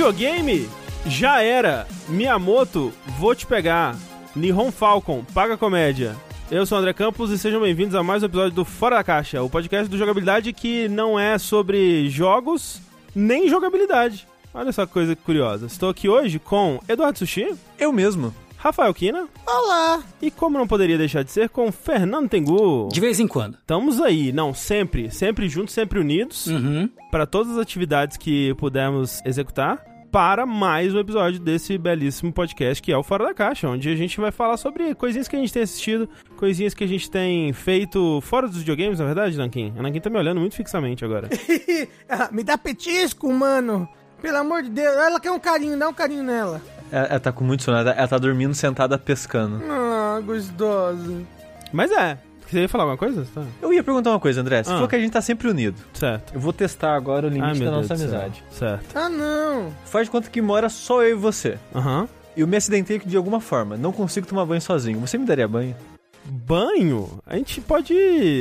Videogame já era. Miyamoto, vou te pegar. Nihon Falcon, paga comédia. Eu sou o André Campos e sejam bem-vindos a mais um episódio do Fora da Caixa, o podcast do jogabilidade que não é sobre jogos nem jogabilidade. Olha só que coisa curiosa. Estou aqui hoje com Eduardo Sushi, Eu mesmo. Rafael Kina Olá! e, como não poderia deixar de ser, com Fernando Tengu. De vez em quando. Estamos aí, não, sempre, sempre juntos, sempre unidos, Uhum. para todas as atividades que pudermos executar, para mais um episódio desse belíssimo podcast que é o Fora da Caixa, onde a gente vai falar sobre coisinhas que a gente tem assistido, coisinhas que a gente tem feito fora dos videogames, na verdade, Nankin? A Nankin tá me olhando muito fixamente agora. Ah, Me dá petisco, mano. Pelo amor de Deus. Ela quer um carinho, dá um carinho nela. Ela, ela tá com muito sono, ela, ela tá dormindo sentada pescando. Ah, gostosa. Mas é, você ia falar alguma coisa? Tá. Eu ia perguntar uma coisa, André. Você Ah. falou que a gente tá sempre unido. Certo. Eu vou testar agora o Ai, limite meu da Deus nossa céu. amizade. Certo. Ah, não. Faz de conta que mora só eu e você. Aham. Eu me acidentei de alguma forma. Não consigo tomar banho sozinho. Você me daria banho? Banho, a gente pode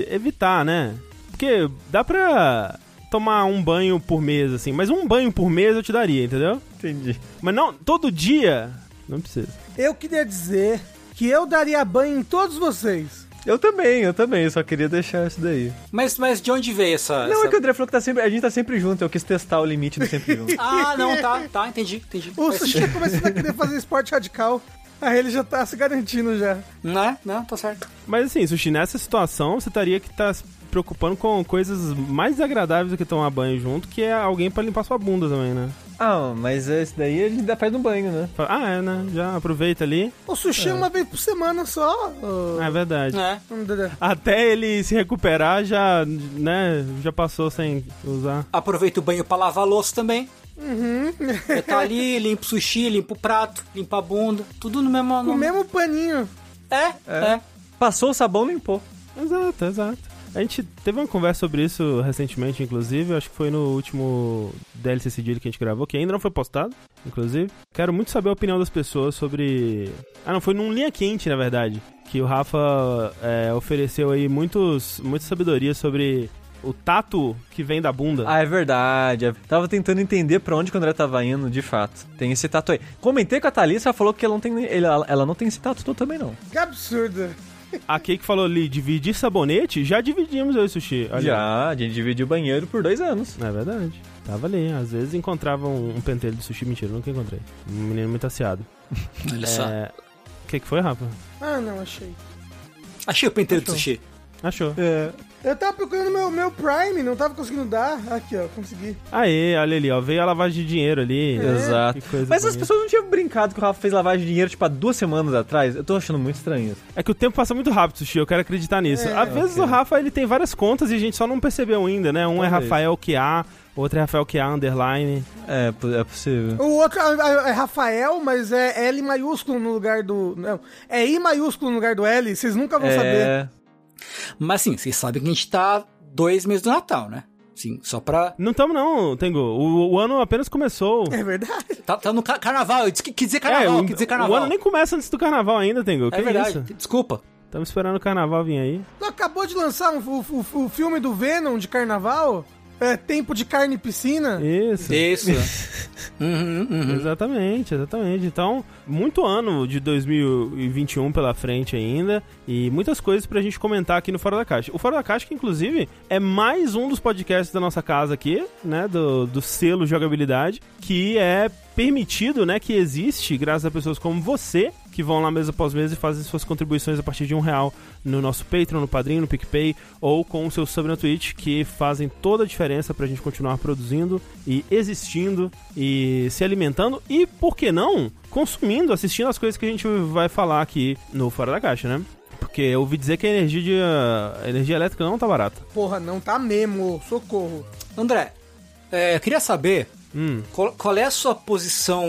evitar, né? Porque dá pra tomar um banho por mês, assim. Mas um banho por mês eu te daria, entendeu? Entendi. Mas não, todo dia, não precisa. Eu queria dizer que eu daria banho em todos vocês. Eu também, eu também. Só queria deixar isso daí. Mas, mas de onde veio essa. Não, essa- é que o André falou que tá sempre, a gente tá sempre junto. Eu quis testar o limite do sempre junto. Ah, não, tá, tá, entendi, entendi. O Sushi tá começando a querer fazer esporte radical. Aí ele já tá se garantindo já. Não é? Não, tá certo. Mas assim, Sushi, nessa situação, você estaria que tá preocupando com coisas mais desagradáveis do que tomar banho junto, que é alguém pra limpar sua bunda também, né? ah, mas esse daí a gente dá faz no banho, né? Ah, é, né? Já aproveita ali. O sushi é. uma vez por semana só. ô, É verdade. É. Até ele se recuperar, já, né, já passou sem usar. Aproveita o banho pra lavar louça também. Uhum. Você tá ali, limpa o sushi, limpa o prato, limpa a bunda. Tudo no mesmo. No- o mesmo paninho. É, é. Passou o sabão, limpou. Exato, exato. A gente teve uma conversa sobre isso recentemente, inclusive. Acho que foi no último DLC Sigilo que a gente gravou, que ainda não foi postado, inclusive. Quero muito saber a opinião das pessoas sobre. Ah, não, foi num linha quente, na verdade. Que o Rafa é, ofereceu aí muitos, muita sabedoria sobre o tato que vem da bunda. Ah, é verdade. Eu tava tentando entender pra onde que o André tava indo, de fato. Tem esse tato aí. Comentei com a Thalissa, ela falou que ela não tem, ela, ela não tem esse tato todo também, não. Que absurdo. A Kate falou ali, dividir sabonete, já dividimos eu e o Sushi. Olha. Já, a gente dividiu o banheiro por dois anos. É verdade. Tava ali. Às vezes encontrava um, um pentelho de sushi. Mentira, nunca encontrei. Um menino muito aciado. Olha só. É... O que, que foi, Rafa? Ah, não, achei. Achei o penteiro do Achou. sushi. Achou. É. Eu tava procurando meu, meu Prime, não tava conseguindo dar. Aqui, ó, consegui. Aê, olha ali, ó. Veio a lavagem de dinheiro ali. Exato. Que coisa Mas as pessoas não tinham brincado que o Rafa fez lavagem de dinheiro, tipo, há duas semanas atrás? Eu tô achando muito estranho isso. É que o tempo passa muito rápido, Sushi. Eu quero acreditar nisso. É, Às vezes ok. o Rafa, ele tem várias contas e a gente só não percebeu ainda, né? Um é Talvez. Rafael QA, outro é Rafael QA underline. É, é possível. O outro é é Rafael, mas é L maiúsculo no lugar do. Não, é I maiúsculo no lugar do L, vocês nunca vão saber. É. Mas assim, vocês sabem que a gente tá dois meses do Natal, né? Sim, só pra. Não tamo não, Tengo. O, o ano apenas começou. É verdade. Tá, tá no ca- carnaval, eu disse que quis dizer carnaval, o, quis dizer o carnaval. ano nem começa antes do carnaval ainda, Tengo. Que É verdade, isso? desculpa. Estamos esperando o carnaval vir aí. Não acabou de lançar um- o, o- o filme do Venom de carnaval? É Tempo de Carne e Piscina? Isso. Isso. uhum, uhum. Exatamente, exatamente. Então, muito ano de 2021 pela frente ainda e muitas coisas pra gente comentar aqui no Fora da Caixa. O Fora da Caixa, que inclusive é mais um dos podcasts da nossa casa aqui, né, do, do selo jogabilidade, que é permitido, né, que existe graças a pessoas como você que vão lá mês após mês e fazem suas contribuições a partir de um real no nosso Patreon, no Padrinho, no PicPay ou com o seu sub na Twitch, que fazem toda a diferença pra gente continuar produzindo e existindo e se alimentando e, por que não, consumindo, assistindo as coisas que a gente vai falar aqui no Fora da Caixa, né? Porque eu ouvi dizer que a energia, de, a energia elétrica não tá barata. Porra, não tá mesmo, socorro. André, é, eu queria saber Hum, qual, qual é a sua posição.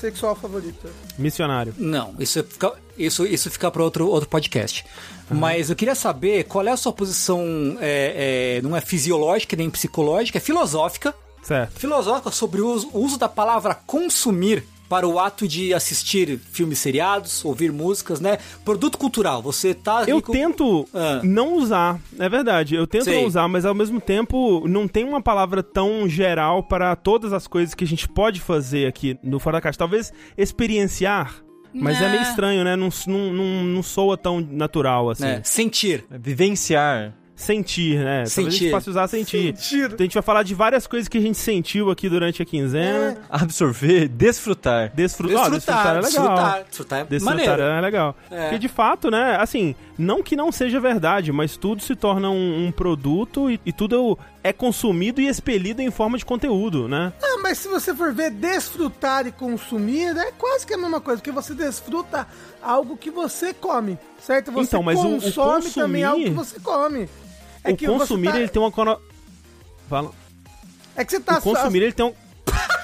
Sexual favorita. missionário. Não, isso fica, isso, isso fica para outro, outro podcast. Mas eu queria saber qual é a sua posição. é, é, não é fisiológica nem psicológica, é filosófica. Certo. Filosófica sobre o uso, o uso da palavra consumir para o ato de assistir filmes seriados, ouvir músicas, né? Produto cultural, você tá... Eu tento Ah. não usar, é verdade. Eu tento Sei. não usar, mas ao mesmo tempo não tem uma palavra tão geral para todas as coisas que a gente pode fazer aqui no Fora da Caixa. Talvez experienciar, mas é Né. meio estranho, né? Não, não, não, não soa tão natural assim. né? Sentir. Vivenciar. Sentir, né? Talvez a gente Sentir. possa usar sentir. Sentir. Então a gente vai falar de várias coisas que a gente sentiu aqui durante a quinzena. Absorver, desfrutar. Desfru... Ó, desfrutar é legal. desfrutar, desfrutar é Desfrutar maneiro. é legal. É. Porque de fato, né, assim, não que não seja verdade, mas tudo se torna um, um produto e, e tudo é consumido e expelido em forma de conteúdo, né? Ah, mas se você for ver desfrutar e consumir, é quase que a mesma coisa, porque você desfruta algo que você come, certo? Você Então, mas o- o consome também consumir- algo que você come. É o consumir, tá- ele tem uma cono... Fala. É que você tá o consumir, ele tem um...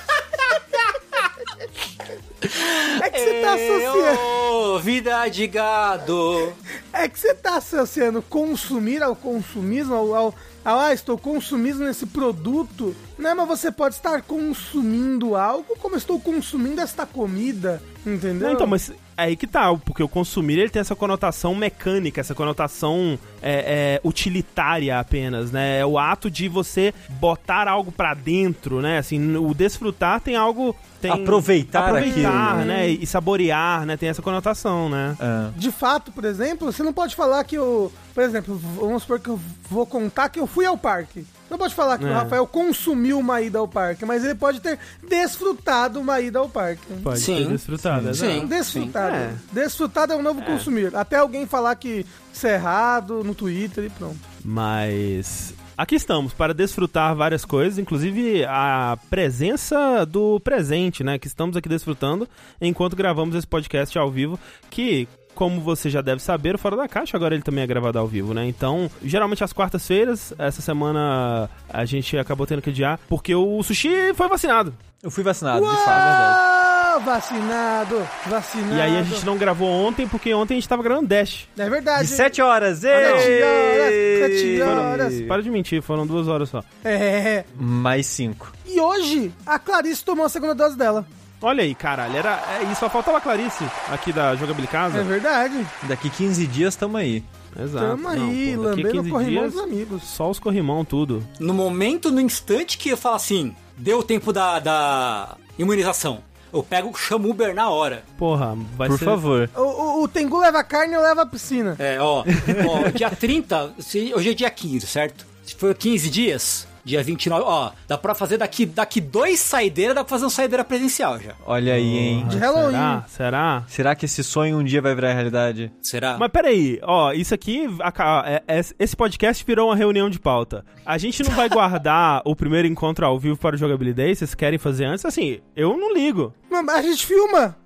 É que você tá associando. Ô, vida de gado. É que você tá associando consumir ao consumismo, ao, ao, ao, ah, estou consumindo nesse produto, né? Mas você pode estar consumindo algo como eu estou consumindo esta comida, entendeu? Não, então, mas aí que tá, porque o consumir, ele tem essa conotação mecânica, essa conotação é, é, utilitária apenas, né? É o ato de você botar algo pra dentro, né? Assim, o desfrutar tem algo... Tem Aproveitar aproveitar, aquilo. né? E saborear, né? Tem essa conotação, né? Ah. De fato, por exemplo, você não pode falar que eu. Por exemplo, vamos supor que eu vou contar que eu fui ao parque. Não pode falar que É. o Rafael consumiu uma ida ao parque, mas ele pode ter desfrutado uma ida ao parque. Pode Sim. ter desfrutado, Sim. exato. Desfrutado. É. Desfrutado é o novo consumir. Até alguém falar que isso é errado no Twitter e pronto. Mas aqui estamos para desfrutar várias coisas, inclusive a presença do presente, né? Que estamos aqui desfrutando enquanto gravamos esse podcast ao vivo, que como você já deve saber, o Fora da Caixa agora ele também é gravado ao vivo, né? Então, geralmente às quartas-feiras, essa semana a gente acabou tendo que adiar, porque o Sushi foi vacinado. Eu fui vacinado, de fato, é verdade. Ah, vacinado, vacinado. E aí a gente não gravou ontem, porque ontem a gente tava gravando Dash. É verdade. De 7 horas, Sete horas, ei! sete horas. Foram- para de mentir, foram duas horas só. É. Mais 5. E hoje, a Clarice tomou a segunda dose dela. Olha aí, caralho, era, é, e só faltava a Clarice aqui da Jogabilidade Casa. É verdade. Daqui 15 dias tamo aí. Exato. Tamo Não, aí, pô, daqui a lambendo 15 o corrimão dias, dos amigos. Só os corrimão, tudo. No momento, no instante que eu falo assim, deu o tempo da, da imunização. Eu pego, chamo o Uber na hora. Porra, vai Por ser... favor. O, o, o Tengu leva carne, eu levo a piscina. É, ó, ó dia 30, se- hoje é dia 15, certo? Se for 15 dias, dia 29, ó, dá pra fazer daqui, daqui dois saideiras, dá pra fazer um saideira presencial já. Olha aí, hein? De Halloween. Será? Será? Será que esse sonho um dia vai virar realidade? Será? Mas peraí, ó, isso aqui, aca- é- é- esse podcast virou uma reunião de pauta. A gente não vai guardar o primeiro encontro ao vivo para o Jogabilidade, vocês querem fazer antes? Assim, eu não ligo. Mas A gente filma.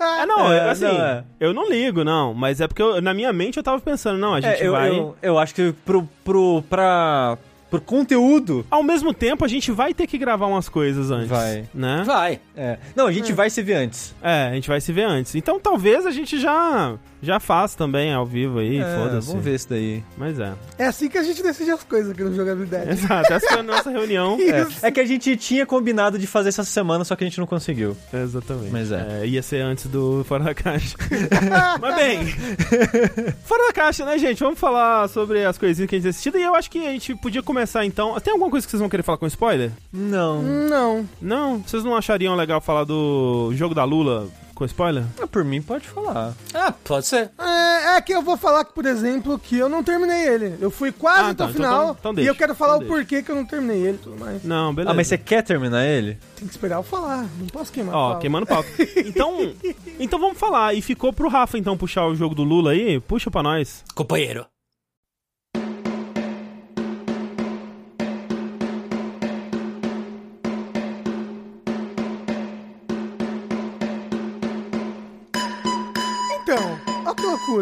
É, não, É, assim, não, é. eu não ligo, não. Mas é porque eu- na minha mente eu tava pensando, não, a gente É, eu, vai... eu, eu acho que pro, pro, pra, pro conteúdo... Ao mesmo tempo, a gente vai ter que gravar umas coisas antes. Vai. Né? Vai. É. Não, a gente vai se ver antes. É, a gente vai se ver antes. Então talvez a gente já já faz também ao vivo aí, É, foda-se. vamos ver isso daí. Mas é. É assim que a gente decide as coisas aqui no Jogabilidade. Exato, essa foi a nossa reunião. Isso. É que a gente tinha combinado de fazer essa semana, só que a gente não conseguiu. Exatamente. Mas é. Ia ser antes do Fora da Caixa. Mas bem, Fora da Caixa, né, gente? Vamos falar sobre as coisinhas que a gente tem assistido. E eu acho que a gente podia começar então. Tem alguma coisa que vocês vão querer falar com spoiler? Não. Não. Não? Vocês não achariam legal falar do jogo da Lula com spoiler? Ah, Por mim, pode falar. Ah, pode ser. É, é que eu vou falar, que, por exemplo, que eu não terminei ele. Eu fui quase Ah, até tá, o então- final. então- então e deixa, eu quero falar então o porquê que eu não terminei ele e tudo mais. Não, beleza. Ah, mas você quer terminar ele? Tem que esperar eu falar. Não posso queimar. Ó, pauta. queimando pauta. Então, então vamos falar. E ficou pro Rafa, então, puxar o jogo do Lula aí? Puxa pra nós. Companheiro.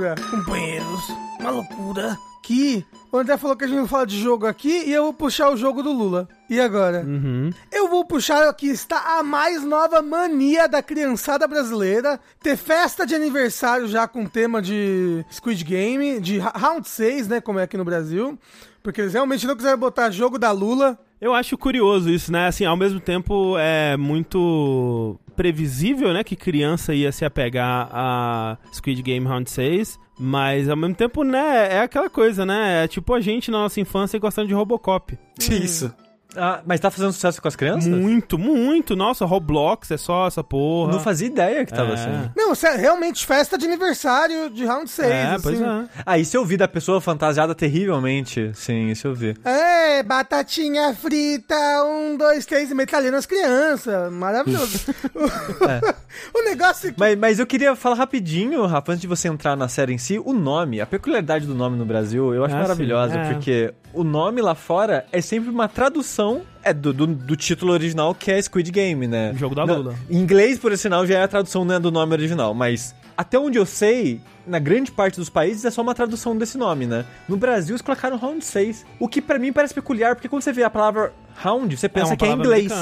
Loucura, companheiros. Uma loucura. Que o André falou que a gente não fala de jogo aqui e eu vou puxar o jogo do Lula. E agora? Uhum. Eu vou puxar aqui está a mais nova mania da criançada brasileira, ter festa de aniversário já com tema de Squid Game, de Round 6, né, como é aqui no Brasil, porque eles realmente não quiseram botar jogo da Lula. Eu acho curioso isso, né? Assim, ao mesmo tempo é muito previsível, né, que criança ia se apegar a Squid Game Round 6, mas ao mesmo tempo, né, é aquela coisa, né? É tipo a gente na nossa infância gostando de Robocop. Isso. Ah, mas tá fazendo sucesso com as crianças? Muito, muito. Nossa, Roblox é só essa porra. Não fazia ideia que tava É. assim. Não, sé- realmente festa de aniversário de Round 6. É, pois assim. é. Ah, isso eu vi da pessoa fantasiada terrivelmente. Sim, isso eu vi. É, batatinha frita, um, dois, três, e metralhando as crianças. Maravilhoso. o negócio é que... Mas, mas eu queria falar rapidinho, Rafa, antes de você entrar na série em si, o nome, a peculiaridade do nome no Brasil, eu acho Ah, maravilhosa, é. porque o nome lá fora é sempre uma tradução é do, do, do título original, que é Squid Game, né? Jogo da Não, Lula. Em inglês, por sinal, já é a tradução né, do nome original, mas até onde eu sei, na grande parte dos países é só uma tradução desse nome, né? No Brasil, eles colocaram Round 6, o que pra mim parece peculiar, porque quando você vê a palavra Round, você pensa uma que é inglês.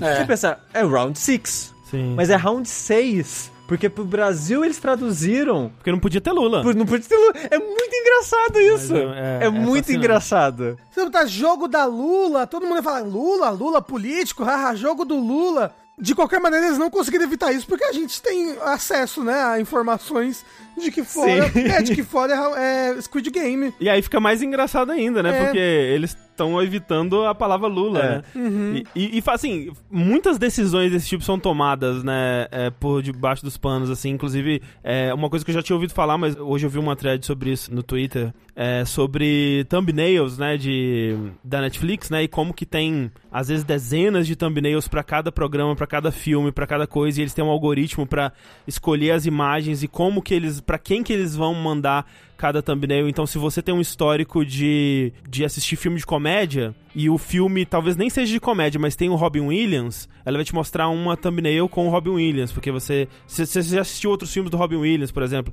É. Você pensa, é Round 6. Sim. Mas é round 6. Porque pro Brasil eles traduziram. Porque não podia ter Lula. por- Não podia ter Lula. É muito engraçado isso. Mas é é- é muito fascinante. engraçado. Você botar jogo da Lula, todo mundo fala Lula, Lula político, haha, jogo do Lula. De qualquer maneira, eles não conseguiram evitar isso porque a gente tem acesso, né, a informações de que fora, Sim. é, de que fora é, é Squid Game. E aí fica mais engraçado ainda, né? É. Porque eles estão evitando a palavra Lula, É. né? E, e, e, assim, muitas decisões desse tipo são tomadas, né? é, por debaixo dos panos, assim. Inclusive, é, uma coisa que eu já tinha ouvido falar, mas hoje eu vi uma thread sobre isso no Twitter. É, sobre thumbnails, né? De, da Netflix, né? E como que tem, às vezes, dezenas de thumbnails pra cada programa, pra cada filme, pra cada coisa. E eles têm um algoritmo pra escolher as imagens e como que eles... Pra quem que eles vão mandar cada thumbnail. Então, se você tem um histórico de, de assistir filme de comédia e o filme talvez nem seja de comédia, mas tem o Robin Williams, ela vai te mostrar uma thumbnail com o Robin Williams, porque você. Se você já assistiu outros filmes do Robin Williams, por exemplo,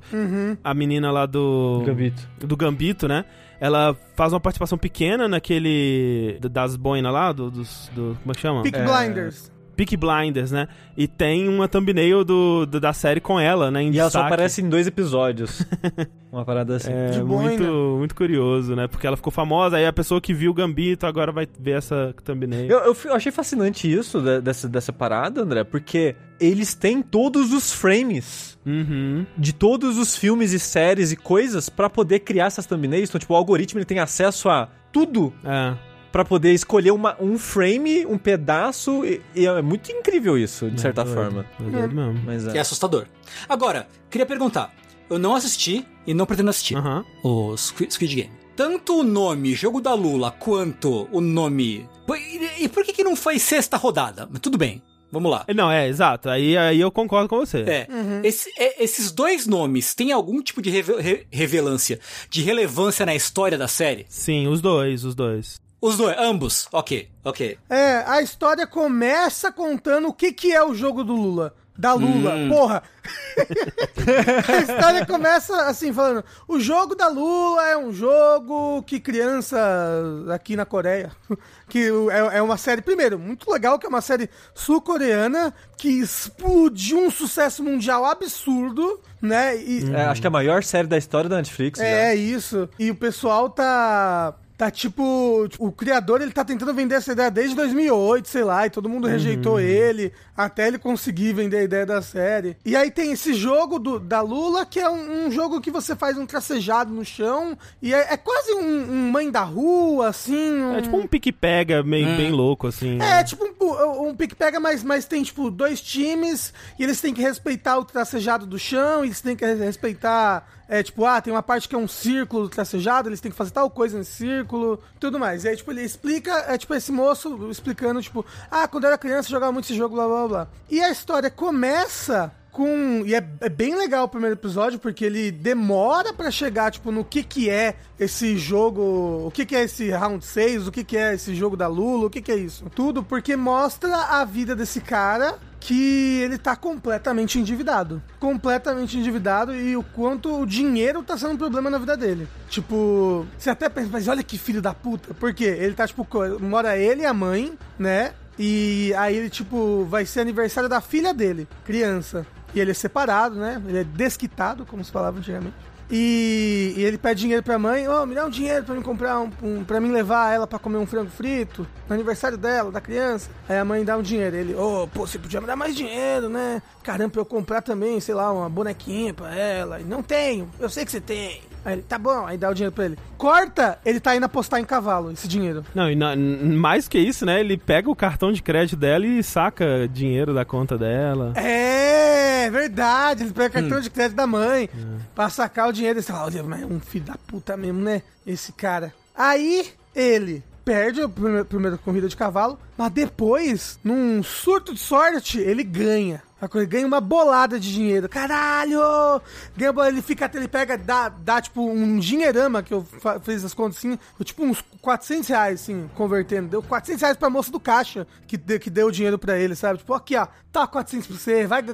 a menina lá do. Gambito. Do Gambito, né? Ela faz uma participação pequena naquele. Das boinas lá, do, dos. Do, como é que chama? Peak É. Blinders. Peaky Blinders, né? E tem uma thumbnail do, do- da série com ela, né? Em E ela só destaque. aparece em dois episódios. Uma parada assim. É De muito, boina. muito curioso, né? Porque ela ficou famosa, aí a pessoa que viu o Gambito agora vai ver essa thumbnail. Eu, eu eu achei fascinante isso da- dessa, dessa parada, André, porque eles têm todos os frames Uhum. de todos os filmes e séries e coisas pra poder criar essas thumbnails. Então, tipo, o algoritmo ele tem acesso a tudo É. Pra poder escolher uma, um frame, um pedaço. E, e é muito incrível isso, de certa É doido, forma. É doido mesmo. Mas Que é é. assustador. Agora, queria perguntar. Eu não assisti e não pretendo assistir o Squid Squid Game. Tanto o nome Jogo da Lula quanto o nome. E, e por que, que não foi sexta rodada? Mas tudo bem, vamos lá. Não, é, exato. Aí, aí eu concordo com você. É, esse- é, esses dois nomes têm algum tipo de reve- re- revelância, de relevância na história da série? Sim, os dois, os dois. Os dois, ambos. Ok, ok. É, a história começa contando o que, que é o jogo do Lula. Da Lula, Hum. porra! a história começa assim, falando: o jogo da Lula é um jogo que criança aqui na Coreia. Que é, é uma série, primeiro, muito legal, que é uma série sul-coreana que explodiu um sucesso mundial absurdo, né? E, É, acho que é a maior série da história da Netflix. é, isso. E o pessoal tá. Tá tipo, tipo, O criador ele tá tentando vender essa ideia desde 2008, sei lá, e todo mundo rejeitou ele, até ele conseguir vender a ideia da série. E aí tem esse jogo do, da Lula, que é um, um jogo que você faz um tracejado no chão, e é, é quase um, um mãe da rua, assim. um- É tipo um pique-pega meio bem louco, assim. né? é, tipo um, um pique-pega, mas, mas tem, tipo, dois times e eles têm que respeitar o tracejado do chão, eles têm que respeitar, é, tipo, ah, tem uma parte que é um círculo do tracejado, eles têm que fazer tal coisa nesse círculo, tudo mais. E aí, tipo, ele explica, é tipo esse moço explicando, tipo, ah, quando eu era criança eu jogava muito esse jogo, blá, blá, blá. E a história começa com... E é, é bem legal o primeiro episódio, porque ele demora pra chegar, tipo, no que que é esse jogo, o que que é esse Round 6, o que que é esse jogo da Lula, o que que é isso. Tudo porque mostra a vida desse cara que ele tá completamente endividado. Completamente endividado e o quanto o dinheiro tá sendo um problema na vida dele. Tipo, você até pensa, mas olha que filho da puta. Por quê? Ele tá, tipo, mora ele e a mãe, né? E aí ele, tipo, vai ser aniversário da filha dele, criança. E ele é separado, né? Ele é desquitado, como se falava antigamente. E, e ele pede dinheiro pra mãe, ô, me dá um dinheiro pra mim comprar um, um pra mim levar ela pra comer um frango frito no aniversário dela, da criança. Aí a mãe dá um dinheiro. Ele, ô, pô, você podia me dar mais dinheiro, né? Caramba, eu comprar também, sei lá, uma bonequinha pra ela. Não tenho, eu sei que você tem. Aí ele, tá bom, aí dá o dinheiro pra ele. Corta, ele tá indo apostar em cavalo, esse dinheiro. Não, e na- mais que isso, né? Ele pega o cartão de crédito dela e saca dinheiro da conta dela. É, verdade. Ele pega cartão de crédito da mãe pra sacar o dinheiro. E você fala, olha, mas é um filho da puta mesmo, né? Esse cara. Aí ele perde a primeira, primeira corrida de cavalo, mas depois, num surto de sorte, ele ganha. Ganha uma bolada de dinheiro. Caralho! Ele fica, ele pega, dá, dá tipo um dinheirama que eu fiz as contas assim, tipo uns 400 reais, assim, convertendo. Deu 400 reais pra moça do caixa que, deu- que deu o dinheiro pra ele, sabe? Tipo, aqui ó, tá 400 pra você, vai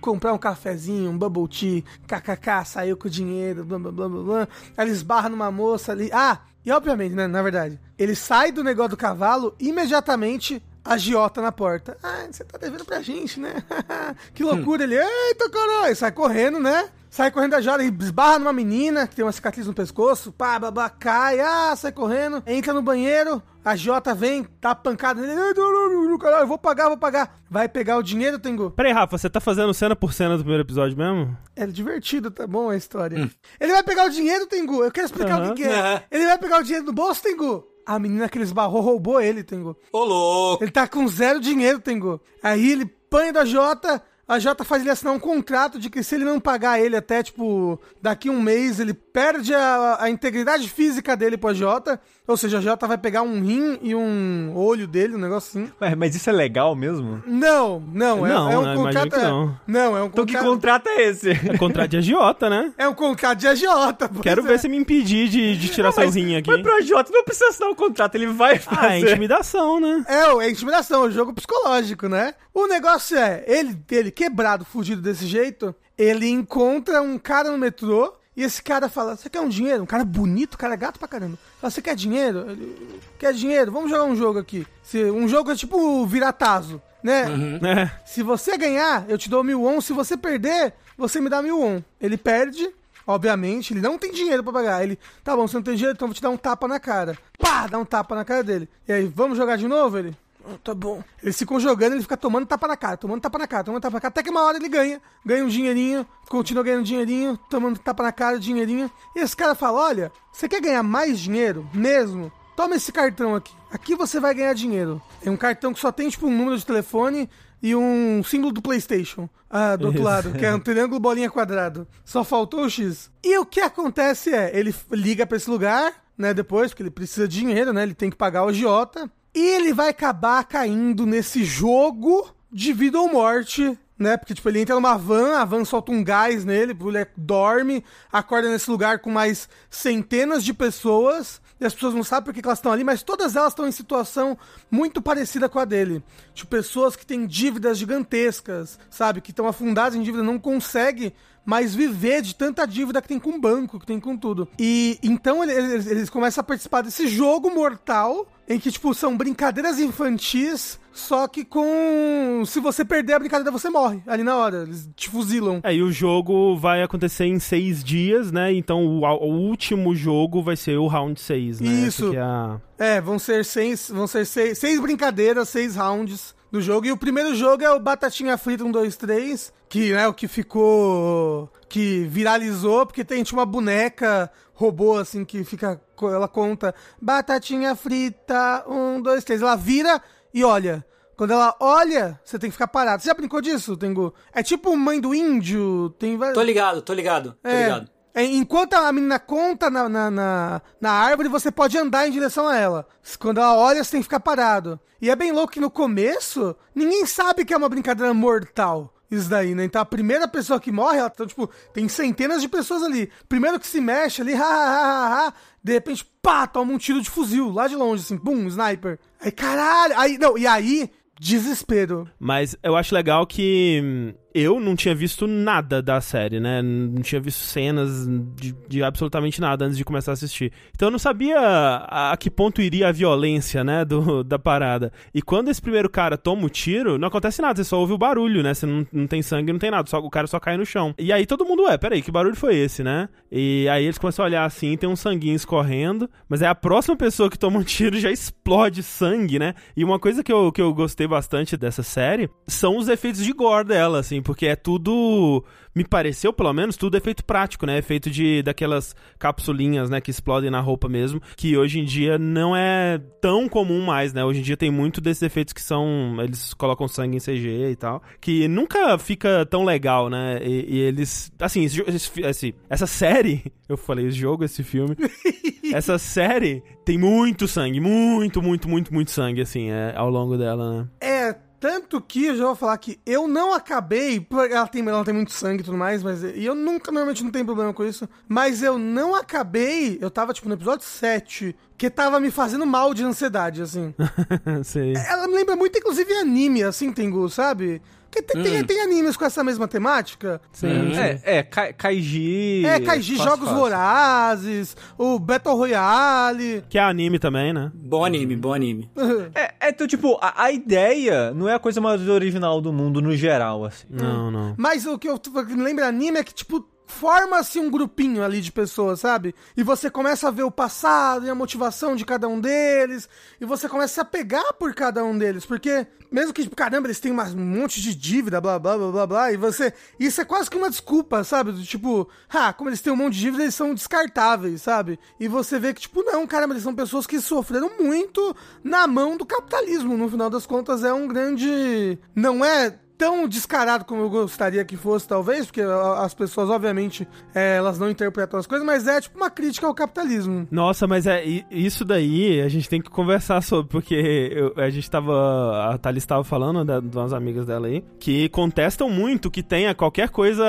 comprar um cafezinho, um bubble tea, kkk, saiu com o dinheiro, blá blá blá blá blá. Aí ele esbarra numa moça ali. Ah, e obviamente, né, na verdade, ele sai do negócio do cavalo, imediatamente agiota na porta. Ah, você tá devendo pra gente, né? que loucura. Ele, eita caralho, sai correndo, né? Sai correndo da jora e esbarra numa menina que tem uma cicatriz no pescoço, pá, babá, cai, ah, sai correndo, entra no banheiro, a Jota vem, tá pancada nele, "Ai, não, não, caralho, vou pagar, vou pagar. Vai pegar o dinheiro, Tengu. Peraí, Rafa, você tá fazendo cena por cena do primeiro episódio mesmo? É divertido, tá bom a história. Ele vai pegar o dinheiro, Tengu. Eu quero explicar o que, que é. Aham. Ele vai pegar o dinheiro do bolso, Tengu. A menina que ele esbarrou roubou ele, Tengu. Ô, louco. Ele tá com zero dinheiro, Tengu. Aí ele põe da Jota, a Jota faz ele assinar um contrato de que se ele não pagar ele até, tipo, daqui um mês, ele perde a, a integridade física dele pro Jota. Ou seja, a Jota vai pegar um rim e um olho dele, um negócio assim. Ué, mas isso é legal mesmo? Não, não, é, Não, é um imagino contrato. que não. não, é um Então que contrato. contrato é esse? É contrato de agiota, né? É um contrato de agiota. Quero é. ver você me impedir de, de tirar seu Mas- rim aqui. Mas pro Jota não precisa assinar o contrato, ele vai fazer. Ah, é intimidação, né? É, é intimidação, é um jogo psicológico, né? O negócio é, ele, ele quebrado, fugido desse jeito, ele encontra um cara no metrô e esse cara fala: Você quer um dinheiro? Um cara bonito, um cara gato pra caramba. Fala: Você quer dinheiro? Ele, quer dinheiro? Vamos jogar um jogo aqui. Se, um jogo é tipo virar taso, né? É. Se você ganhar, eu te dou mil on. Se você perder, você me dá mil on. Ele perde, obviamente, ele não tem dinheiro pra pagar. Ele, tá bom, você não tem dinheiro, então eu vou te dar um tapa na cara. Pá, dá um tapa na cara dele. E aí, vamos jogar de novo? Ele, "Ah, tá bom. Eles ficam jogando, ele fica tomando tapa na cara, tomando tapa na cara, tomando tapa na cara, até que uma hora ele ganha, ganha um dinheirinho, continua ganhando dinheirinho, tomando tapa na cara, dinheirinho. E esse cara fala: olha, você quer ganhar mais dinheiro mesmo? Toma esse cartão aqui. Aqui você vai ganhar dinheiro. É um cartão que só tem, tipo, um número de telefone e um símbolo do PlayStation. Ah, do outro Isso. lado, que é um triângulo bolinha quadrado. Só faltou o X. E o que acontece é, ele liga pra esse lugar, né, depois, porque ele precisa de dinheiro, né, ele tem que pagar o agiota. E ele vai acabar caindo nesse jogo de vida ou morte, né? Porque, tipo, ele entra numa van, a van solta um gás nele, ele dorme, acorda nesse lugar com mais centenas de pessoas. E as pessoas não sabem por que que elas estão ali, mas todas elas estão em situação muito parecida com a dele. Tipo, pessoas que têm dívidas gigantescas, sabe? Que estão afundadas em dívida, não conseguem mais viver de tanta dívida que tem com o banco, que tem com tudo. E então ele- eles, eles começam a participar desse jogo mortal, em que, tipo, são brincadeiras infantis, só que com. Se você perder a brincadeira, você morre ali na hora. Eles te fuzilam. É, e o jogo vai acontecer em seis dias, né? Então o, o último jogo vai ser o round 6, né? Isso. É a- É, vão ser seis, vão ser seis, seis brincadeiras, seis rounds do jogo. E o primeiro jogo é o Batatinha Frita 1, 2, 3, que é o que ficou. que viralizou, porque tem tipo uma boneca robô, assim, que fica. Ela conta Batatinha Frita 1, 2, 3. Ela vira e olha. Quando ela olha, você tem que ficar parado. Você já brincou disso, Tengu? É tipo mãe do índio, tem. Tô ligado, tô ligado, tô É. ligado. É, enquanto a menina conta na, na, na, na árvore, você pode andar em direção a ela. Quando ela olha, você tem que ficar parado. E é bem louco que no começo, ninguém sabe que é uma brincadeira mortal. Isso daí, né? Então a primeira pessoa que morre, ela então, tipo, tem centenas de pessoas ali. Primeiro que se mexe ali, ha, ha, ha, ha, de repente, pá, toma um tiro de fuzil lá de longe, assim, pum, sniper. Aí, caralho, aí, não, e aí, desespero. Mas eu acho legal que hum, eu não tinha visto nada da série, né? Não tinha visto cenas de, de absolutamente nada antes de começar a assistir. Então eu não sabia a, a que ponto iria a violência, né? Do, da parada. E quando esse primeiro cara toma o tiro, não acontece nada, você só ouve o barulho, né? Você não, não tem sangue, não tem nada, só, o cara só cai no chão. E aí todo mundo, ué, peraí, que barulho foi esse, né? E aí eles começam a olhar assim, tem um sanguinho escorrendo, mas é a próxima pessoa que toma um tiro já explode sangue, né? E uma coisa que eu, que eu gostei bastante dessa série são os efeitos de gore dela, assim, porque é tudo. Me pareceu, pelo menos, tudo efeito prático, né? Efeito de daquelas capsulinhas, né, que explodem na roupa mesmo, que hoje em dia não é tão comum mais, né? Hoje em dia tem muito desses efeitos que são. Eles colocam sangue em CG e tal, que nunca fica tão legal, né? E, e eles. Assim, esse, esse, esse, essa série. Eu falei esse jogo, esse filme. essa série tem muito sangue, muito, muito, muito, muito sangue, assim, é, ao longo dela, né? É, tanto que eu já vou falar que eu não acabei. Ela tem, ela tem muito sangue e tudo mais, mas. E eu nunca, normalmente não tenho problema com isso. Mas eu não acabei. Eu tava, tipo, no episódio 7. Que tava me fazendo mal de ansiedade, assim. Sei. Ela me lembra muito, inclusive, anime, assim, Tengu, sabe? Porque tem, tem, tem animes com essa mesma temática. Sim. É, é, Ka- Kaiji. É, Kaiji fácil, Jogos fácil. Vorazes, o Battle Royale. Que é anime também, né? Bom anime, bom anime. É, é, então, tipo, a, a ideia não é a coisa mais original do mundo no geral, assim. Não, não. Mas o que eu me lembra anime é que, tipo, forma-se um grupinho ali de pessoas, sabe? E você começa a ver o passado e a motivação de cada um deles, e você começa a se apegar por cada um deles, porque mesmo que, tipo, caramba, eles têm um monte de dívida, blá, blá, blá, blá, blá, e você... Isso é quase que uma desculpa, sabe? Do tipo, ah, como eles têm um monte de dívida, eles são descartáveis, sabe? E você vê que, tipo, não, caramba, eles são pessoas que sofreram muito na mão do capitalismo, no final das contas é um grande... Não é tão descarado como eu gostaria que fosse, talvez, porque as pessoas, obviamente, é, elas não interpretam as coisas, mas é tipo uma crítica ao capitalismo. Nossa, mas é isso daí a gente tem que conversar sobre, porque eu- a gente tava. A Thalys estava falando da, de umas amigas dela aí, que contestam muito que tenha qualquer coisa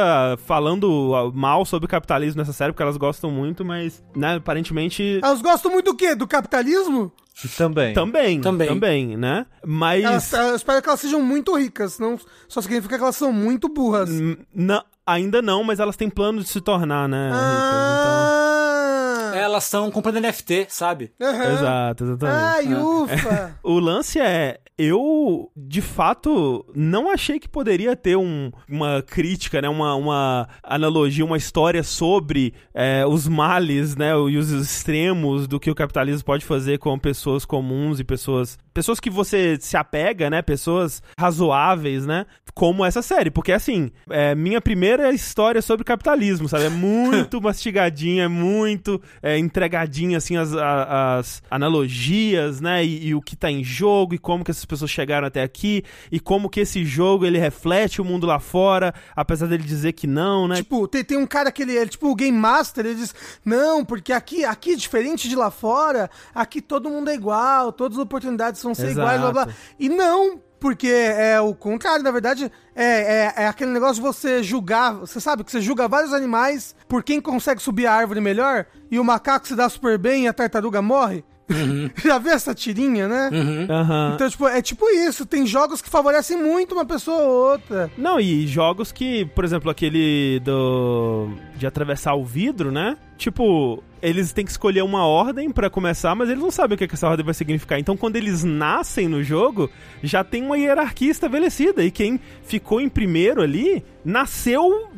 falando mal sobre o capitalismo nessa série, porque elas gostam muito, mas, né, aparentemente. Elas gostam muito do quê? Do capitalismo? Também. Também, também, Também. né? Mas. Elas, eu espero que elas sejam muito ricas, não só significa que elas são muito burras. n- não- ainda não, mas elas têm plano de se tornar, né? Ah! Elas estão comprando NFT, sabe? Então, Aham. exato, exatamente. Ai, ufa! O lance é, eu de fato não achei que poderia ter um- uma crítica, né, uma, uma analogia, uma história sobre é, os males, né, e os extremos do que o capitalismo pode fazer com pessoas comuns e pessoas, pessoas que você se apega, né, pessoas razoáveis, né, como essa série, porque assim, é minha primeira história sobre capitalismo, sabe, é muito mastigadinha, é muito é, entregadinha assim as, as analogias, né, e, e o que tá em jogo e como que essas pessoas chegaram até aqui e como que esse jogo ele reflete o mundo lá fora, apesar dele dizer que não, né? Tipo, tem, tem um cara que ele é tipo o Game Master, ele diz: Não, porque aqui, aqui, diferente de lá fora, aqui todo mundo é igual, todas as oportunidades vão ser Exato. iguais, blá blá. E não, porque é o contrário, na verdade, é, é, é aquele negócio de você julgar. Você sabe que você julga vários animais por quem consegue subir a árvore melhor, e o macaco se dá super bem e a tartaruga morre. Já viu essa tirinha, né? Aham. Então, tipo, é tipo isso. Tem jogos que favorecem muito uma pessoa ou outra. Não, e jogos que, por exemplo, aquele do. de atravessar o vidro, né? Tipo, eles têm que escolher uma ordem pra começar, mas eles não sabem o que, que essa ordem vai significar. Então, quando eles nascem no jogo, já tem uma hierarquia estabelecida. E quem ficou em primeiro ali nasceu.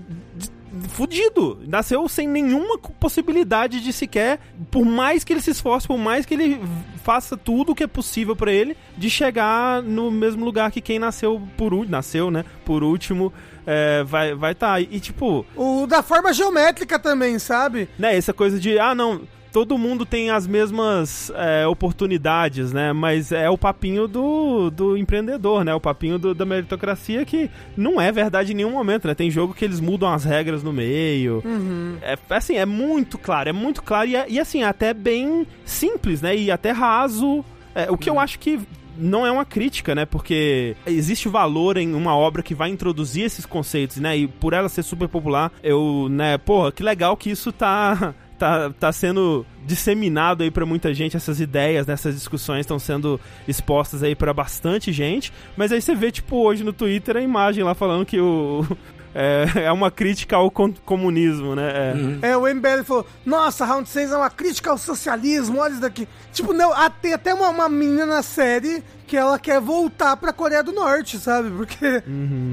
Fudido, nasceu sem nenhuma possibilidade de sequer, por mais que ele se esforce, por mais que ele faça tudo o que é possível pra ele, de chegar no mesmo lugar que quem nasceu por último, nasceu, né? Por último, é, vai vai tá. E tipo, O da forma geométrica também, sabe? né? Essa coisa de ah não, todo mundo tem as mesmas é, oportunidades, né? Mas é o papinho do, do empreendedor, né? O papinho do- da meritocracia que não é verdade em nenhum momento, né? Tem jogo que eles mudam as regras no meio. Uhum. É assim, é muito claro, é muito claro e, é- e assim, até bem simples, né? E até raso. É, o que eu acho que não é uma crítica, né? Porque existe valor em uma obra que vai introduzir esses conceitos, né? E por ela ser super popular, eu, né, porra, que legal que isso tá. tá, tá sendo disseminado aí pra muita gente, essas ideias, nessas discussões estão sendo expostas aí pra bastante gente, mas aí você vê, tipo, hoje no Twitter a imagem lá falando que o... É, é uma crítica ao comunismo, né? É. É, o MBL falou, nossa, Round 6 é uma crítica ao socialismo, olha isso daqui. Tipo, não, tem até uma, uma menina na série que ela quer voltar pra Coreia do Norte, sabe? Porque,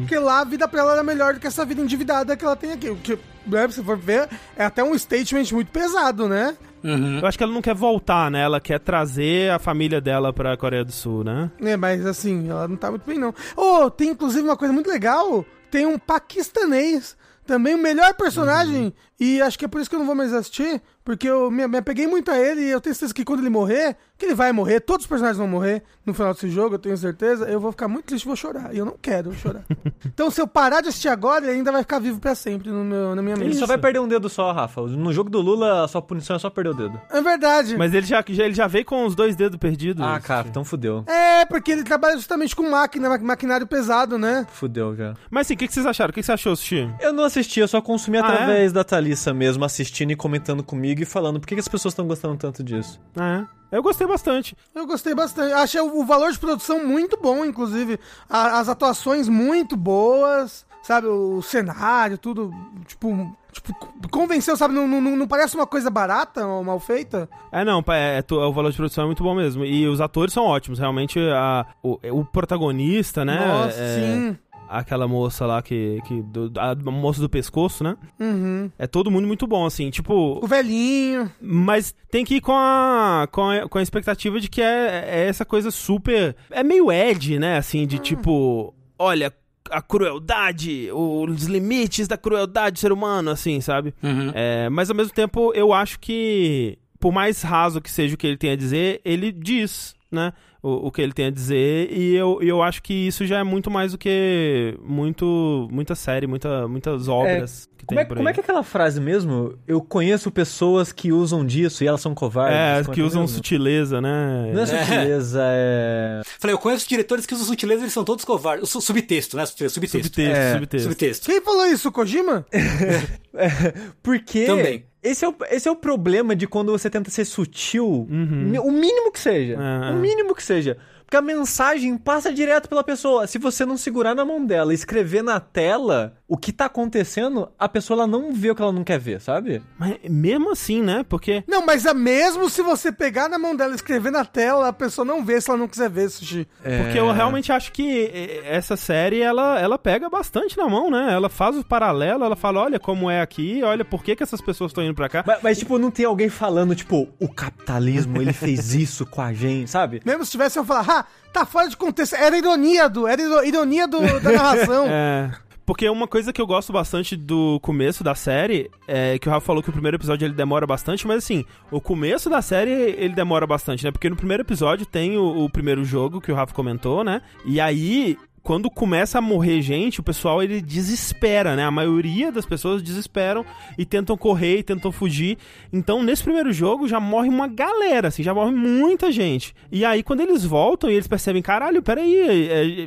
porque lá a vida pra ela era melhor do que essa vida endividada que ela tem aqui. O que, né, se for ver, é até um statement muito pesado, né? Eu acho que ela não quer voltar, né? Ela quer trazer a família dela pra Coreia do Sul, né? É, mas assim, ela não tá muito bem, não. Oh, tem inclusive uma coisa muito legal. Tem um paquistanês, também o melhor personagem, e acho que é por isso que eu não vou mais assistir, porque eu me, me apeguei muito a ele e eu tenho certeza que quando ele morrer, que ele vai morrer, todos os personagens vão morrer no final desse jogo, eu tenho certeza, eu vou ficar muito triste e vou chorar. E eu não quero chorar. então, se eu parar de assistir agora, ele ainda vai ficar vivo pra sempre no meu, na minha Ele mente. só vai perder um dedo só, Rafa. No jogo do Lula, a sua punição é só perder o dedo. É verdade. Mas ele já, já, ele já veio com os dois dedos perdidos. Ah, cara, então fudeu. É, porque ele trabalha justamente com máquina, ma- maquinário pesado, né? Fudeu já. Mas assim, o que, que vocês acharam? O que, que você achou, Sushi? Eu não assisti, eu só consumi Ah, através da Thalissa mesmo, assistindo e comentando comigo e falando por que, que as pessoas estão gostando tanto disso. É. Eu gostei bastante. Eu gostei bastante. Achei o, o valor de produção muito bom, inclusive. A- as atuações muito boas, sabe? O cenário, tudo, tipo... Tipo, convenceu, sabe? Não, não, não parece uma coisa barata ou mal feita. É, não, é, tu- o valor de produção é muito bom mesmo. E os atores são ótimos. Realmente, a, o, o protagonista, né? Nossa, é, sim. Aquela moça lá que. que do, a moça do pescoço, né? Uhum. É todo mundo muito bom, assim. Tipo. O velhinho. Mas tem que ir com a, com a, com a expectativa de que é, é essa coisa super. É meio Ed, né? Assim, de tipo. Olha, a crueldade, os limites da crueldade do ser humano, assim, sabe? Uhum. É, mas ao mesmo tempo, eu acho que, por mais raso que seja o que ele tem a dizer, ele diz, né? O, o que ele tem a dizer, e eu, eu acho que isso já é muito mais do que muito, muita série, muita, muitas obras que tem Como é, por aí. como é que é aquela frase mesmo? Eu conheço pessoas que usam disso e elas são covardes. É, Como que é usam mesmo? sutileza, né? Não é sutileza, é. Falei, eu conheço diretores que usam sutileza, eles são todos covardes. O su- subtexto, né? Subtexto. Subtexto, É, subtexto. Subtexto. Quem falou isso, Kojima? Porque. Também. Esse é, o, esse é o problema de quando você tenta ser sutil. Uhum. O mínimo que seja. É, o é. mínimo que seja. Porque a mensagem passa direto pela pessoa. Se você não segurar na mão dela e escrever na tela o que tá acontecendo, a pessoa ela não vê o que ela não quer ver, sabe? Mas mesmo assim, né? Porque. Não, mas é mesmo se você pegar na mão dela e escrever na tela, a pessoa não vê se ela não quiser ver, Sushi. Porque eu realmente acho que eh, essa série, ela, ela pega bastante na mão, né? Ela faz o paralelo, ela fala, olha como é aqui, olha por que, que essas pessoas estão indo pra cá. Mas, mas, tipo, não tem alguém falando, tipo, o capitalismo, ele fez isso com a gente, sabe? Mesmo se tivesse eu falar, ah, tá fora de contexto. Era ironia do. Era iro- ironia do, da narração. É. Porque uma coisa que eu gosto bastante do começo da série é que o Rafa falou que o primeiro episódio ele demora bastante, mas assim, o começo da série ele demora bastante, né? Porque no primeiro episódio tem o, o primeiro jogo que o Rafa comentou, né? E aí. Quando começa a morrer gente, o pessoal ele desespera, né? A maioria das pessoas desesperam e tentam correr e tentam fugir. Então, nesse primeiro jogo já morre uma galera, assim, já morre muita gente. E aí, quando eles voltam e eles percebem, caralho, peraí, é,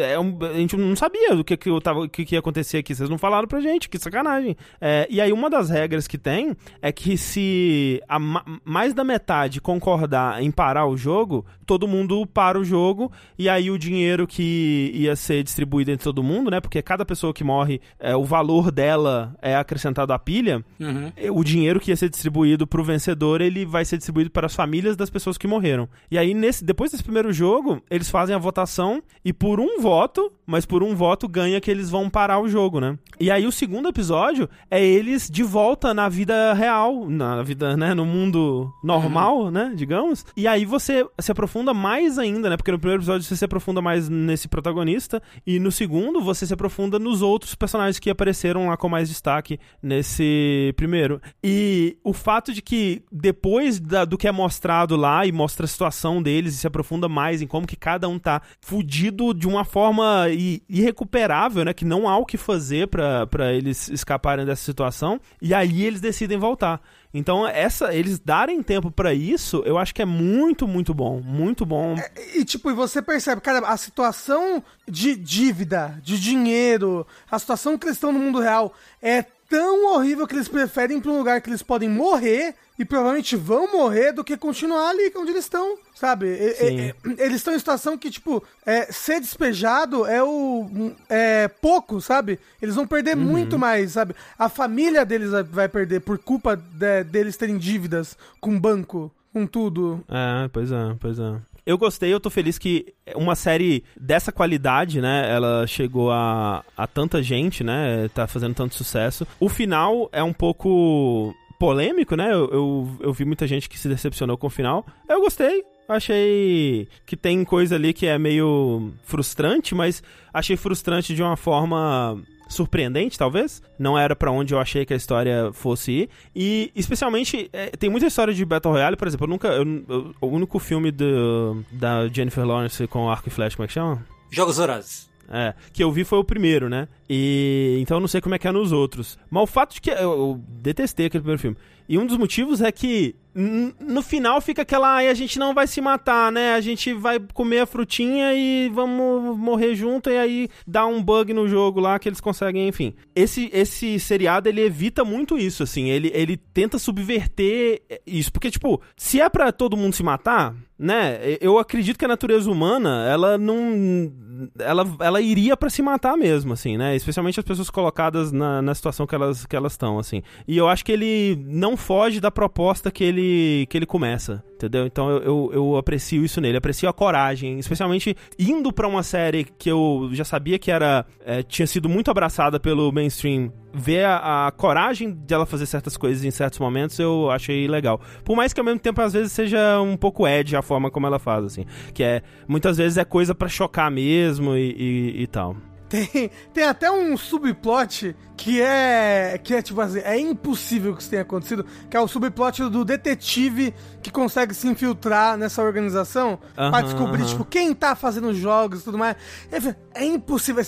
é, é um- a gente não sabia do que, que, eu tava, que, que ia acontecer aqui, vocês não falaram pra gente, que sacanagem. É, e aí, uma das regras que tem é que se a ma- mais da metade concordar em parar o jogo, todo mundo para o jogo, e aí o dinheiro que ia ser distribuído entre todo mundo, né? Porque cada pessoa que morre, é, o valor dela é acrescentado à pilha Uhum. o dinheiro que ia ser distribuído pro vencedor, ele vai ser distribuído para as famílias das pessoas que morreram. E aí, nesse, depois desse primeiro jogo, eles fazem a votação e por um voto, mas por um voto ganha que eles vão parar o jogo, né? E aí o segundo episódio é eles de volta na vida real, na vida, né, no mundo normal, né, digamos. E aí você se aprofunda mais ainda, né? Porque no primeiro episódio você se aprofunda mais nesse protagonista e no segundo você se aprofunda nos outros personagens que apareceram lá com mais destaque nesse primeiro. E o fato de que depois da- do que é mostrado lá e mostra a situação deles e se aprofunda mais em como que cada um tá fudido de uma forma irrecuperável, né? Que não há o que fazer pra eles escaparem dessa situação. E aí eles decidem voltar. Então, essa, eles darem tempo pra isso, eu acho que é muito, muito bom. Muito bom. E tipo, e você percebe, cara, a situação de dívida, de dinheiro, a situação que eles estão no mundo real é tão horrível que eles preferem ir pra um lugar que eles podem morrer e provavelmente vão morrer do que continuar ali onde eles estão, sabe? E- e- eles estão em situação que, tipo, é, ser despejado é o. é pouco, sabe? Eles vão perder muito mais, sabe? A família deles vai- perder por culpa de- deles terem dívidas com o banco, com tudo. É, pois é, pois é. Eu gostei, eu tô feliz que uma série dessa qualidade, né, ela chegou a, a tanta gente, né, tá fazendo tanto sucesso. O final é um pouco polêmico, né, eu, eu, eu vi muita gente que se decepcionou com o final. Eu gostei, achei que tem coisa ali que é meio frustrante, mas achei frustrante de uma forma surpreendente, talvez. Não era pra onde eu achei que a história fosse ir. E, especialmente, é, tem muita história de Battle Royale, por exemplo, eu nunca... eu- eu- o único filme do, da Jennifer Lawrence com arco e flecha, como é que chama? Jogos Horazes. É, que eu vi foi o primeiro, né? E então eu não sei como é que é nos outros. Mas o fato de que eu, eu detestei aquele primeiro filme. E um dos motivos é que no final fica aquela, ai, a gente não vai se matar, né? A gente vai comer a frutinha e vamos morrer junto e aí dá um bug no jogo lá que eles conseguem, enfim. Esse esse seriado ele evita muito isso, assim, ele ele tenta subverter isso, porque tipo, se é pra todo mundo se matar, né? Eu acredito que a natureza humana, ela não ela, ela iria pra se matar mesmo, assim, né? Especialmente as pessoas colocadas na, na situação que elas que elas estão, assim. E eu acho que ele não foge da proposta que ele que ele começa, entendeu? Então eu, eu, eu aprecio isso nele, aprecio a coragem, especialmente indo pra uma série que eu já sabia que era é, tinha sido muito abraçada pelo mainstream. Ver a, a coragem de ela fazer certas coisas em certos momentos eu achei legal. Por mais que ao mesmo tempo às vezes seja um pouco edge a forma como ela faz, assim. Que é, muitas vezes é coisa pra chocar mesmo e, e, e tal. Tem, tem até um subplot que é. que é tipo assim, é impossível que isso tenha acontecido, que é o subplot do detetive que consegue se infiltrar nessa organização pra Aham, descobrir, aham. tipo, quem tá fazendo os jogos e tudo mais. É, é impossível.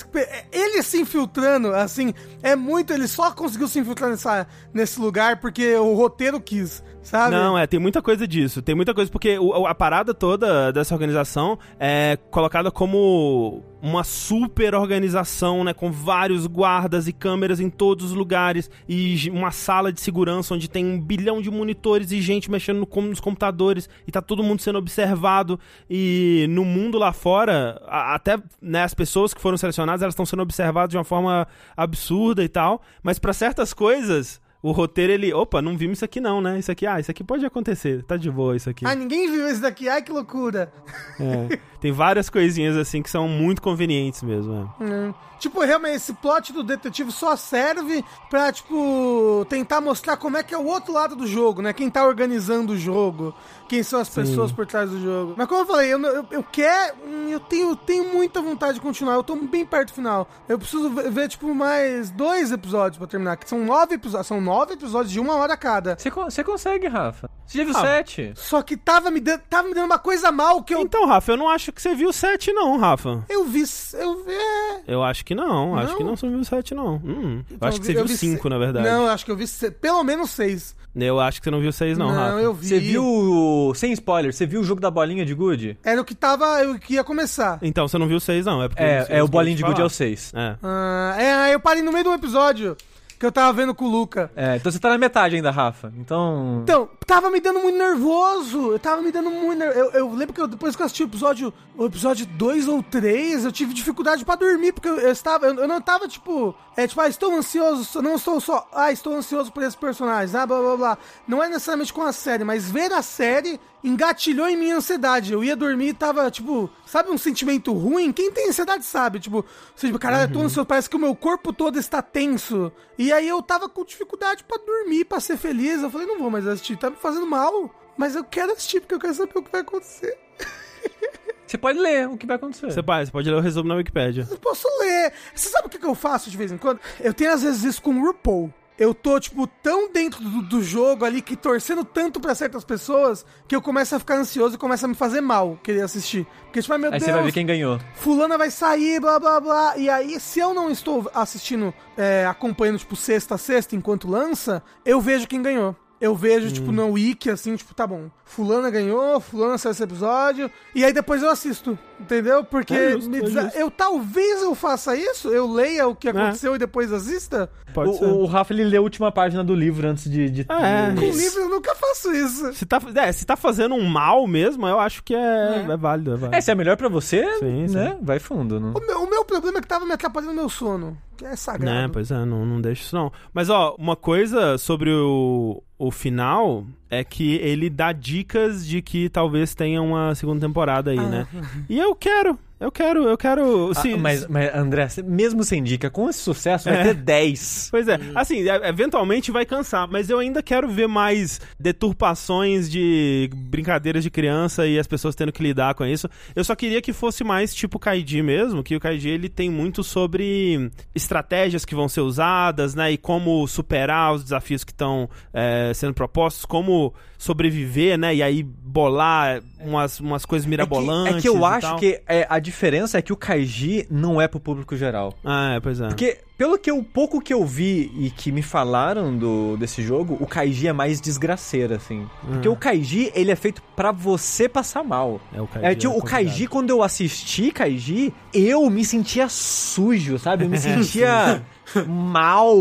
Ele se infiltrando, assim, é muito. Ele só conseguiu se infiltrar nessa, nesse lugar porque o roteiro quis, sabe? Não, é, tem muita coisa disso. Tem muita coisa, porque o- a parada toda dessa organização é colocada como uma super organização, né? Com vários guardas e câmeras em todos os lugares. E uma sala de segurança onde tem um bilhão de monitores e gente mexendo no nos computadores. E tá todo mundo sendo observado. E no mundo lá fora, a- até né, as pessoas que foram selecionadas, elas estão sendo observadas de uma forma absurda e tal. Mas pra certas coisas. O roteiro, ele. Opa, não vimos isso aqui não, né? Isso aqui, ah, isso aqui pode acontecer. Tá de boa isso aqui. Ah, ninguém viu esse daqui. Ai, que loucura. É. Tem várias coisinhas assim que são muito convenientes mesmo. é. Hum. Tipo, realmente, esse plot do detetive só serve pra, tipo, tentar mostrar como é que é o outro lado do jogo, né? Quem tá organizando o jogo, quem são as pessoas por trás do jogo. Mas como eu falei, eu, eu, eu quero. hum, Eu tenho, tenho muita vontade de continuar. Eu tô bem perto do final. Eu preciso ver, ver, tipo, mais dois episódios pra terminar. Que são nove episódios. São nove episódios de uma hora cada. Você, você consegue, Rafa. Você já viu Ah. sete? Só que tava me, dando, tava me dando uma coisa mal que eu. Então, Rafa, eu não acho que você viu 7, não, Rafa. Eu vi. Eu vi. É, Eu acho que não, acho Não? que não você viu 7, não. Hum, eu Então, acho que você eu viu vi 5, se- na verdade. Não, eu acho que eu vi se- pelo menos seis. Eu acho que você não viu 6, não, Rafa. eu vi. Você viu, o- sem spoiler, você viu o jogo da bolinha de gude? Era o que tava. Eu que ia começar. Então, você não viu 6, não. É, porque eu não É, é o eu bolinho de gude é o falar. 6. É. Ah, é, eu parei no meio de um episódio que eu tava vendo com o Luca. É, então você tá na metade ainda, Rafa. Então. Então, tava me dando muito nervoso. Eu tava me dando muito nervoso. Eu, eu lembro que eu- depois que eu assisti o episódio, o episódio 2 ou 3, eu tive dificuldade pra dormir, porque eu, eu estava. Eu, eu não tava, tipo. É tipo, ah, estou ansioso. Não estou só. Ah, estou ansioso por esses personagens. Ah, blá blá blá. Não é necessariamente com a série, mas ver a série engatilhou em minha ansiedade. Eu ia dormir e tava, tipo, sabe um sentimento ruim? Quem tem ansiedade sabe, tipo, você, tipo, caralho, eu tô ansioso, parece que o meu corpo todo está tenso. E aí eu tava com dificuldade pra dormir, pra ser feliz. Eu falei, não vou mais assistir, tá me fazendo mal. Mas eu quero assistir, porque eu quero saber o que vai acontecer. Você pode ler o que vai acontecer. Você, pode, você pode ler o resumo na Wikipédia. Eu posso ler. Você sabe o que, que eu faço de vez em quando? Eu tenho às vezes isso com o RuPaul. Eu tô, tipo, tão dentro do, do jogo ali que torcendo tanto pra certas pessoas que eu começo a ficar ansioso e começa a me fazer mal querer assistir. Porque, tipo, ai meu Aí Deus. você vai ver quem ganhou. fulana vai sair, blá blá blá. E aí, se eu não estou assistindo, é, acompanhando, tipo, sexta a sexta enquanto lança, eu vejo quem ganhou. Eu vejo, tipo, no wiki, assim, tipo, tá bom, fulana ganhou, fulana saiu esse episódio, e aí depois eu assisto, entendeu? Porque É justo, é desa- eu talvez eu faça isso, eu leia o que aconteceu e depois assista. Pode ser. O, o Rafa, ele lê a última página do livro antes de... de É. Com livro eu nunca faço isso. Se tá, é, se tá fazendo um mal mesmo, eu acho que é, é. válido, é válido. É, se é melhor pra você, Sim, né? Vai fundo. Não... O meu, o meu problema é que tava me atrapalhando meu sono, que é sagrado. Né, pois é, não, não deixa isso não. Mas ó, uma coisa sobre o, o final é que ele dá dicas de que talvez tenha uma segunda temporada aí, né? E eu quero, eu quero, eu quero. Ah, se- mas, mas, André, mesmo sem dica, com esse sucesso, vai É. ter 10. Pois é, assim, é- eventualmente vai cansar, mas eu ainda quero ver mais deturpações de brincadeiras de criança e as pessoas tendo que lidar com isso. Eu só queria que fosse mais tipo Kaiji mesmo, que o Kaiji ele tem muito sobre estratégias que vão ser usadas, né, e como superar os desafios que estão é, sendo propostos, como sobreviver, né, e aí bolar umas, umas coisas mirabolantes. É que, é que eu e acho tal. que é, a diferença é que o Kaiji não é pro público geral. Ah, é, pois é. Porque, pelo que eu, pouco que eu vi e que me falaram do, desse jogo, o Kaiji é mais desgraceira, assim. Porque o Kaiji, ele é feito pra você passar mal. É, o Kaiji É, tipo, é o Kaiji, quando eu assisti Kaiji, eu me sentia sujo, sabe? Eu me sentia mal.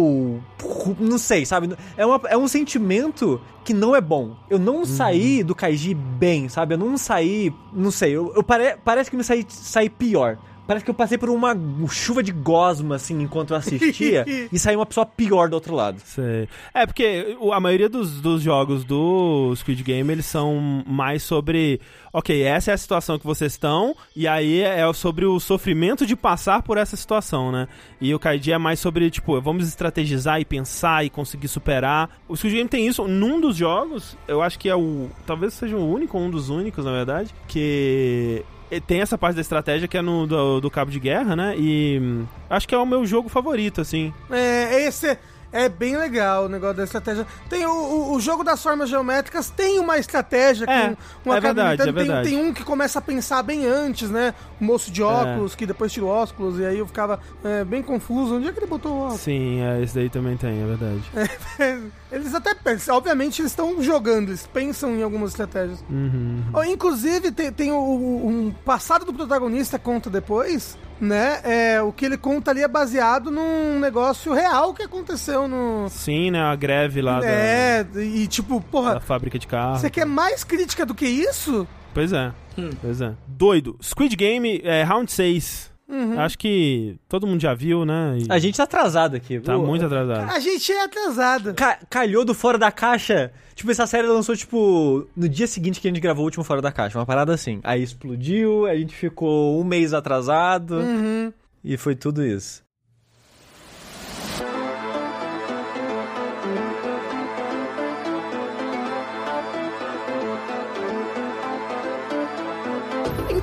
Não sei, sabe? É, uma- é um sentimento que não é bom. Eu não saí do Kaiji bem, sabe? Eu não saí. Não sei, eu, eu pare- parece que me saí, saí pior. Parece que eu passei por uma chuva de gosma, assim, enquanto eu assistia, e saí uma pessoa pior do outro lado. Sei. É, porque a maioria dos, dos jogos do Squid Game, eles são mais sobre... Ok, essa é a situação que vocês estão, e aí é sobre o sofrimento de passar por essa situação, né? E o Kaiji é mais sobre, tipo, vamos estrategizar e pensar e conseguir superar. O Squid Game tem isso num dos jogos, eu acho que é o... Talvez seja o único, um dos únicos, na verdade, que... Tem essa parte da estratégia que é no do, do cabo de guerra, né? E hum, acho que é o meu jogo favorito, assim. É, esse é, é bem legal o negócio da estratégia. Tem o, o, o jogo das formas geométricas, tem uma estratégia É, com uma é verdade, tem, é verdade. Tem um que começa a pensar bem antes, né? O moço de óculos, que depois tira o óculos, e aí eu ficava é, bem confuso. Onde é que ele botou o óculos? Sim, é, esse daí também tem, é verdade. Eles até pensam, obviamente eles estão jogando, eles pensam em algumas estratégias. Uhum. Ó, Inclusive, tem, tem o, um passado do protagonista conta depois, né? É, o que ele conta ali é baseado num negócio real que aconteceu no. Sim, né? A greve lá da, É, e tipo, da porra, fábrica de carro. você quer mais crítica do que isso? Pois é. Pois é. Doido. Squid Game, é, round 6. Acho que todo mundo já viu, né? E A gente tá atrasado aqui. tá muito atrasado. A gente é atrasado. Ca- calhou do Fora da Caixa. Tipo, essa série lançou, tipo, no dia seguinte que a gente gravou o último Fora da Caixa. Uma parada assim. Aí explodiu, a gente ficou um mês atrasado. Uhum. E foi tudo isso.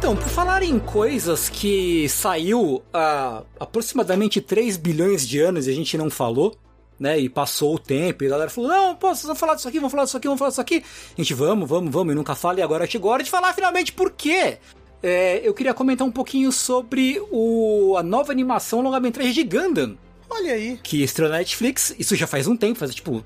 Então, por falar em coisas que saiu há aproximadamente 3 bilhões de anos e a gente não falou, né? E passou o tempo e a galera falou: não, pô, vocês vão falar disso aqui, vão falar disso aqui, vão falar disso aqui. A gente, vamos, vamos, vamos, e nunca fala, e agora chegou a hora de falar finalmente por quê. É, eu queria comentar um pouquinho sobre o, a nova animação longa-metragem de Gundam, Olha aí. que estreou na Netflix. Isso já faz um tempo, faz tipo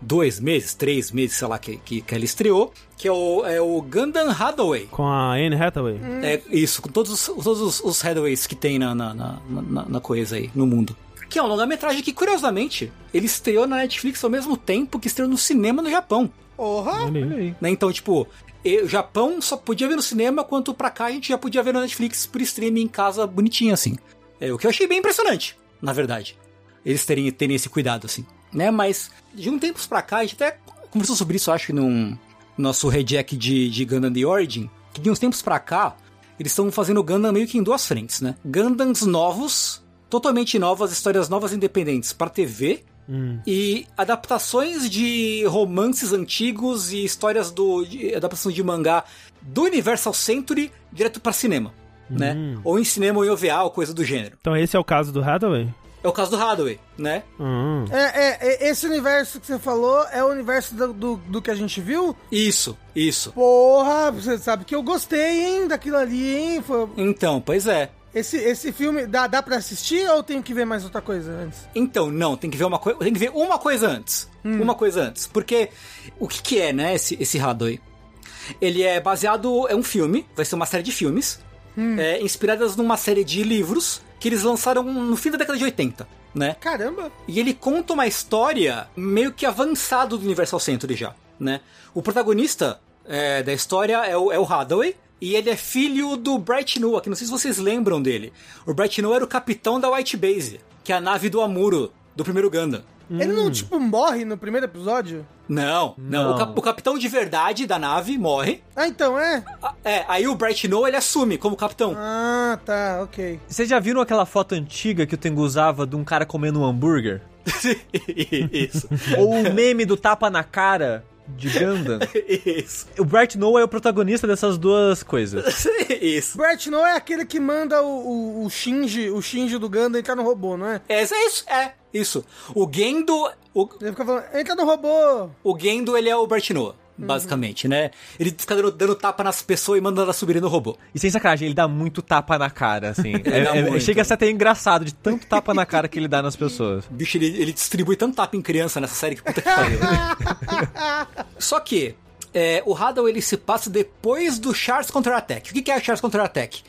dois meses, três meses, sei lá, que, que, que ela estreou. Que é o, é o Gundam Hathaway. Com a Anne Hathaway. É isso, com todos, os- todos os, os Hathways que tem na, na, na, na- na coisa aí, no mundo. Que é um longa-metragem que, curiosamente, ele estreou na Netflix ao mesmo tempo que estreou no cinema no Japão. Porra! Né? Então, tipo, o Japão só podia ver no cinema, quanto pra cá a gente já podia ver na Netflix por streaming em casa bonitinho, assim. É, o que eu achei bem impressionante, na verdade. Eles terem, terem esse cuidado, assim. Né? Mas, de um tempos pra cá, a gente até conversou sobre isso, acho que num nosso rejack de, de Gundam The Origin, que de uns tempos pra cá, eles estão fazendo Gundam meio que em duas frentes, né? Gundams novos, totalmente novas, histórias novas independentes pra TV, Hum. e adaptações de romances antigos e histórias do de, adaptação de mangá do Universal Century direto pra cinema, né? Hum. Ou em cinema ou em OVA ou coisa do gênero. Então esse é o caso do Hathaway? É o caso do Hathaway, né? Hum. É, é, esse universo que você falou é o universo do, do, do que a gente viu? Isso, isso. Porra, você sabe que eu gostei, hein, daquilo ali, hein? Foi- Então, pois é. Esse, esse filme dá, dá pra assistir ou tem que ver mais outra coisa antes? Então, não, tem que ver uma coisa. Tem que ver uma coisa antes. Uma coisa antes. Porque o que, que é, né, esse, esse Hadoi? Ele é baseado. É um filme, vai ser uma série de filmes. é, inspiradas numa série de livros que eles lançaram no fim da década de 80, né? Caramba! E ele conta uma história meio que avançado do Universal Century já, né? O protagonista é, da história é o, é o Hathaway, e ele é filho do Bright Noah, que não sei se vocês lembram dele. O Bright Noah era o capitão da White Base, que é a nave do Amuro, do primeiro Gundam. Ele não, tipo, morre no primeiro episódio? Não, não. O, Não. cap- o capitão de verdade da nave morre. Ah, então é? Ah, É, aí o Bright Noah ele assume como capitão. Ah, tá, ok. Vocês já viram aquela foto antiga que o Tengu usava de um cara comendo um hambúrguer? Isso. Ou o meme do tapa na cara de Gundam? Isso. o Bright Noah é o protagonista dessas duas coisas. Isso. Brett não é aquele que manda o, o, o Shinji, o Shinji do Gundam entrar no robô, não é? É, é isso, é, isso. O Gendo, o, Ele fica falando, entra no robô! o Gendo, ele é o Bright Noah, basicamente, né? Ele fica dando, dando tapa nas pessoas e mandando elas subirem no robô. E sem sacanagem, ele dá muito tapa na cara, assim. É- é- chega a ser até engraçado de tanto tapa na cara que ele dá nas pessoas. Bicho, ele, ele distribui tanto tapa em criança nessa série que puta que pariu. Só que, é, o Haddow, ele se passa depois do Charles Counter-Attack. O que que é o Charles Counter-Attack?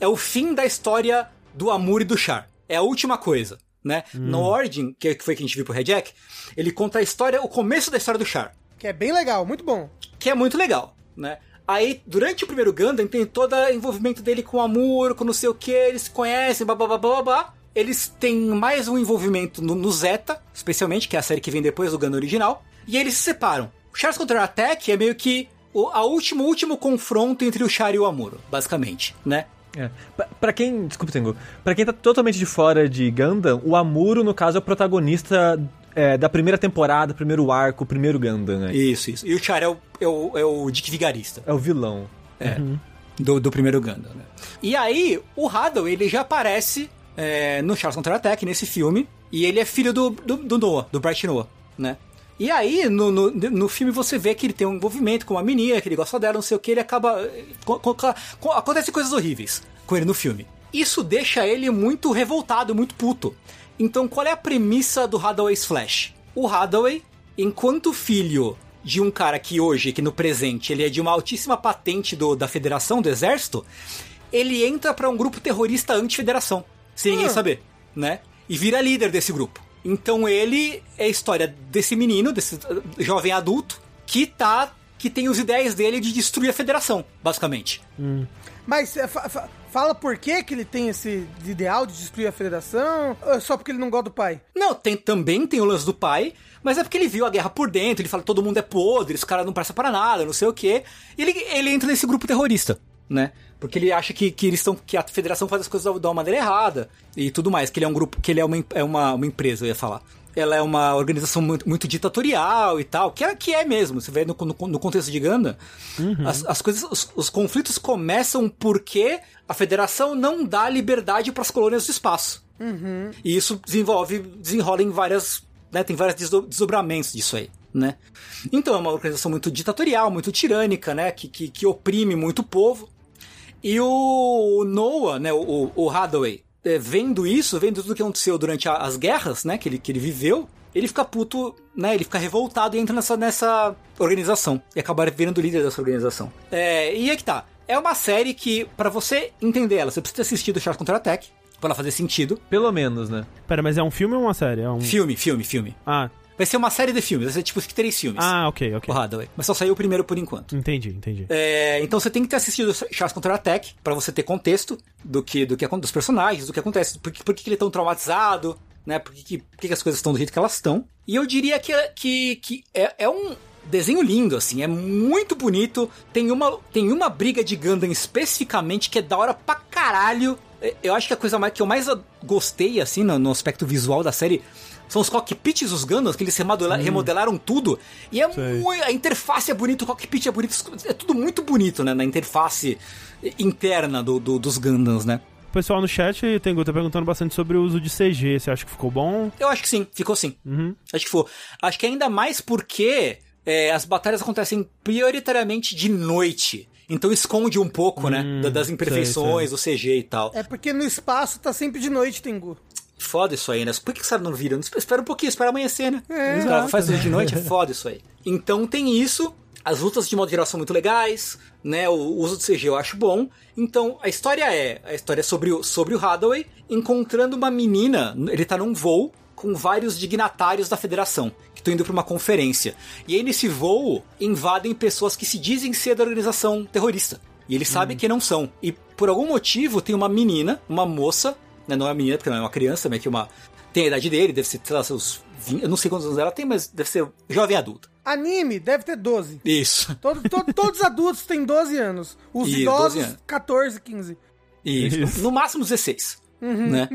É o fim da história do Amur e do Char. É a última coisa, né? No Origin, que foi que a gente viu pro Red Jack, ele conta a história, o começo da história do Char. Que é bem legal, muito bom. que é muito legal, né? Aí, durante o primeiro Gundam, tem todo o envolvimento dele com o Amuro, com não sei o que, eles se conhecem, blá blá blá blá blá. Eles têm mais um envolvimento no, no Zeta, especialmente, que é a série que vem depois do Gundam original, e eles se separam. O Charles Contra Attack é meio que o a último, último confronto entre o Char e o Amuro, basicamente, né? É. Pra, pra quem. Desculpa, Tengu. Pra quem tá totalmente de fora de Gundam, o Amuro, no caso, é o protagonista é, da primeira temporada, primeiro arco, primeiro Gundam, né? Isso, isso. E o Char é o, é o, é o Dick Vigarista. É o vilão. É, do, do primeiro Gundam, né? E aí, o Haddow, ele já aparece é, no Charles Counter-Attack, nesse filme, e ele é filho do, do, do Noah, do Bright Noah, né? E aí, no, no, no filme, você vê que ele tem um envolvimento com uma menina, que ele gosta dela, não sei o que, ele acaba... co- co- co- Acontecem coisas horríveis com ele no filme. Isso deixa ele muito revoltado, muito puto. Então, qual é a premissa do Hathaway's Flash? O Hathaway, enquanto filho de um cara que hoje, que no presente, ele é de uma altíssima patente do, da federação, do exército, ele entra pra um grupo terrorista anti-federação, sem ninguém Ah. saber, né? E vira líder desse grupo. Então ele é a história desse menino, desse uh, jovem adulto, que tá. que tem os ideias dele de destruir a federação, basicamente. Mas é, fa- fa- fala por que, que ele tem esse ideal de destruir a federação? Ou é só porque ele não gosta do pai? Não, tem, também tem o lance do pai, mas é porque ele viu a guerra por dentro, ele fala todo mundo é podre, esse cara não presta para nada, não sei o quê. E ele, ele entra nesse grupo terrorista, né? Porque ele acha que, que eles estão. que a federação faz as coisas da- de uma maneira errada e tudo mais, que ele é um grupo, que ele é uma, é uma, uma empresa, eu ia falar. Ela é uma organização muito, muito ditatorial e tal, que é, que é mesmo. Você vê no, no, no contexto de Ganda, as, as coisas, os, os conflitos começam porque a federação não dá liberdade para as colônias do espaço. E isso desenvolve, desenrola em várias. Né, tem vários desdo- desdobramentos disso aí. Né? Então é uma organização muito ditatorial, muito tirânica, né? Que, que, que oprime muito o povo. E o Noah, né, o, o Hathaway, é, vendo isso, vendo tudo que aconteceu durante a- as guerras, né, que ele, que ele viveu, ele fica puto, né, ele fica revoltado e entra nessa, nessa organização. E acaba virando líder dessa organização. É, e aí que tá. É uma série que, pra você entender ela, você precisa ter assistido Charles Contra-Attack, pra ela fazer sentido. Pelo menos, né? Pera, mas é um filme ou uma série? É um... Filme, filme, filme. Ah, Vai ser uma série de filmes, vai ser tipo três filmes. ah, ok, ok. O Hathaway. Mas só saiu o primeiro por enquanto. Entendi, entendi. É, então você tem que ter assistido Charles Contra-Attack pra você ter contexto do que, do que dos personagens, do que acontece, por, que- por que que ele é tão traumatizado, né? Por que, que, por que que as coisas estão do jeito que elas estão. E eu diria que, que, que é, é um desenho lindo, assim, é muito bonito. Tem uma, tem uma briga de Gundam especificamente que é da hora pra caralho. É, Eu acho que a coisa mais, que eu mais gostei, assim, no, no aspecto visual da série. São os cockpits dos Gundams, que eles remodela- remodelaram tudo. E é Sei. muito. A interface é bonita, o cockpit é bonito. É tudo muito bonito, né? Na interface interna do, do- dos Gundams, né? O pessoal no chat tem, tá perguntando bastante sobre o uso de CG. Você acha que ficou bom? Eu acho que sim, ficou sim. Uhum. Acho que foi. Acho que ainda mais porque é, as batalhas acontecem prioritariamente de noite. Então esconde um pouco, né? Hum, da- Das imperfeições, do CG e tal. É porque no espaço tá sempre de noite, Tengu. Foda isso aí, né? Por que os caras não viram? Espera um pouquinho, espera amanhecer, né? É, Os caras fazem de noite, é foda isso aí. Então tem isso. As lutas de modo geral são muito legais, né? O uso do CG eu acho bom. Então a história é a história é sobre o, sobre o Hathaway encontrando uma menina. Ele tá num voo com vários dignatários da federação que estão indo pra uma conferência. E aí nesse voo invadem pessoas que se dizem ser da organização terrorista. E ele sabe que não são. E por algum motivo tem uma menina, uma moça, né? Não é uma menina porque não é uma criança, mas que uma tem a idade dele, deve ser, sei lá, seus 20, eu não sei quantos anos ela tem, mas deve ser jovem adulta. Anime deve ter 12. Isso. Todo, todo- todos os adultos têm 12 anos. Os Isso, 12 idosos, anos. 14, 15. Isso. Isso. No máximo 16, né?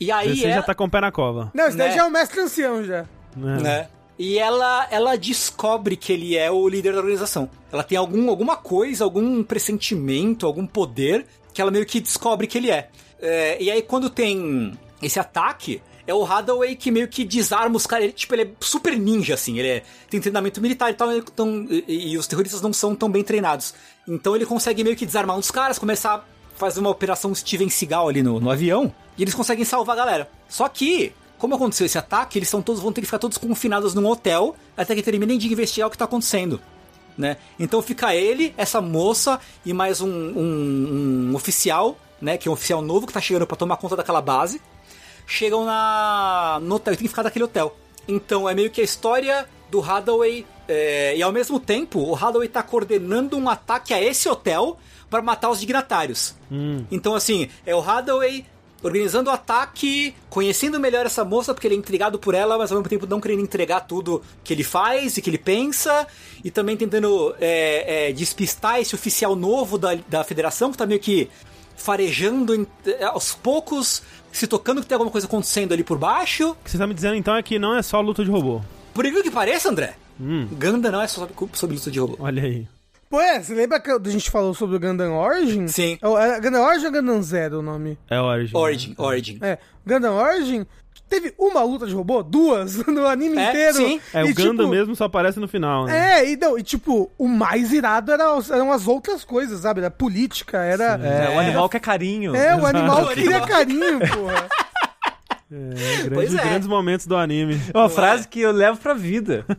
E aí Você é, já tá com o pé na cova. Não, esse daí Né? já é o mestre ancião já. né? né? E ela, ela descobre que ele é o líder da organização. Ela tem algum, alguma coisa, algum pressentimento, algum poder que ela meio que descobre que ele é. É, e aí quando tem esse ataque, é o Hathaway que meio que desarma os caras. Ele, tipo, ele é super ninja, assim. Ele é- tem treinamento militar e tal, então, e, e os terroristas não são tão bem treinados. Então ele consegue meio que desarmar uns caras, começar a fazer uma operação Steven Seagal ali no, no avião, e eles conseguem salvar a galera. Só que, como aconteceu esse ataque, eles são todos, vão ter que ficar todos confinados num hotel até que terminem de investigar o que tá acontecendo. Né? Então fica ele, essa moça e mais um, um- um oficial, né? Que é um oficial novo que tá chegando pra tomar conta daquela base. Chegam na, no hotel e tem que ficar naquele hotel. Então é meio que a história do Hathaway. é, e ao mesmo tempo, o Hathaway tá coordenando um ataque a esse hotel para matar os dignatários. Então, assim, é o Hathaway organizando o ataque, conhecendo melhor essa moça, porque ele é intrigado por ela, mas ao mesmo tempo não querendo entregar tudo que ele faz e que ele pensa, e também tentando é, é, despistar esse oficial novo da, da federação, que tá meio que farejando em- é, aos poucos, se tocando que tem alguma coisa acontecendo ali por baixo. O que você tá me dizendo então é que não é só luta de robô. Por incrível que pareça, André, Hum, Ganda não é só sobre, sobre luta de robô. olha aí. Pô, é, você lembra que a gente falou sobre o Gundam Origin? Sim. É o- é Gundam Origin ou Gundam Zero o nome? É Origin. Origin, Origin. É, Gundam Origin teve uma luta de robô, duas, no anime É, inteiro. sim. É, o E, Gundam tipo, mesmo só aparece no final, né? É, e, não, e tipo, o mais irado era, eram as outras coisas, sabe? Era política, era... É, o animal quer carinho. É, o animal Exato. queria carinho, porra. É, Pois grandes, é. grandes momentos do anime. É uma frase que eu levo pra vida.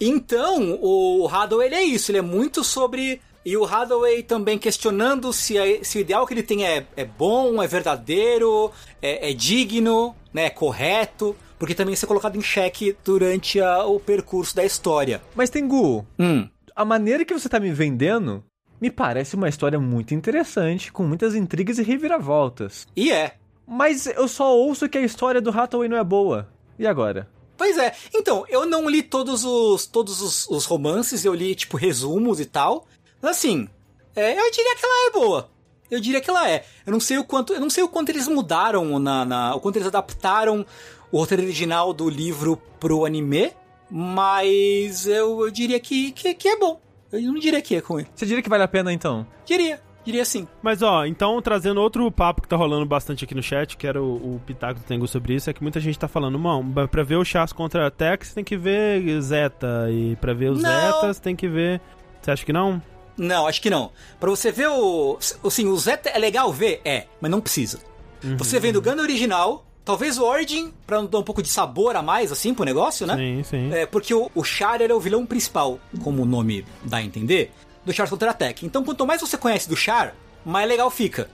Então, o Hathaway ele é isso, ele é muito sobre. E o Hathaway também questionando se, a- se o ideal que ele tem é, é bom, é verdadeiro, é, é digno, né, é correto, porque também isso é colocado em xeque durante a- o percurso da história. Mas, Tengu, Hum, a maneira que você tá me vendendo me parece uma história muito interessante, com muitas intrigas e reviravoltas. e é. Mas eu só ouço que a história do Hathaway não é boa. E agora? Pois é. Então, eu não li todos os todos os, os romances, eu li, tipo, resumos e tal. Mas, assim, é, eu diria que ela é boa. Eu diria que ela é. Eu não sei o quanto, eu não sei o quanto eles mudaram na, na o quanto eles adaptaram o roteiro original do livro pro anime, mas eu, eu diria que, que, que é bom. Eu não diria que é ruim. Você diria que vale a pena então? Diria, diria sim. Mas ó, então trazendo outro papo que tá rolando bastante aqui no chat, que era o, o Pitaco do Tengu sobre isso, é que muita gente tá falando, mano, pra ver o Chas contra a Tex tem que ver Zeta, e pra ver os Não. Zetas tem que ver... Você acha que não? Não, acho que não. Pra você ver o. Assim, o Zeta é legal ver? É, mas não precisa. Você vendo o Gundam original, talvez o Origin, pra dar um pouco de sabor a mais, assim, pro negócio, né? Sim, sim. É, porque o, o Char era o vilão principal, como o nome dá a entender, do Char contra Tech. Então, quanto mais você conhece do Char, mais legal fica.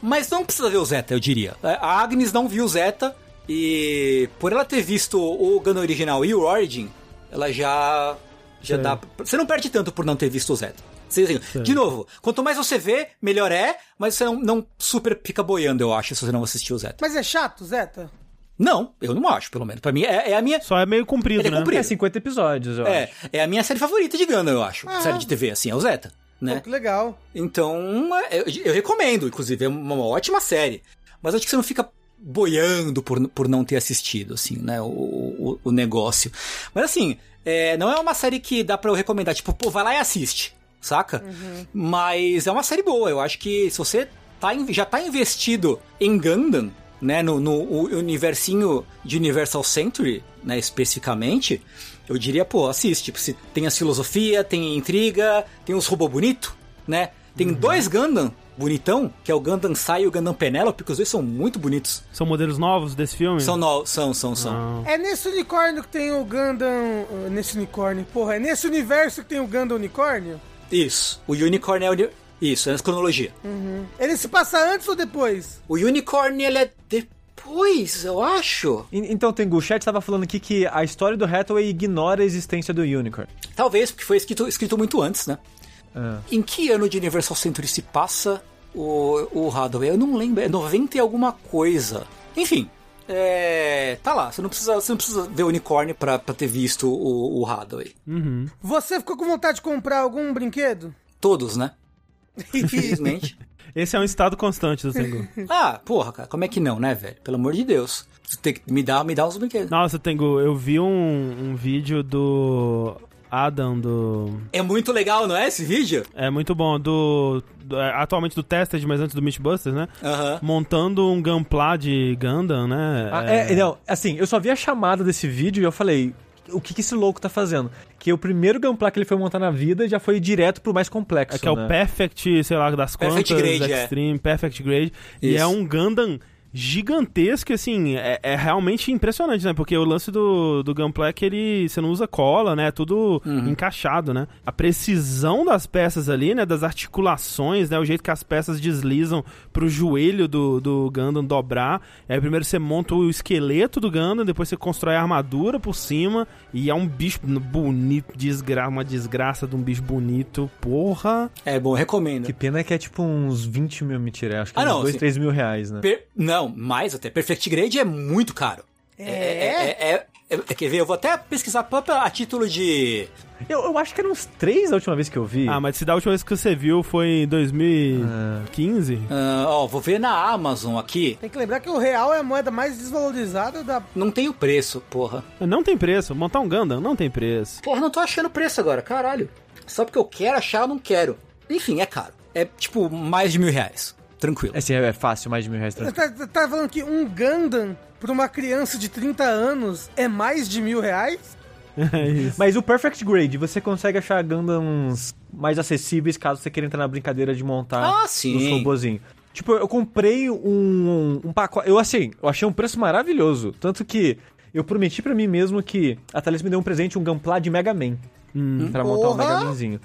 Mas não precisa ver o Zeta, eu diria. É, A Agnes não viu o Zeta, e por ela ter visto o Gundam original e o Origin, ela já. já dá. Você não perde tanto por não ter visto o Zeta. Assim, de novo, quanto mais você vê, melhor é, mas você não, não super fica boiando, eu acho, se você não assistiu o Zeta. Mas é chato, Zeta? Não, eu não acho, pelo menos. Pra mim, é, é a minha. Só é meio comprido, Ele é né? comprido. É 50 episódios, eu É, acho. é a minha série favorita de Gundam, eu acho. Ah. Série de TV, assim, é o Zeta. Pô, Né? que legal. Então, eu, eu recomendo, inclusive, é uma ótima série. Mas acho que você não fica boiando por, por não ter assistido, assim, né, o, o, o negócio. Mas assim, é, não é uma série que dá pra eu recomendar, tipo, pô, vai lá e assiste, saca? Mas é uma série boa, eu acho que se você tá, já tá investido em Gundam, né, no, no o universinho de Universal Century, né, especificamente, eu diria, pô, assiste. Tipo, se tem a filosofia, tem a intriga, tem os robôs bonitos, né? Tem dois Gundam bonitão, que é o Gundam Sai e o Gundam Penelope, que os dois são muito bonitos. São modelos novos desse filme? São, no... são, são, são. Ah. É nesse unicórnio que tem o Gundam. uh, Nesse unicórnio, porra, é nesse universo que tem o Gundam unicórnio? Isso. O Unicorn é o... Isso, é na cronologia. Ele se passa antes ou depois? O Unicorn, ele é depois, eu acho. E- Então, Tengu, o chat tava falando aqui que a história do Hathaway ignora a existência do Unicorn. Talvez, porque foi escrito, escrito muito antes, né? Ah. Em que ano de Universal Century se passa o, o Hathaway? Eu não lembro, é 90 e alguma coisa. Enfim, é, tá lá, você não precisa, você não precisa ver o unicórnio pra, pra ter visto o, o Hathaway. Você ficou com vontade de comprar algum brinquedo? Todos, né? Infelizmente. Esse é um estado constante do Tengu. ah, porra, cara, como é que não, né, velho? Pelo amor de Deus. Tem que me dar, me dar os brinquedos. Nossa, Tengu, eu vi um, um vídeo do Adam do... É muito legal, não é, esse vídeo? É muito bom, do... do- é, atualmente do Tested, mas antes do Mythbusters, né? Aham. Montando um Gunpla de Gundam, né? Ah, é, não, assim, eu só vi a chamada desse vídeo e eu falei, o que, que esse louco tá fazendo? Que o primeiro Gunpla que ele foi montar na vida já foi direto pro mais complexo, É que é né? o Perfect, sei lá, das Perfect quantas, Grade, é. Extreme, Perfect Grade. E Isso. é um Gundam gigantesco, assim, é, é realmente impressionante, né? Porque o lance do, do Gunpla é que ele, você não usa cola, né? É tudo Uhum. encaixado, né? A precisão das peças ali, né? Das articulações, né? O jeito que as peças deslizam pro joelho do, do Gundam dobrar. Aí primeiro você monta o esqueleto do Gundam, depois você constrói a armadura por cima. E é um bicho bonito, desgra uma desgraça de um bicho bonito. Porra! É bom, recomendo. Que pena que é tipo uns 20 mil, mentira, acho que Ah, uns não, 2, sim. 3 mil reais, né? Per- Não, mais até. Perfect Grade é muito caro. É? é, é- é- quer ver? Eu vou até pesquisar a título de. Eu, eu acho que eram uns 3 a última vez que eu vi. Ah, mas se da última vez que você viu foi em 2015? ah, ó, vou ver na Amazon aqui. Tem que lembrar que o real é a moeda mais desvalorizada da. Não tem o preço, porra. Não tem preço. Montar um Gundam não tem preço. Porra, não tô achando preço agora, caralho. Só porque eu quero achar, eu não quero. Enfim, é caro. É tipo mais de mil reais. Tranquilo. Esse é fácil, mais de mil reais. Você tá, tá- tá falando que um Gundam pra uma criança de 30 anos é mais de mil reais? Isso. Mas o Perfect Grade, você consegue achar Gundams mais acessíveis caso você queira entrar na brincadeira de montar Ah, os robozinhos. Tipo, eu comprei um, um pacote. Eu assim, eu achei um preço maravilhoso. Tanto que eu prometi pra mim mesmo que a Thalys me deu um presente, um Gunpla de Mega Man. Pra montar um Porra! Mega Manzinho.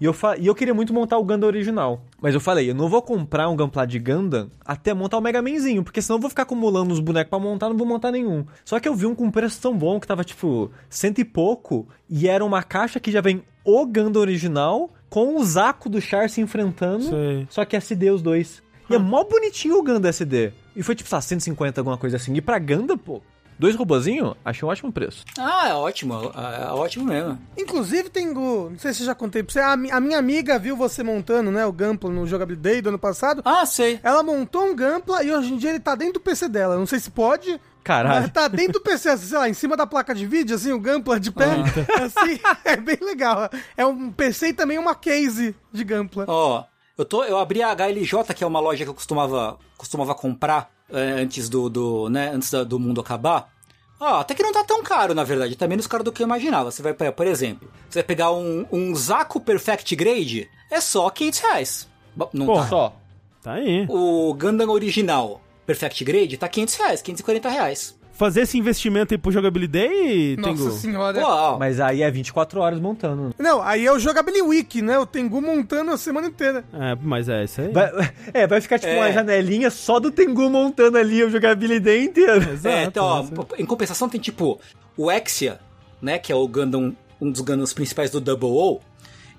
E eu, fa- e eu queria muito montar o Gundam original. Mas eu falei, eu não vou comprar um Gunpla de Gundam até montar o Mega Manzinho, porque senão eu vou ficar acumulando os bonecos pra montar, não vou montar nenhum. Só que eu vi um com preço tão bom que tava tipo cento e pouco, e era uma caixa que já vem o Gundam original com o Zaco do Char se enfrentando, Sei. só que SD os dois. E é mó bonitinho o Gundam SD. E foi tipo, sei lá, 150, alguma coisa assim. E pra Gundam, pô, dois robozinhos, achei um ótimo preço. Ah, é ótimo. É, é ótimo mesmo. Inclusive, Tengu, não sei se eu já contei pra você, a, a minha amiga viu você montando, né, o Gunpla no Jogabilidade Day do ano passado. Ah, sei. Ela montou um Gunpla e hoje em dia ele tá dentro do PC dela. Não sei se pode, Caralho. mas tá dentro do PC, assim, sei lá, em cima da placa de vídeo, assim, o Gunpla de pé. Assim, é bem legal. É um PC e também uma case de Gunpla. Ó, eu tô, eu abri a HLJ, que é uma loja que eu costumava, costumava comprar é, antes do, do, né, antes da- do mundo acabar. Ó, até que não tá tão caro, na verdade, tá menos caro do que eu imaginava. Você vai, por exemplo, você vai pegar um, um Zaco Perfect Grade, é só 500 reais. Não Pô, tá. Só. Tá aí. O Gundam original Perfect Grade tá 500 reais, 540 reais. Fazer esse investimento aí pro Jogabilidade, Nossa Tengu? senhora. Ó, Mas aí é 24 horas montando. Não, aí é o Jogability Week, né? O Tengu montando a semana inteira. É, mas é isso aí. Vai, é, vai ficar tipo É. uma janelinha só do Tengu montando ali o jogabilidade inteiro. Exato, É, então, ó, né? em compensação tem tipo o Exia, né, que é o Gundam, um dos Gundams principais do Double O.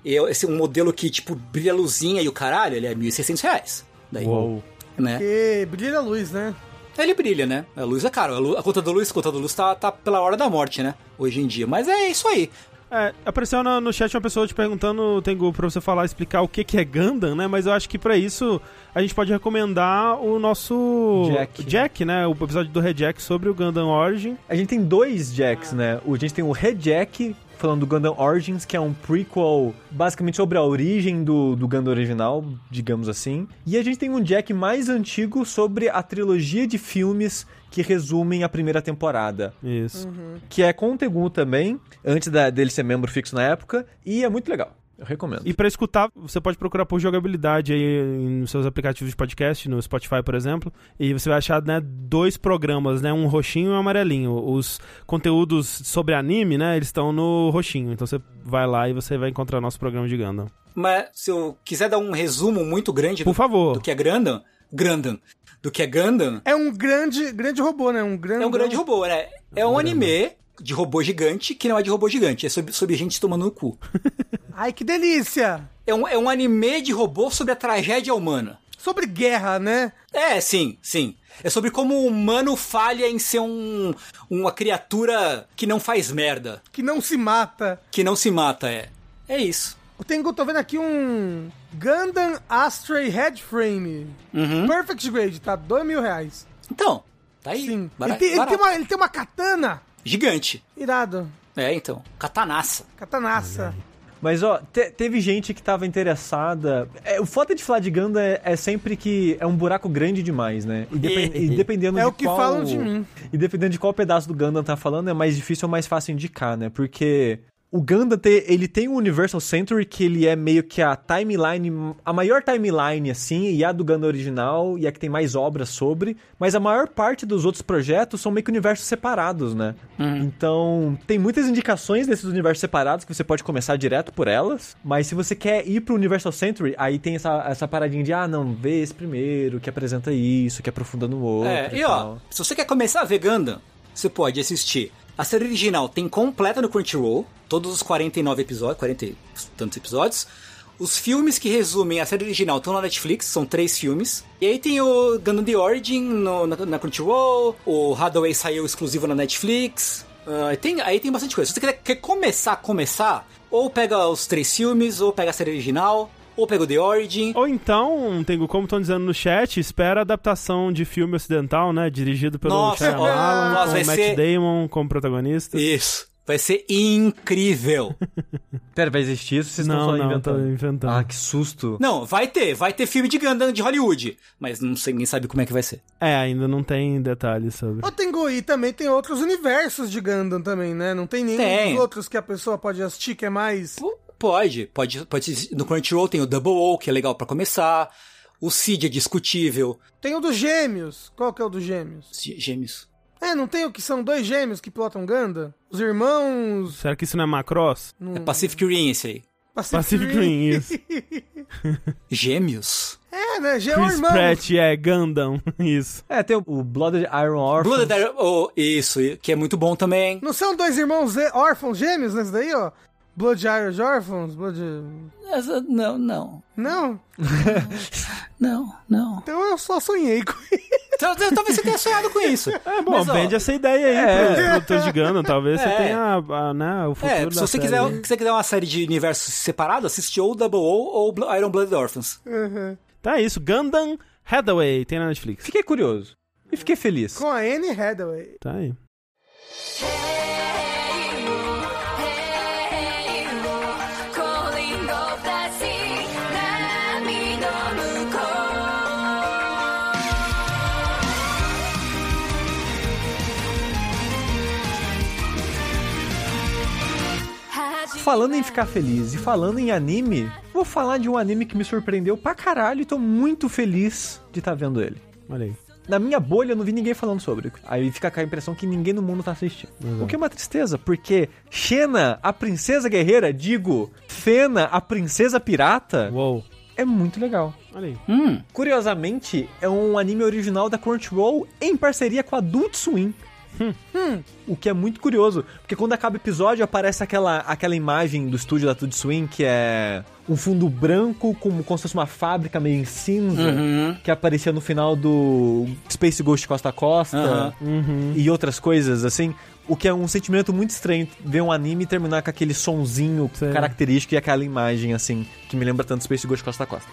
E é esse é um modelo que, tipo, brilha luzinha e o caralho, ele é 1.600 reais. Daí, Uou. né? E brilha a luz, né? Ele brilha, né? A luz é caro. A, lu- a conta da luz, a conta da luz tá, tá pela hora da morte, né? Hoje em dia. Mas é isso aí. É, apareceu no, no chat uma pessoa te perguntando, Tengu, pra você falar, explicar o que, que é Gundam, né? Mas eu acho que pra isso a gente pode recomendar o nosso Jack. Jack né? O episódio do Rejack sobre o Gundam Origin. A gente tem dois Jacks, né? O- A gente tem o Rejack falando do Gundam Origins, que é um prequel basicamente sobre a origem do, do Gundam original, digamos assim. E a gente tem um Jack mais antigo sobre a trilogia de filmes que resumem a primeira temporada. Isso. Que é com o Tengu também, antes da- dele ser membro fixo na época, e é muito legal. Eu recomendo. E pra escutar, você pode procurar por jogabilidade aí nos seus aplicativos de podcast, no Spotify, por exemplo, e você vai achar, né, dois programas, né, um roxinho e um amarelinho. Os conteúdos sobre anime, né, eles estão no roxinho. Então você vai lá e você vai encontrar nosso programa de Gundam. Mas se eu quiser dar um resumo muito grande Por do, favor. do que é Gundam, Gundam, do que é Gundam, É um grande, grande robô, né? Um grande. é um grande robô, né? É um anime de robô gigante que não é de robô gigante, é sobre, sobre gente tomando no cu. Ai, que delícia! É um, é um anime de robô sobre a tragédia humana. Sobre guerra, né? É, sim, sim. É sobre como o humano falha em ser um, uma criatura que não faz merda, Que não se mata. que não se mata, é. É isso. Eu tenho, tô vendo aqui um Gundam Astray Headframe. Uhum. Perfect grade, tá? Dois mil reais. Então, tá aí. Sim. Bara- Ele tem, ele, tem barato. uma, ele tem uma katana. Gigante. Irado. É, então. Katanaça. Katanaça. Mas, ó, te- teve gente que tava interessada. É, o foda de falar de Gundam é, é sempre que é um buraco grande demais, né? E, depen- e dependendo É de o que qual... falam de mim. E dependendo de qual pedaço do Gundam tá falando, é mais difícil ou mais fácil indicar, né? Porque o Gundam, te- ele tem o Universal Century, que ele é meio que a timeline, a maior timeline, assim, e a do Gundam original, e a que tem mais obras sobre, mas a maior parte dos outros projetos são meio que universos separados, né? Então, tem muitas indicações desses universos separados que você pode começar direto por elas, mas se você quer ir pro Universal Century, aí tem essa, essa paradinha de, ah, não, vê esse primeiro, que apresenta isso, que aprofunda no outro É, e tal. ó, se você quer começar a ver Gundam, você pode assistir. A série original tem completa no Crunchyroll, todos os 49 episódios, 40 e tantos episódios. Os filmes que resumem a série original estão na Netflix, são três filmes. E aí tem o Gundam The Origin no- na, na Crunchyroll, o Hathaway saiu exclusivo na Netflix. Ah, tem, aí tem bastante coisa. Se você quer, quer começar, começar, ou pega os três filmes, ou pega a série original, ou pega o The Origin. Ou então, Tengo, como estão dizendo no chat, espera a adaptação de filme ocidental, né? Dirigido pelo Nossa, Shyamalan, nossa, com Matt ser- Damon como protagonista. Isso. Vai ser incrível. Pera, vai existir isso? Vocês estão Não, só não, inventando? Ah, que susto. Não, vai ter, vai ter filme de Gundam de Hollywood, mas não sei, ninguém sabe como é que vai ser. É, ainda não tem detalhes sobre. O Tengu e também tem outros universos de Gundam também, né? Não tem nenhum Tem. dos outros que a pessoa pode assistir que é mais... P- Pode, pode, pode. No Crunchyroll tem o Double O, que é legal pra começar. O Cid é discutível. Tem o dos gêmeos. Qual que é o dos gêmeos? Gê- Gêmeos. É, não tem o que são dois gêmeos que pilotam Gundam? Os irmãos... Será que isso não é Macross? É Pacific Rim esse aí. Pacific Rim, isso. Gêmeos? É, né? Gê é Chris irmão. Pratt é Gundam, isso. É, tem o- o Blooded Iron Orphans. Blooded Iron- oh, isso, que é muito bom também. Não são dois irmãos zê- órfãos gêmeos nesse daí, ó? Blood Irish Orphans? Blood... Essa- Não, não. Não? Não, não. Então eu só sonhei com isso. Tal- tal- Talvez você tenha sonhado com isso. É bom, Mas, ó, vende essa ideia aí É. pros produtores de Gundam. Talvez você É. tenha a, né, o futuro É, da se você série quiser, aí. se você quiser uma série de universos separados, assiste ou o Double O ou Iron Blooded Orphans. Tá, é isso. Gundam Hathaway tem na Netflix. Fiquei curioso. E fiquei feliz. Com a Anne Hathaway. Tá aí. Falando em ficar feliz e falando em anime, vou falar de um anime que me surpreendeu pra caralho e tô muito feliz de estar vendo ele. Olha aí. Na minha bolha eu não vi ninguém falando sobre. Aí fica com a impressão que ninguém no mundo tá assistindo. O que é uma tristeza, porque Xena, a princesa guerreira, digo, Fena, a princesa pirata, Uou. é muito legal. Olha aí. Hum, Curiosamente, é um anime original da Crunchyroll em parceria com a Adult Swim. Hum. O que é muito curioso, porque quando acaba o episódio aparece aquela, aquela imagem do estúdio da Adult Swim que é um fundo branco como, como se fosse uma fábrica meio em cinza, Uhum. que aparecia no final do Space Ghost Costa a Costa Aham. e outras coisas assim. O que é um sentimento muito estranho ver um anime terminar com aquele sonzinho Sei. característico e aquela imagem assim, que me lembra tanto Space Ghost Costa a Costa.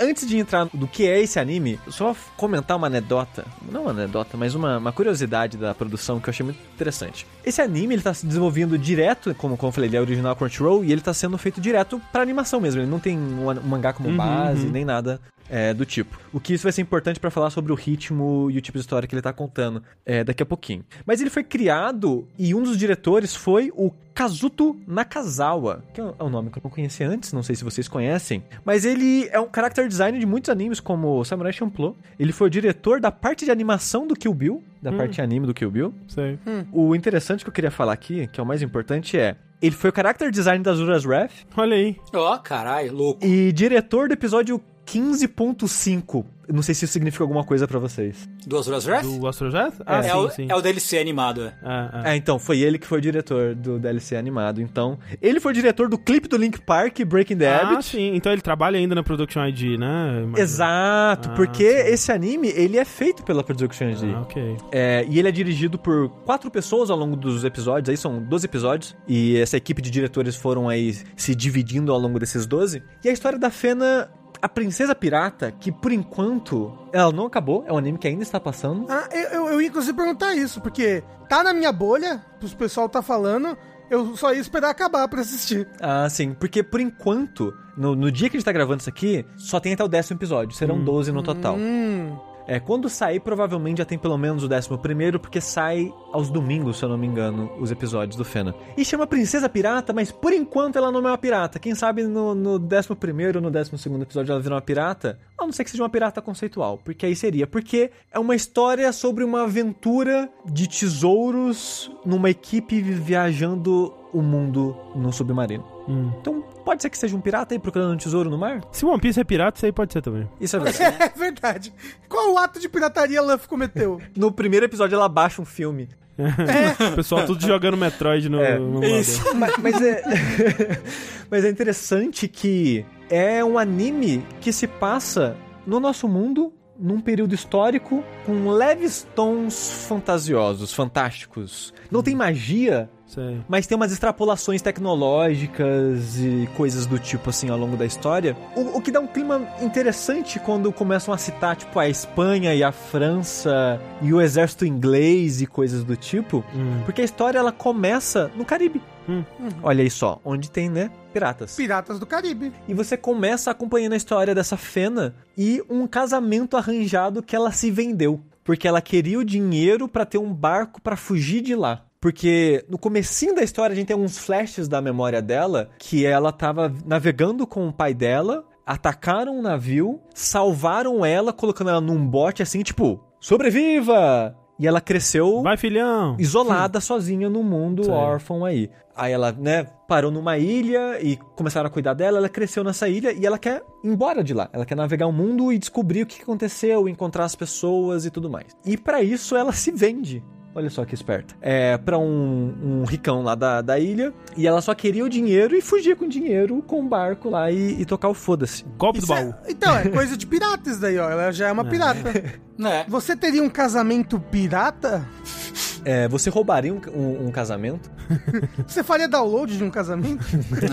Antes de entrar do que é esse anime, só comentar uma anedota, não uma anedota, mas uma, uma curiosidade da produção que eu achei muito interessante. Esse anime, ele tá se desenvolvendo direto, como, como eu falei, ele é original Crunchyroll, e ele tá sendo feito direto pra animação mesmo, ele não tem um, um mangá como Uhum, base, uhum. nem nada é, do tipo. O que isso vai ser importante pra falar sobre o ritmo e o tipo de história que ele tá contando é, daqui a pouquinho. Mas ele foi criado e um dos diretores foi o Kazuto Nakazawa, que é um nome que eu não conhecia antes, não sei se vocês conhecem, mas ele é um character design de muitos animes como Samurai Champloo. Ele foi o diretor da parte de animação do Kill Bill, da parte anime do Kill Bill. Sei. O interessante que eu queria falar aqui, que é o mais importante, é ele foi o character design das Ura's Wrath Olha aí. Ó, caralho, louco. e diretor do episódio 15.5. Eu Não sei se isso significa alguma coisa pra vocês. Duas Horas Wrath? Do Astrojet? Ah, é, sim, o, sim. é o DLC animado, é. Ah, ah. É, então, foi ele que foi o diretor do DLC animado. Então, ele foi o diretor do clipe do Link Park, Breaking the Ah, Habit. sim. Então ele trabalha ainda na Production ID, né? Exato, Ah, porque sim. esse anime, ele é feito pela Production ID. Ah, ok. É, e ele é dirigido por quatro pessoas ao longo dos episódios, aí são 12 episódios, e essa equipe de diretores foram aí se dividindo ao longo desses 12. E a história da Fena, a princesa pirata, que por enquanto ela não acabou, é um anime que ainda está passando. Ah, eu, eu, eu ia inclusive perguntar isso, porque tá na minha bolha, o pessoal tá falando, eu só ia esperar acabar pra assistir. Ah, sim, porque por enquanto, no, no dia que a gente tá gravando isso aqui, só tem até o décimo episódio, serão 12 no total. Hum. É, quando sair, provavelmente já tem pelo menos o décimo primeiro, porque sai aos domingos, se eu não me engano, os episódios do Fena. E chama Princesa Pirata, mas por enquanto ela não é uma pirata. Quem sabe no, no décimo primeiro ou no décimo segundo episódio ela vira uma pirata? A não ser que seja uma pirata conceitual, porque aí seria. Porque é uma história sobre uma aventura de tesouros numa equipe viajando o mundo num submarino. Hum. Então, pode ser que seja um pirata aí procurando um tesouro no mar? Se One Piece é pirata, isso aí pode ser também. Isso é verdade. É verdade. Qual o ato de pirataria Luffy cometeu? no primeiro episódio ela baixa um filme. O pessoal tudo jogando Metroid no, É. no Isso. mas, mas é. mas é interessante que é um anime que se passa no nosso mundo, num período histórico, com leves tons fantasiosos, fantásticos. Não tem magia, Sei. mas tem umas extrapolações tecnológicas e coisas do tipo assim ao longo da história. O, o que dá um clima interessante quando começam a citar, tipo, a Espanha e a França e o exército inglês e coisas do tipo. Hum. Porque a história ela começa no Caribe. Hum. Olha aí só, onde tem, né? Piratas. Piratas do Caribe. E você começa acompanhando a história dessa Fena e um casamento arranjado que ela se vendeu. Porque ela queria o dinheiro pra ter um barco pra fugir de lá. Porque no comecinho da história a gente tem alguns flashes da memória dela que ela tava navegando com o pai dela, atacaram um navio, salvaram ela, colocando ela num bote assim, tipo, sobreviva! E ela cresceu Vai, filhão! isolada, sozinha no mundo Sei. órfão aí. Aí ela, né, parou numa ilha e começaram a cuidar dela, ela cresceu nessa ilha e ela quer ir embora de lá. Ela quer navegar o mundo e descobrir o que aconteceu, encontrar as pessoas e tudo mais. E pra isso ela se vende. Olha só que esperta. É, pra um, um ricão lá da, da ilha. E ela só queria o dinheiro e fugir com o dinheiro com o barco lá e, e tocar o foda-se. Golpe do Isso é- baú. então, é coisa de pirata isso daí, ó. Ela já é uma pirata. Né? Você teria um casamento pirata? É, você roubaria um, um- um casamento? Você faria download de um casamento?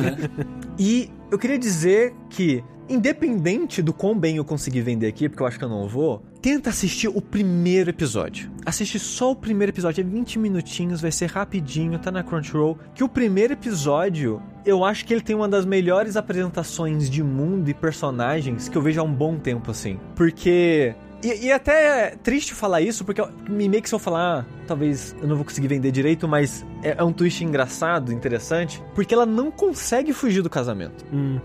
E eu queria dizer que, independente do quão bem eu conseguir vender aqui, porque eu acho que eu não vou, tenta assistir o primeiro episódio. Assiste só o primeiro episódio, é 20 minutinhos, vai ser rapidinho, tá na Crunchyroll. Que o primeiro episódio, eu acho que ele tem uma das melhores apresentações de mundo e personagens que eu vejo há um bom tempo, assim. Porque e, e até é triste falar isso, porque me meio que se eu falar, ah, talvez eu não vou conseguir vender direito, mas é, é um twist engraçado, interessante, porque ela não consegue fugir do casamento. Hum.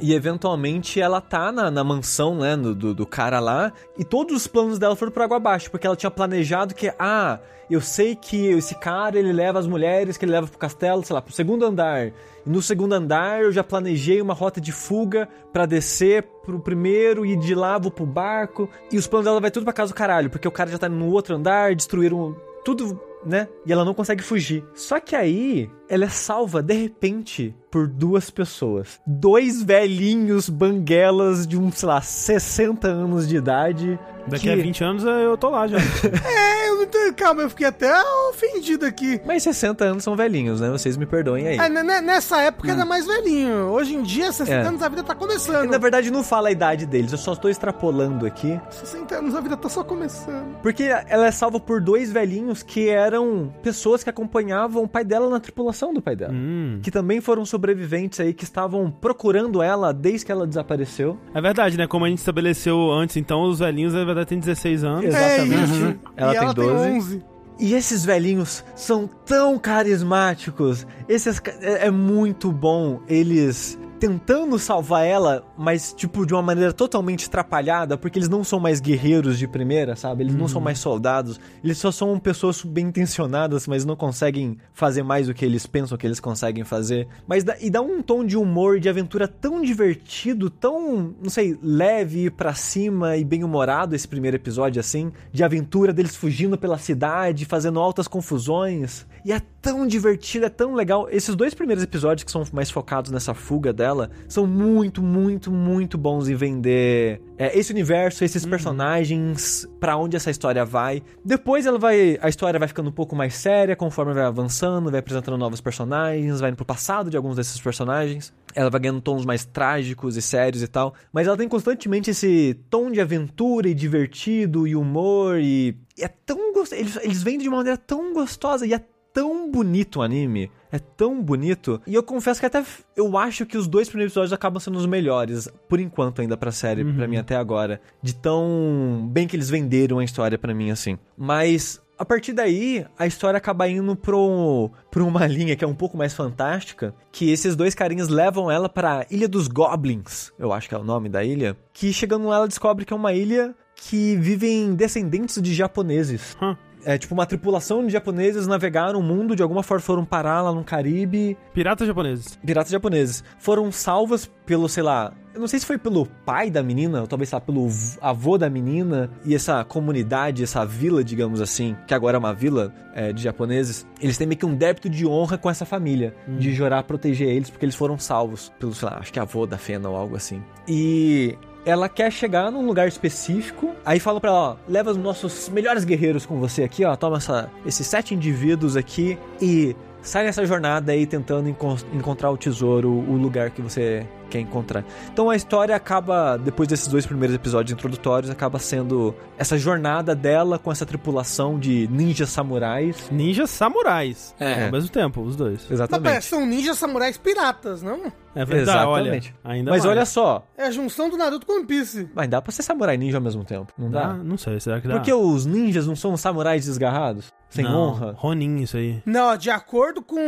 E eventualmente ela tá na, na mansão, né, do, do, do cara lá, e todos os planos dela foram por água abaixo, porque ela tinha planejado que, ah, eu sei que esse cara ele leva as mulheres, que ele leva pro castelo, sei lá, pro segundo andar. E no segundo andar eu já planejei uma rota de fuga pra descer pro primeiro e de lá vou pro barco. E os planos dela vai tudo pra casa do caralho, porque o cara já tá no outro andar, destruíram tudo, né? E ela não consegue fugir. Só que aí ela é salva de repente por duas pessoas. Dois velhinhos banguelas de uns, sei lá, 60 anos de idade. Daqui que- a 20 anos eu tô lá já. É, eu não tô... Calma, eu fiquei até ofendido aqui. Mas 60 anos são velhinhos, né? Vocês me perdoem aí. É, nessa época era mais velhinho. Hoje em dia, 60 É. anos a vida tá começando. Na verdade, não fala a idade deles, eu só estou extrapolando aqui. 60 anos a vida tá só começando. Porque ela é salva por dois velhinhos que eram pessoas que acompanhavam o pai dela na tripulação do pai dela. Hum. Que também foram sobreviventes aí, que estavam procurando ela desde que ela desapareceu. É verdade, né? Como a gente estabeleceu antes, então os velhinhos na verdade têm 16 anos. Exatamente. É isso. Ela e tem ela 12. tem 11. E esses velhinhos são tão carismáticos. Esses é, é muito bom eles tentando salvar ela, mas tipo de uma maneira totalmente atrapalhada, porque eles não são mais guerreiros de primeira, sabe? Eles não são mais soldados. Eles só são pessoas bem intencionadas, mas não conseguem fazer mais do que eles pensam que eles conseguem fazer. Mas dá, e dá um tom de humor, e de aventura tão divertido, tão, não sei, leve pra cima e bem humorado esse primeiro episódio assim, de aventura deles fugindo pela cidade, fazendo altas confusões. E é tão divertido, é tão legal. Esses dois primeiros episódios que são mais focados nessa fuga dela são muito, muito, muito bons em vender é, esse universo, esses personagens, pra onde essa história vai. Depois ela vai, a história vai ficando um pouco mais séria conforme vai avançando, vai apresentando novos personagens, vai indo pro passado de alguns desses personagens. Ela vai ganhando tons mais trágicos e sérios e tal, mas ela tem constantemente esse tom de aventura e divertido e humor e, e é tão gostoso. Eles, eles vêm de uma maneira tão gostosa e é tão bonito o anime. É tão bonito. E eu confesso que até eu acho que os dois primeiros episódios acabam sendo os melhores, por enquanto, ainda pra série, pra mim até agora. De tão bem que eles venderam a história pra mim, assim. Mas. A partir daí, a história acaba indo pro, pra uma linha que é um pouco mais fantástica, que esses dois carinhas levam ela pra Ilha dos Goblins, eu acho que é o nome da ilha, que chegando lá ela descobre que é uma ilha que vivem descendentes de japoneses. Hum. É tipo uma tripulação de japoneses navegaram o mundo, de alguma forma foram parar lá no Caribe. Piratas japoneses. Piratas japoneses foram salvas pelo, sei lá, eu não sei se foi pelo pai da menina, ou talvez sei lá, pelo avô da menina, e essa comunidade, essa vila, digamos assim, que agora é uma vila é, de japoneses, eles têm meio que um débito de honra com essa família, de jurar proteger eles, porque eles foram salvos pelo, sei lá, acho que avô da Fena ou algo assim. E ela quer chegar num lugar específico. Aí falam pra ela, ó, leva os nossos melhores guerreiros com você aqui, ó, toma essa- esses sete indivíduos aqui e sai nessa jornada aí tentando encon- encontrar o tesouro, o lugar que você quer encontrar. Então a história acaba, depois desses dois primeiros episódios introdutórios, acaba sendo essa jornada dela com essa tripulação de ninjas samurais. Ninjas samurais. É. Ao mesmo tempo, os dois. Mas pera, Exatamente. são ninjas samurais piratas, não? É verdade, Exatamente. olha. Ainda Mas mais. olha só, É a junção do Naruto com One Piece. mas dá pra ser samurai ninja ao mesmo tempo, não dá? Dá? Não sei, será que dá? Porque os ninjas não são samurais desgarrados? Sem Não, honra? Ronin, isso aí. Não, de acordo com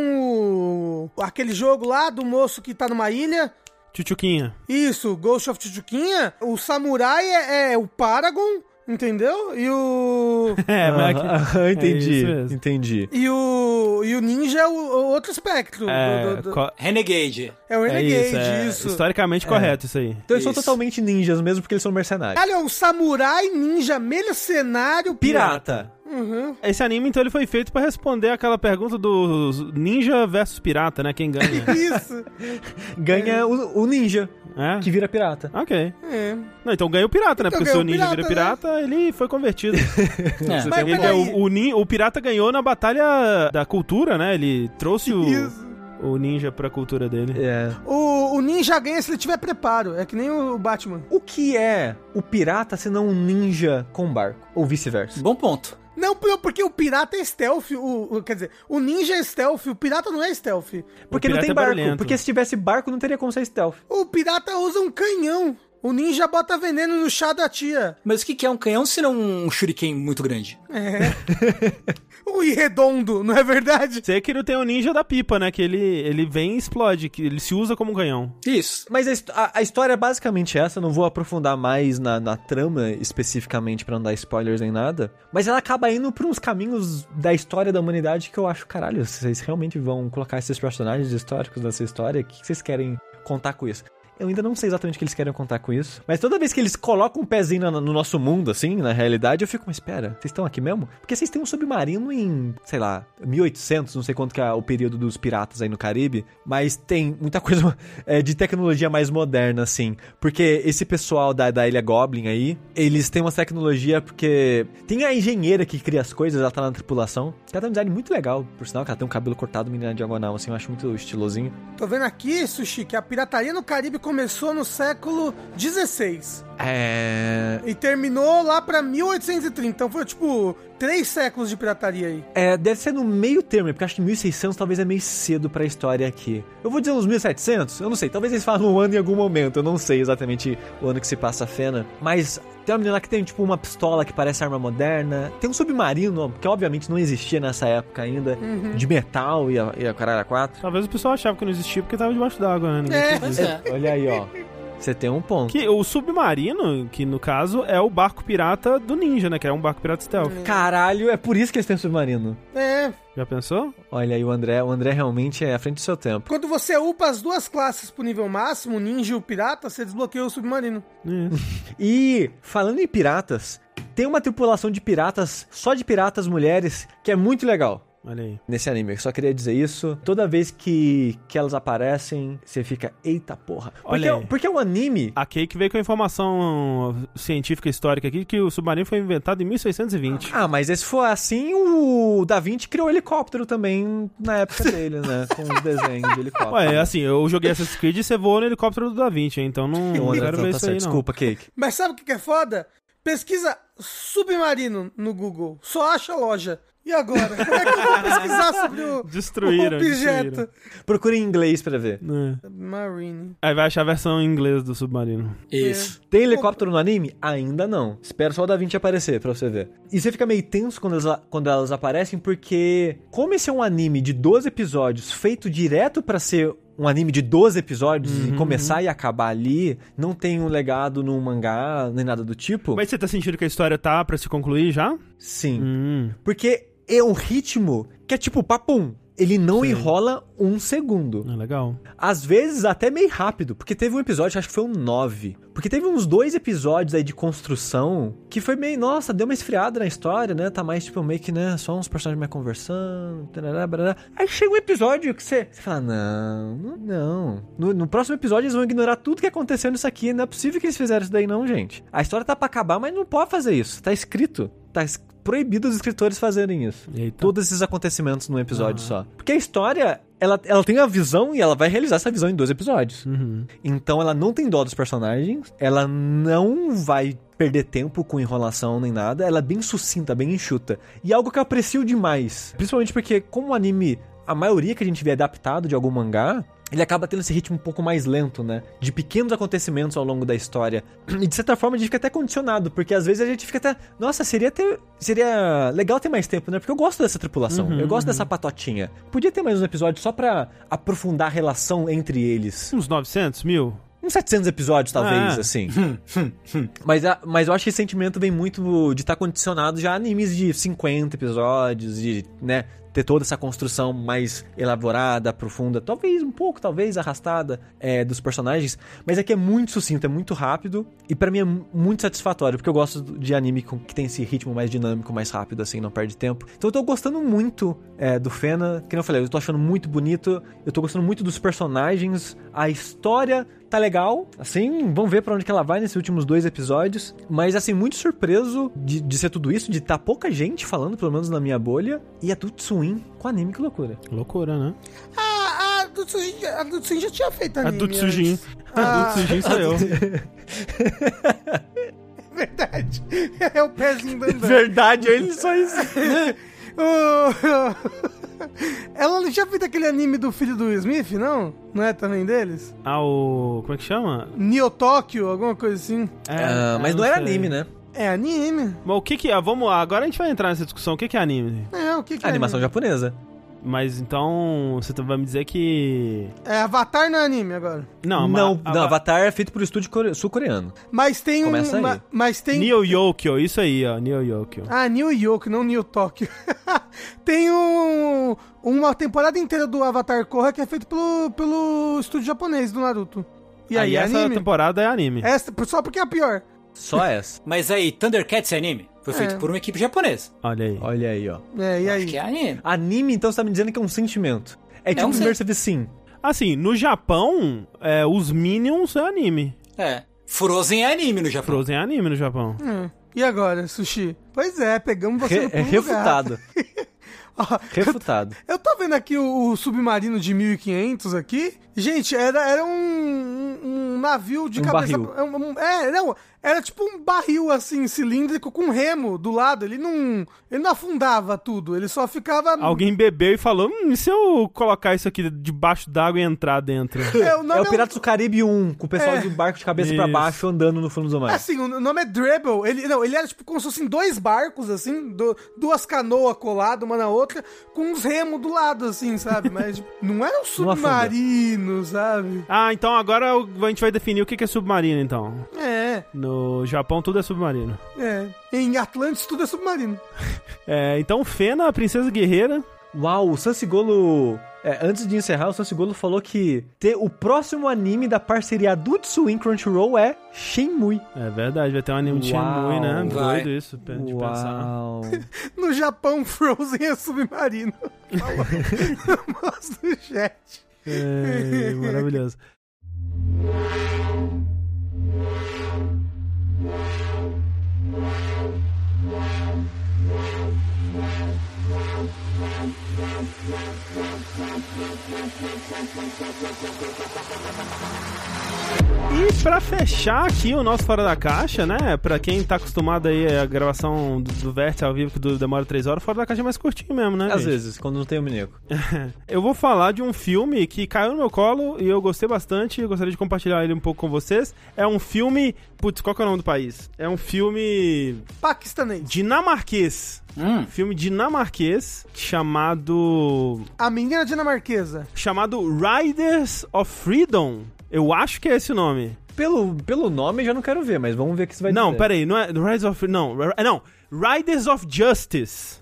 o... aquele jogo lá do moço que tá numa ilha. Tchutchuquinha. Isso, Ghost of Chuchuquinha. O samurai é, é o Paragon, entendeu? E o. É, mas aqui- Aham, entendi, É entendi. E o, e o ninja é o, o outro espectro. do- É, do- do- co- Renegade. é o é Renegade, isso, é isso. historicamente correto isso aí. Então eles são Isso. totalmente ninjas mesmo porque eles são mercenários. Olha, o samurai ninja mercenário Pirata. Uhum. Esse anime, então, ele foi feito pra responder aquela pergunta do ninja versus pirata, né? Quem ganha. Isso. Ganha o, o ninja, é? que vira pirata. Ok. É. Não, então ganha o pirata, né? Então Porque se o ninja pirata, vira pirata, ele foi convertido. É. Mas Ele- peraí. o, o, nin- o pirata ganhou na batalha da cultura, né? Ele trouxe o, Isso. o ninja pra cultura dele. É. O, o ninja ganha se ele tiver preparo. É que nem o Batman. O que é o pirata se não um ninja com barco? Ou vice-versa? Bom ponto. Não, por- porque o pirata é stealth. O, o- quer dizer, o ninja é stealth, o pirata não é stealth. Porque não tem é barco. barulhento. Porque se tivesse barco, não teria como ser stealth. O pirata usa um canhão. O ninja bota veneno no chá da tia. Mas o que é um canhão se não um shuriken muito grande? O irredondo, não é verdade? Sekiro tem o ninja da pipa, né? Que ele, ele vem e explode, que ele se usa como um canhão. Isso. Mas a, a- a história é basicamente essa, não vou aprofundar mais na, na trama especificamente pra não dar spoilers nem nada. Mas ela acaba indo pra uns caminhos da história da humanidade que eu acho, caralho, vocês realmente vão colocar esses personagens históricos nessa história? O que vocês querem contar com isso? Eu ainda não sei exatamente o que eles querem contar com isso. Mas toda vez que eles colocam um pezinho na- no nosso mundo, assim, na realidade, eu fico, mas espera, vocês estão aqui mesmo? Porque vocês têm um submarino em, sei lá, 1800, não sei quanto que é o período dos piratas aí no Caribe, mas tem muita coisa é, de tecnologia mais moderna, assim. Porque esse pessoal da, da Ilha Goblin aí, eles têm uma tecnologia porque tem a engenheira que cria as coisas, ela tá na tripulação. Ela tem um design muito legal, por sinal, que ela tem um cabelo cortado menina diagonal, assim, eu acho muito estilosinho. Tô vendo aqui, Sushi, que a pirataria no Caribe começou no século XVI É. e terminou lá pra 1830. Então foi tipo três séculos de pirataria aí. É, deve ser no meio termo, porque acho que 1600 talvez é meio cedo pra história aqui. Eu vou dizer uns 1700? Eu não sei, talvez eles falam um ano em algum momento, eu não sei exatamente o ano que se passa a Fena. Mas tem uma menina lá que tem tipo uma pistola que parece arma moderna, tem um submarino, que obviamente não existia nessa época ainda, de metal e a, e a caralho a quatro. Talvez o pessoal achava que não existia porque tava debaixo d'água, né? Ninguém É. é. Olha aí, ó. Você tem um ponto. Que o submarino, que no caso é o barco pirata do ninja, né? Que é um barco pirata stealth. Caralho, é por isso que eles têm submarino. É. Já pensou? Olha aí o André, o André realmente é à frente do seu tempo. Quando você upa as duas classes pro nível máximo, o ninja e o pirata, você desbloqueia o submarino. Isso. E falando em piratas, tem uma tripulação de piratas, só de piratas mulheres, que é muito legal. Olha aí. Nesse anime, eu só queria dizer isso. Toda vez que, que elas aparecem, você fica, eita porra. Porque, Olha aí. porque o anime. A Cake veio com a informação científica histórica aqui que o submarino foi inventado em 1620. Ah, mas se for assim, o Da Vinci criou helicóptero também na época dele, né? Com os desenhos de helicóptero. Ué, assim, eu joguei Assassin's Creed e você voou no helicóptero do Da Vinci, então não, não quero ver tá isso certo. aí, não. Desculpa, Cake. Mas sabe o que que é foda? Pesquisa submarino no Google. Só acha loja. E agora? Como é que eu vou pesquisar sobre o, Destruíram, o objeto? Procura em inglês pra ver. É. Marine. Aí vai achar a versão em inglês do submarino. Isso. Tem helicóptero no anime? Ainda não. Espero só o Da Vinci aparecer pra você ver. E você fica meio tenso quando elas, quando elas aparecem, porque, como esse é um anime de 12 episódios feito direto pra ser um anime de 12 episódios e começar e acabar ali, não tem um legado no mangá, nem nada do tipo. Mas você tá sentindo que a história tá pra se concluir já? Sim. Hum. Porque é um ritmo que é tipo papum. Ele não Sim. enrola um segundo. É legal. Às vezes até meio rápido, porque teve um episódio, acho que foi um 9. Porque teve uns dois episódios aí de construção que foi meio, nossa, deu uma esfriada na história, né? Tá mais tipo meio que, né, só uns personagens mais conversando, tarará, barará. Aí chega um episódio que você, você fala, não, não. No, no próximo episódio eles vão ignorar tudo que aconteceu nisso aqui, não é possível que eles fizeram isso daí não, gente. A história tá pra acabar, mas não pode fazer isso. Tá escrito, tá es- proibido os escritores fazerem isso Eita. todos esses acontecimentos num episódio Ah. só. Porque a história, ela, ela tem a visão e ela vai realizar essa visão em dois episódios. Uhum. Então ela não tem dó dos personagens, ela não vai perder tempo com enrolação nem nada, ela é bem sucinta, bem enxuta. E é algo que eu aprecio demais. Principalmente porque, como o anime, a maioria que a gente vê adaptado de algum mangá, ele acaba tendo esse ritmo um pouco mais lento, né? De pequenos acontecimentos ao longo da história. E de certa forma a gente fica até condicionado, porque às vezes a gente fica até. Nossa, seria ter. Seria legal ter mais tempo, né? Porque eu gosto dessa tripulação. Uhum, eu gosto dessa patotinha. Podia ter mais um episódio só pra aprofundar a relação entre eles. Uns 900 mil? Uns 700 episódios, talvez, Ah. assim. mas, a- mas eu acho que esse sentimento vem muito de estar condicionado já a animes de 50 episódios, de, né, ter toda essa construção mais elaborada, profunda, talvez um pouco, talvez arrastada é, dos personagens, mas aqui é muito sucinto, é muito rápido e pra mim é mu- muito satisfatório, porque eu gosto de anime que tem esse ritmo mais dinâmico, mais rápido, assim, não perde tempo. Então eu tô gostando muito é, do Fena, que eu falei, eu tô achando muito bonito, eu tô gostando muito dos personagens, a história tá legal, assim, vamos ver pra onde que ela vai nesses últimos dois episódios, mas assim, muito surpreso de, de ser tudo isso, de tá pouca gente falando, pelo menos na minha bolha, e a Tutsuin com anime, que loucura. Loucura, né? A, a do Tsujin- a já tinha feito A anime. A Ah. do Tsujin sou eu. Verdade. É o pezinho do andando. Verdade, ele só isso. O- Ela não tinha feito aquele anime do filho do Will Smith, não? Não é também deles? Ah, o... Como é que chama? Neo Tóquio, alguma coisa assim. É, Ah, mas eu não era sei. anime, né? É anime. Mas o que que... Ah, vamos lá, agora a gente vai entrar nessa discussão. O que que é anime? É, o que, que é animação anime? japonesa. Mas então, você tá- vai me dizer que... É Avatar não é anime agora. Não, não, não, Avatar é feito por estúdio core- sul-coreano. Mas tem um. Começa aí. ma- Mas tem. Neo Yokyo, isso aí, ó. Neo Yokyo. Ah, New York, não New Tóquio. tem um, uma temporada inteira do Avatar Korra que é feito pelo, pelo estúdio japonês do Naruto. E aí, aí é essa anime? temporada é anime. Essa, só porque é a pior. Só essa. Mas aí, Thundercats é anime? Foi feito É. por uma equipe japonesa. Olha aí. Olha aí, ó. É, e aí? Acho que é anime. Anime, então, você tá me dizendo que é um sentimento. É tipo um Immersive Sim. Assim, no Japão, é, os Minions é anime. É. Frozen é anime no Japão. Frozen é anime no Japão. Hum. E agora, Sushi? Pois é, pegamos você Re- no é pulo refutado. Ó, Refutado. Eu tô vendo aqui o, o submarino de 1500 aqui. Gente, era, era um, um- um navio de Um cabeça... barril. é, um- é, não, era tipo um barril, assim, cilíndrico com remo do lado. Ele não, ele não afundava tudo, ele só ficava... Alguém bebeu e falou: hum, e se eu colocar isso aqui debaixo d'água e entrar dentro? É, o nome É o Piratas do Caribe 1, com o pessoal É. de barco de cabeça pra Isso. baixo andando no fundo do mar. Assim, o nome é Dribble. Ele, não, ele era tipo como se fossem dois barcos, assim, do- duas canoas coladas uma na outra, com uns remos do lado, assim, sabe? Mas tipo, não era um submarino, sabe? ah, então agora a gente vai definir o que que é submarino, então. É, No Japão tudo é submarino. é. Em Atlantis tudo é submarino. É, então Fena, a princesa guerreira. Uau, o Sansigolo... É, antes de encerrar, o Sansigolo falou que ter o próximo anime da parceria Adult Swim Crunchyroll é Shenmue. É verdade, vai ter um anime de. Shenmue, né? Vai. Doido isso, de pensar. Uau. No Japão, Frozen é submarino. Falou. Mostra no chat. É, maravilhoso. Thank you. E pra fechar aqui o nosso Fora da Caixa, né? Pra quem tá acostumado aí a gravação do, do Vértice ao vivo que demora 3 horas, Fora da Caixa é mais curtinho mesmo, né? Às gente? vezes, quando não tem o Mineco. Eu vou falar de um filme que caiu no meu colo e eu gostei bastante. Eu gostaria de compartilhar ele um pouco com vocês. É um filme. Putz, qual que é o nome do país? É um filme Paquistanês. dinamarquês. Hum. Filme dinamarquês chamado. A menina dinamarquesa. chamado Riders of Freedom. Eu acho que é esse o nome. Pelo, pelo nome, eu já não quero ver, mas vamos ver o que você vai não, dizer. peraí, não é Riders of Não, é- não. Riders of Justice.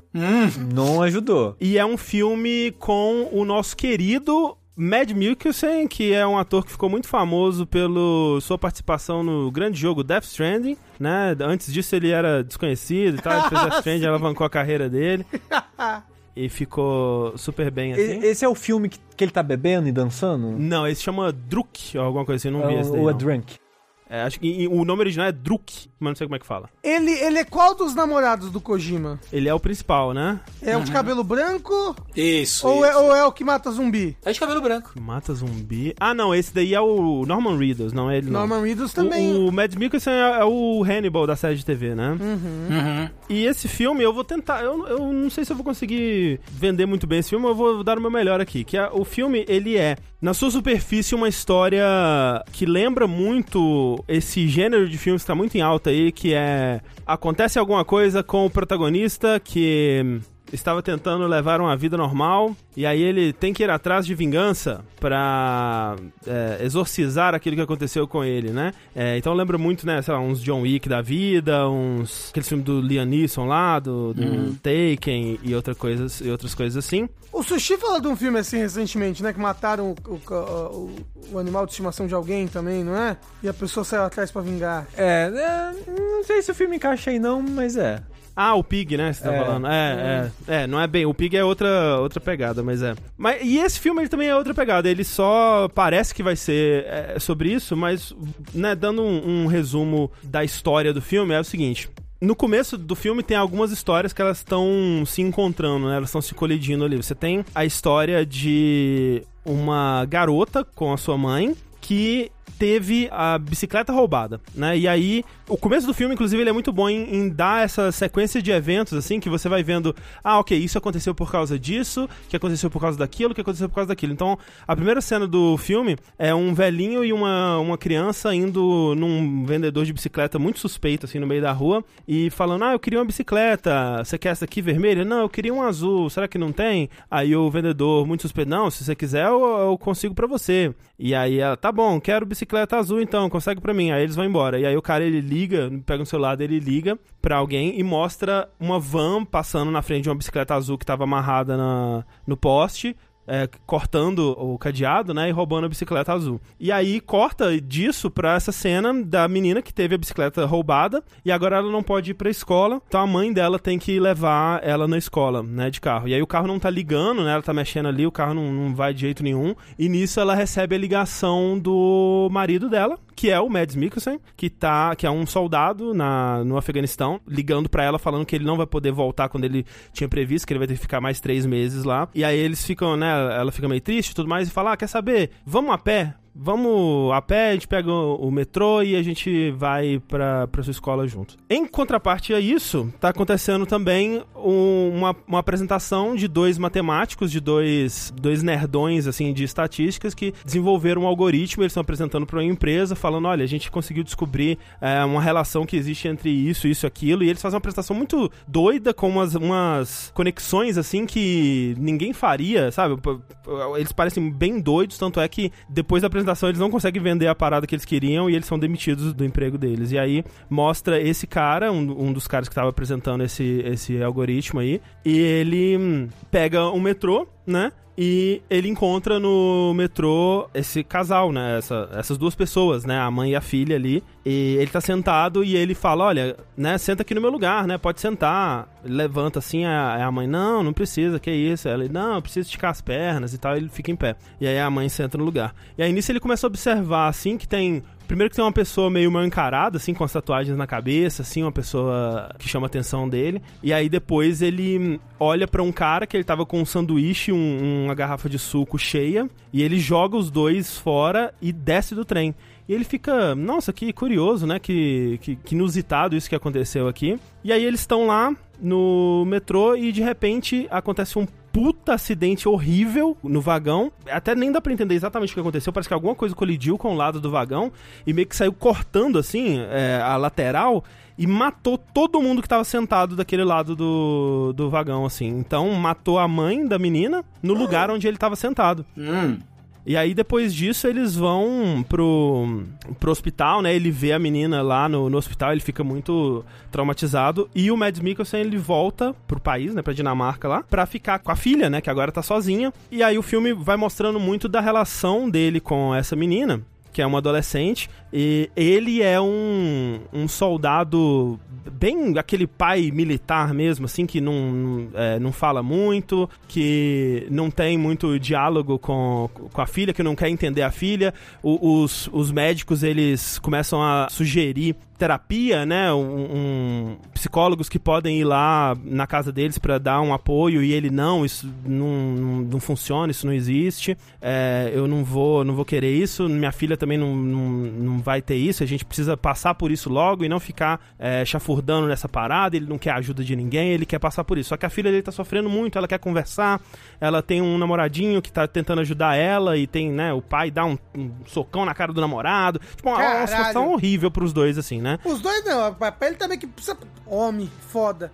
Não ajudou. E é um filme com o nosso querido Mad Mikkelsen, que é um ator que ficou muito famoso pela sua participação no grande jogo Death Stranding, né? Antes disso ele era desconhecido e tal, ele fez Death Stranding, alavancou a carreira dele. e ficou super bem assim. Esse é o filme que, que ele tá bebendo e dançando? Não, esse chama Druk, ou alguma coisa assim, não vi esse daí. Ou é. Drunk? É, acho que e- e o nome original é Druk, mas não sei como é que fala. Ele, ele é qual dos namorados do Kojima? Ele é o principal, né? É o de cabelo branco Isso. ou isso. é, ou é o que mata zumbi? É de cabelo branco. Mata zumbi. Ah, não, esse daí é o Norman Reedus, não é ele não. Norman Reedus também. O, o Mads Mikkelsen é, é o Hannibal da série de TV, né? Uhum. E esse filme eu vou tentar. Eu, eu não sei se eu vou conseguir vender muito bem esse filme, eu vou dar o meu melhor aqui. Que é, o filme, ele é, na sua superfície, uma história que lembra muito esse gênero de filmes que tá muito em alta aí, que é. Acontece alguma coisa com o protagonista que estava tentando levar uma vida normal e aí ele tem que ir atrás de vingança pra é, exorcizar aquilo que aconteceu com ele, né? É, então lembra muito, né, sei lá, uns John Wick da vida, uns aquele filme do Liam Neeson lá, do, do Taken e, outra coisas, e outras coisas assim. O Sushi falou de um filme assim recentemente, né? Que mataram o, o- o- o animal de estimação de alguém também, não é? E a pessoa saiu atrás pra vingar. É, é, não sei se o filme encaixa aí não, mas é. Ah, o Pig, né? Você tá É. falando. É, é, é. não é bem. O Pig é outra, outra pegada, mas é. Mas, e esse filme ele também é outra pegada. Ele só parece que vai ser é, sobre isso, mas, né, dando um, um resumo da história do filme, é o seguinte. No começo do filme tem algumas histórias que elas estão se encontrando, né? Elas estão se colidindo ali. Você tem a história de uma garota com a sua mãe que teve a bicicleta roubada, né? E aí, o começo do filme, inclusive, ele é muito bom em, em dar essa sequência de eventos, assim, que você vai vendo, ah, ok, isso aconteceu por causa disso, que aconteceu por causa daquilo, que aconteceu por causa daquilo. Então, a primeira cena do filme é um velhinho e uma, uma criança indo num vendedor de bicicleta muito suspeito, assim, no meio da rua, e falando, ah, eu queria uma bicicleta, você quer essa aqui vermelha? Não, eu queria um azul, será que não tem? Aí o vendedor, muito suspeito, não, se você quiser, eu, eu consigo pra você. E aí ela, tá bom, quero bicicleta azul então, consegue pra mim. Aí eles vão embora. E aí o cara, ele liga, pega no celular dele, ele liga pra alguém e mostra uma van passando na frente de uma bicicleta azul que tava amarrada na, no poste. É, cortando o cadeado, né, e roubando a bicicleta azul. E aí corta disso pra essa cena da menina que teve a bicicleta roubada e agora ela não pode ir pra escola, então a mãe dela tem que levar ela na escola, né, de carro. E aí o carro não tá ligando, né, ela tá mexendo ali, o carro não, não vai de jeito nenhum, e nisso ela recebe a ligação do marido dela, que é o Mads Mikkelsen, que tá, que é um soldado na, no Afeganistão, ligando pra ela falando que ele não vai poder voltar quando ele tinha previsto, que ele vai ter que ficar mais três meses lá. E aí eles ficam, né, ela fica meio triste e tudo mais, e fala, ah, quer saber, vamos a pé? Vamos a pé, a gente pega o, metrô e a gente vai pra, pra sua escola junto. Em contraparte a isso, tá acontecendo também um- uma, uma apresentação de dois matemáticos, de dois, dois nerdões, assim, de estatísticas que desenvolveram um algoritmo, eles estão apresentando pra uma empresa, falando, olha, a gente conseguiu descobrir é, uma relação que existe entre isso, isso aquilo, e eles fazem uma apresentação muito doida, com umas, umas conexões, assim, que ninguém faria, sabe? Eles parecem bem doidos, tanto é que depois da apresentação eles não conseguem vender a parada que eles queriam e eles são demitidos do emprego deles. E aí mostra esse cara, um, um dos caras que estava apresentando esse, esse algoritmo aí, e ele hum, pega um metrô, né? E ele encontra no metrô esse casal, né? Essa- essas duas pessoas, né? A mãe e a filha ali. E ele tá sentado e ele fala: Olha, né? Senta aqui no meu lugar, né? Pode sentar. Ele levanta assim, a, a mãe: Não, não precisa, que isso? Ela: Não, eu preciso esticar as pernas e tal. Ele fica em pé. E aí a mãe senta no lugar. E aí nisso ele começa a observar, assim, que tem Primeiro que tem uma pessoa meio mal encarada, assim, com as tatuagens na cabeça, assim, uma pessoa que chama a atenção dele. E aí depois ele olha pra um cara que ele tava com um sanduíche, um- uma garrafa de suco cheia, e ele joga os dois fora e desce do trem. E ele fica, nossa, que curioso, né? Que, que, que inusitado isso que aconteceu aqui. E aí eles estão lá no metrô e de repente acontece um puta acidente horrível no vagão. Até nem dá pra entender exatamente o que aconteceu. Parece que alguma coisa colidiu com o lado do vagão e meio que saiu cortando assim é, a lateral e matou todo mundo que tava sentado daquele lado do, do vagão, assim. Então matou a mãe da menina no lugar onde ele tava sentado. Hum. E aí, depois disso, eles vão pro, pro hospital, né? Ele vê a menina lá no, no hospital, ele fica muito traumatizado. E o Mads Mikkelsen, ele volta pro país, né? Pra Dinamarca lá, pra ficar com a filha, né? Que agora tá sozinha. E aí o filme vai mostrando muito da relação dele com essa menina. Que é uma adolescente, e ele é um, um soldado bem aquele pai militar mesmo, assim, que não, é, não fala muito, que não tem muito diálogo com, com a filha, que não quer entender a filha. O- os, os médicos, eles começam a sugerir terapia, né? Um, um- psicólogos que podem ir lá na casa deles para dar um apoio e ele não, isso não, não, não funciona, isso não existe. É, eu não vou, não vou querer isso. Minha filha também não, não, não vai ter isso. A gente precisa passar por isso logo e não ficar é, chafurdando nessa parada. Ele não quer ajuda de ninguém, ele quer passar por isso. Só que a filha dele tá sofrendo muito, ela quer conversar. Ela tem um namoradinho que tá tentando ajudar ela e tem, né? O pai dá um, um socão na cara do namorado. Tipo, uma, uma situação horrível pros dois, assim, né? Os dois não, pra pra ele também que precisa. Homem, foda.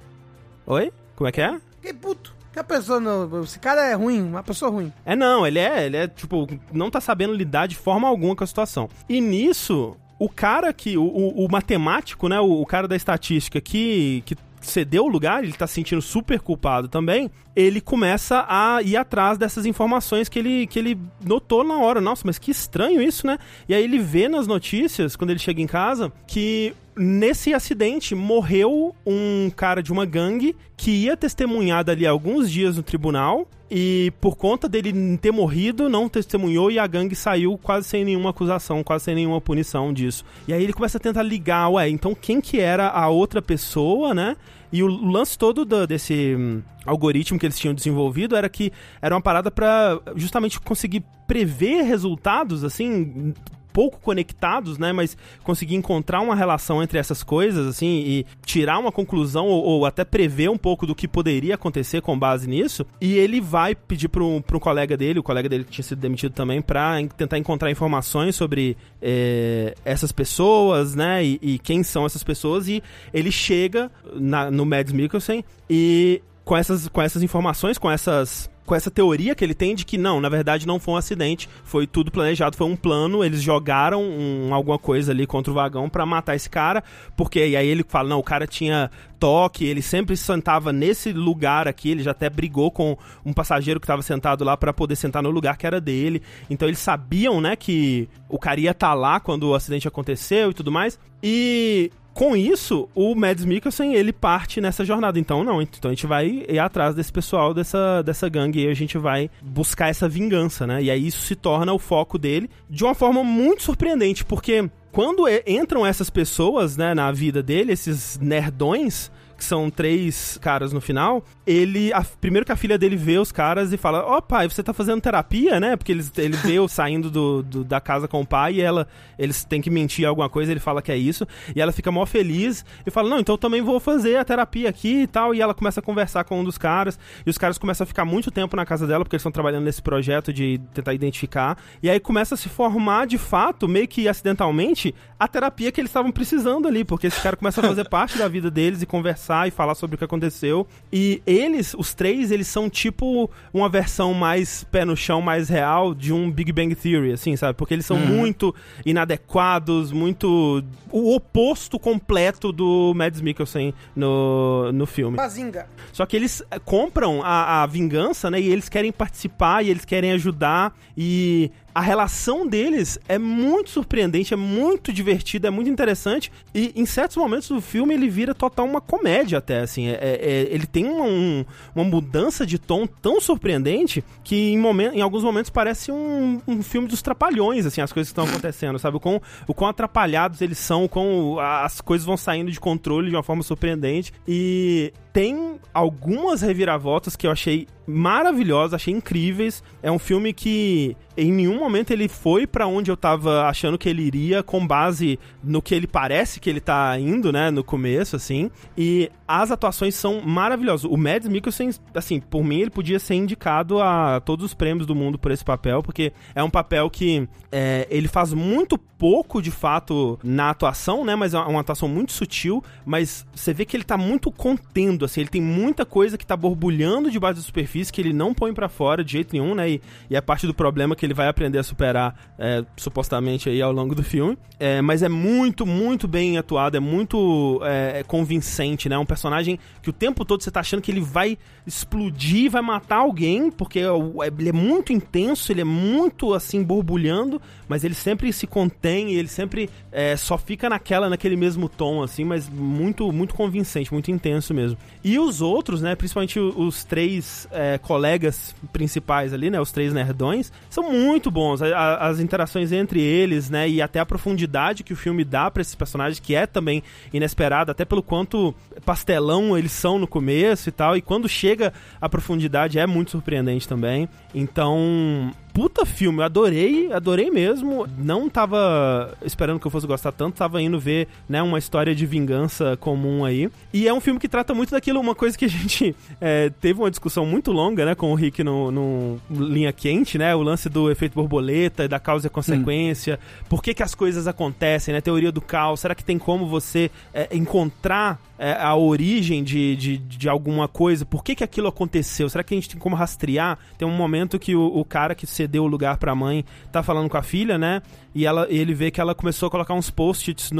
Oi? Como é que é? Que puto. Que a pessoa não. Esse cara é ruim, uma pessoa ruim. É não, ele é, ele é, tipo, não tá sabendo lidar de forma alguma com a situação. E nisso, o cara que, o, o- o matemático, né, o, o cara da estatística que, que cedeu o lugar, ele tá se sentindo super culpado também, ele começa a ir atrás dessas informações que ele, que ele notou na hora. Nossa, mas que estranho isso, né? E aí ele vê nas notícias, quando ele chega em casa, que nesse acidente morreu um cara de uma gangue que ia testemunhar dali alguns dias no tribunal e por conta dele ter morrido, não testemunhou e a gangue saiu quase sem nenhuma acusação, quase sem nenhuma punição disso. E aí ele começa a tentar ligar, ué, então quem que era a outra pessoa, né? E o lance todo do- desse hum, algoritmo que eles tinham desenvolvido era que era uma parada pra justamente conseguir prever resultados, assim, pouco conectados, né? Mas conseguir encontrar uma relação entre essas coisas, assim, e tirar uma conclusão ou, ou até prever um pouco do que poderia acontecer com base nisso. E ele vai pedir pro, pro colega dele, o colega dele que tinha sido demitido também, en- tentar encontrar informações sobre é, essas pessoas, né? E, e quem são essas pessoas. E ele chega na- no Mads Mikkelsen e com essas, com essas informações, com essas com essa teoria que ele tem de que não, na verdade não foi um acidente, foi tudo planejado, foi um plano, eles jogaram um- alguma coisa ali contra o vagão pra matar esse cara, porque e aí ele fala, não, o cara tinha toque, ele sempre sentava nesse lugar aqui, ele já até brigou com um passageiro que estava sentado lá pra poder sentar no lugar que era dele. Então eles sabiam, né, que o cara ia estar lá quando o acidente aconteceu e tudo mais. E com isso, o Mads Mikkelsen, ele parte nessa jornada. Então, não. Então, a gente vai ir atrás desse pessoal, dessa, dessa gangue. E a gente vai buscar essa vingança, né? E aí isso se torna o foco dele de uma forma muito surpreendente. Porque quando entram essas pessoas, né, na vida dele, esses nerdões... Que são três caras no final. Ele. a- primeiro que a filha dele vê os caras e fala: Ó, pai, você tá fazendo terapia, né? Porque eles, ele vê eu saindo do, do- da casa com o pai e ela. Eles têm que mentir alguma coisa, ele fala que é isso. E ela fica mó feliz e fala: Não, então eu também vou fazer a terapia aqui e tal. E ela começa a conversar com um dos caras. E os caras começam a ficar muito tempo na casa dela, porque eles estão trabalhando nesse projeto de tentar identificar. E aí começa a se formar de fato, meio que acidentalmente, a terapia que eles estavam precisando ali. Porque esse cara começa a fazer parte da vida deles e conversar e falar sobre o que aconteceu. E eles, os três, eles são tipo uma versão mais pé no chão, mais real de um Big Bang Theory, assim, sabe? Porque eles são muito inadequados, muito. o oposto completo do Mads Mikkelsen no, no filme. Bazinga. Só que eles eh, compram a, a vingança, né? E eles querem participar e eles querem ajudar. E a relação deles é muito surpreendente, é muito divertida, é muito interessante. E em certos momentos do filme ele vira total uma comédia, até assim. É, é- é- ele tem uma, um- uma mudança de tom tão surpreendente que em, momen- em alguns momentos parece um, um filme dos trapalhões, assim, as coisas que estão acontecendo, sabe? O quão, o quão atrapalhados eles são, quão as coisas vão saindo de controle de uma forma surpreendente. E tem algumas reviravoltas que eu achei maravilhosas, achei incríveis. É um filme que em nenhum momento ele foi pra onde eu tava achando que ele iria, com base no que ele parece que ele tá indo, né, no começo, assim. E as atuações são maravilhosas. O Mads Mikkelsen, assim, por mim, ele podia ser indicado a todos os prêmios do mundo por esse papel, porque é um papel que é, ele faz muito pouco, de fato, na atuação, né, mas é uma atuação muito sutil, mas você vê que ele tá muito contendo, assim, ele tem muita coisa que tá borbulhando debaixo da superfície que ele não põe pra fora de jeito nenhum, né, e, e é parte do problema que ele vai aprender a superar, é, supostamente, aí ao longo do filme. É, mas é muito, muito bem atuado, é muito é, convincente, né, um personagem que o tempo todo você tá achando que ele vai explodir, vai matar alguém, porque é é- ele é muito intenso, ele é muito, assim, borbulhando, mas ele sempre se contém e ele sempre é, só fica naquela, naquele mesmo tom, assim, mas muito, muito convincente, muito intenso mesmo. E os outros, né, principalmente os três é, colegas principais ali, né, os três nerdões, são muito bons. A- a- as interações entre eles, né, e até a profundidade que o filme dá pra esses personagens, que é também inesperada, até pelo quanto pastelão eles são no começo e tal, e quando chega a profundidade é muito surpreendente também. Então, puta filme, eu adorei, adorei mesmo. Não tava esperando que eu fosse gostar tanto, tava indo ver, né, uma história de vingança comum aí. E é um filme que trata muito daquilo, uma coisa que a gente é, teve uma discussão muito longa, né, com o Rick no, no Linha Quente, né, o lance do efeito borboleta, da causa e consequência, por que que as coisas acontecem, né, teoria do caos, será que tem como você é, encontrar é, a origem de, de, de alguma coisa, por que que aquilo aconteceu, será que a gente tem como rastrear? Tem um momento que o, o cara que cedeu o lugar pra mãe tá falando com a filha, né, e ela, ele vê que ela começou a colocar uns post-its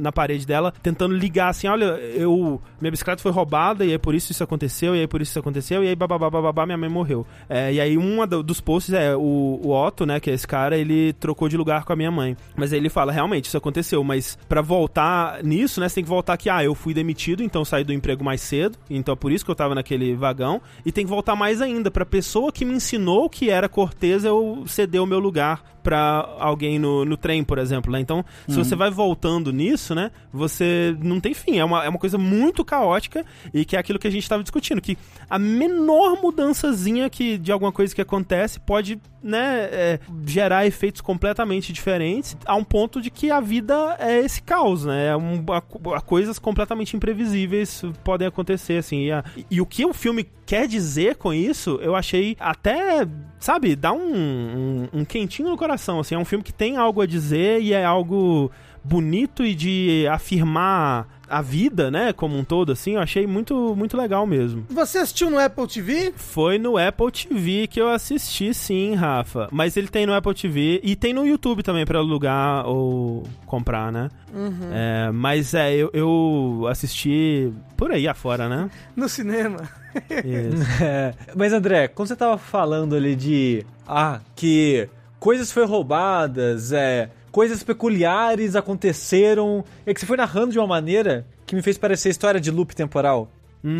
na parede dela, tentando ligar assim, olha, eu minha bicicleta foi roubada e é por isso isso aconteceu, e aí por isso isso aconteceu, e aí bababá, bababá, minha mãe morreu. É, e aí um dos posts é o, o Otto, né, que é esse cara, ele trocou de lugar com a minha mãe. Mas aí ele fala, realmente, isso aconteceu, mas pra voltar nisso, né, você tem que voltar que, ah, eu fui demitido, então eu saí do emprego mais cedo, então é por isso que eu tava naquele vagão, e tem que voltar mais ainda, pra pessoa que me ensinou que era cortês eu ceder o meu lugar pra alguém no, no trem, por exemplo, né? Então, se você vai voltando nisso, né, você não tem fim. É uma, é uma coisa muito caótica e que é aquilo que a gente estava discutindo, que a menor mudançazinha que, de alguma coisa que acontece pode, né, é, gerar efeitos completamente diferentes a um ponto de que a vida é esse caos, né? É um, a, a coisas completamente imprevisíveis podem acontecer, assim. E, a- e o que o filme quer dizer com isso, eu achei até, sabe, dá um, um, um quentinho no coração coração, assim, é um filme que tem algo a dizer e é algo bonito e de afirmar a vida, né, como um todo, assim, eu achei muito, muito legal mesmo. Você assistiu no Apple TV? Foi no Apple TV que eu assisti, sim, Rafa. Mas ele tem no Apple TV e tem no YouTube também pra alugar ou comprar, né? É, mas é, eu, eu assisti por aí afora, né? No cinema. Isso. É, mas André, quando você tava falando ali de ah, que coisas foram roubadas, é, coisas peculiares aconteceram, é que você foi narrando de uma maneira que me fez parecer história de loop temporal.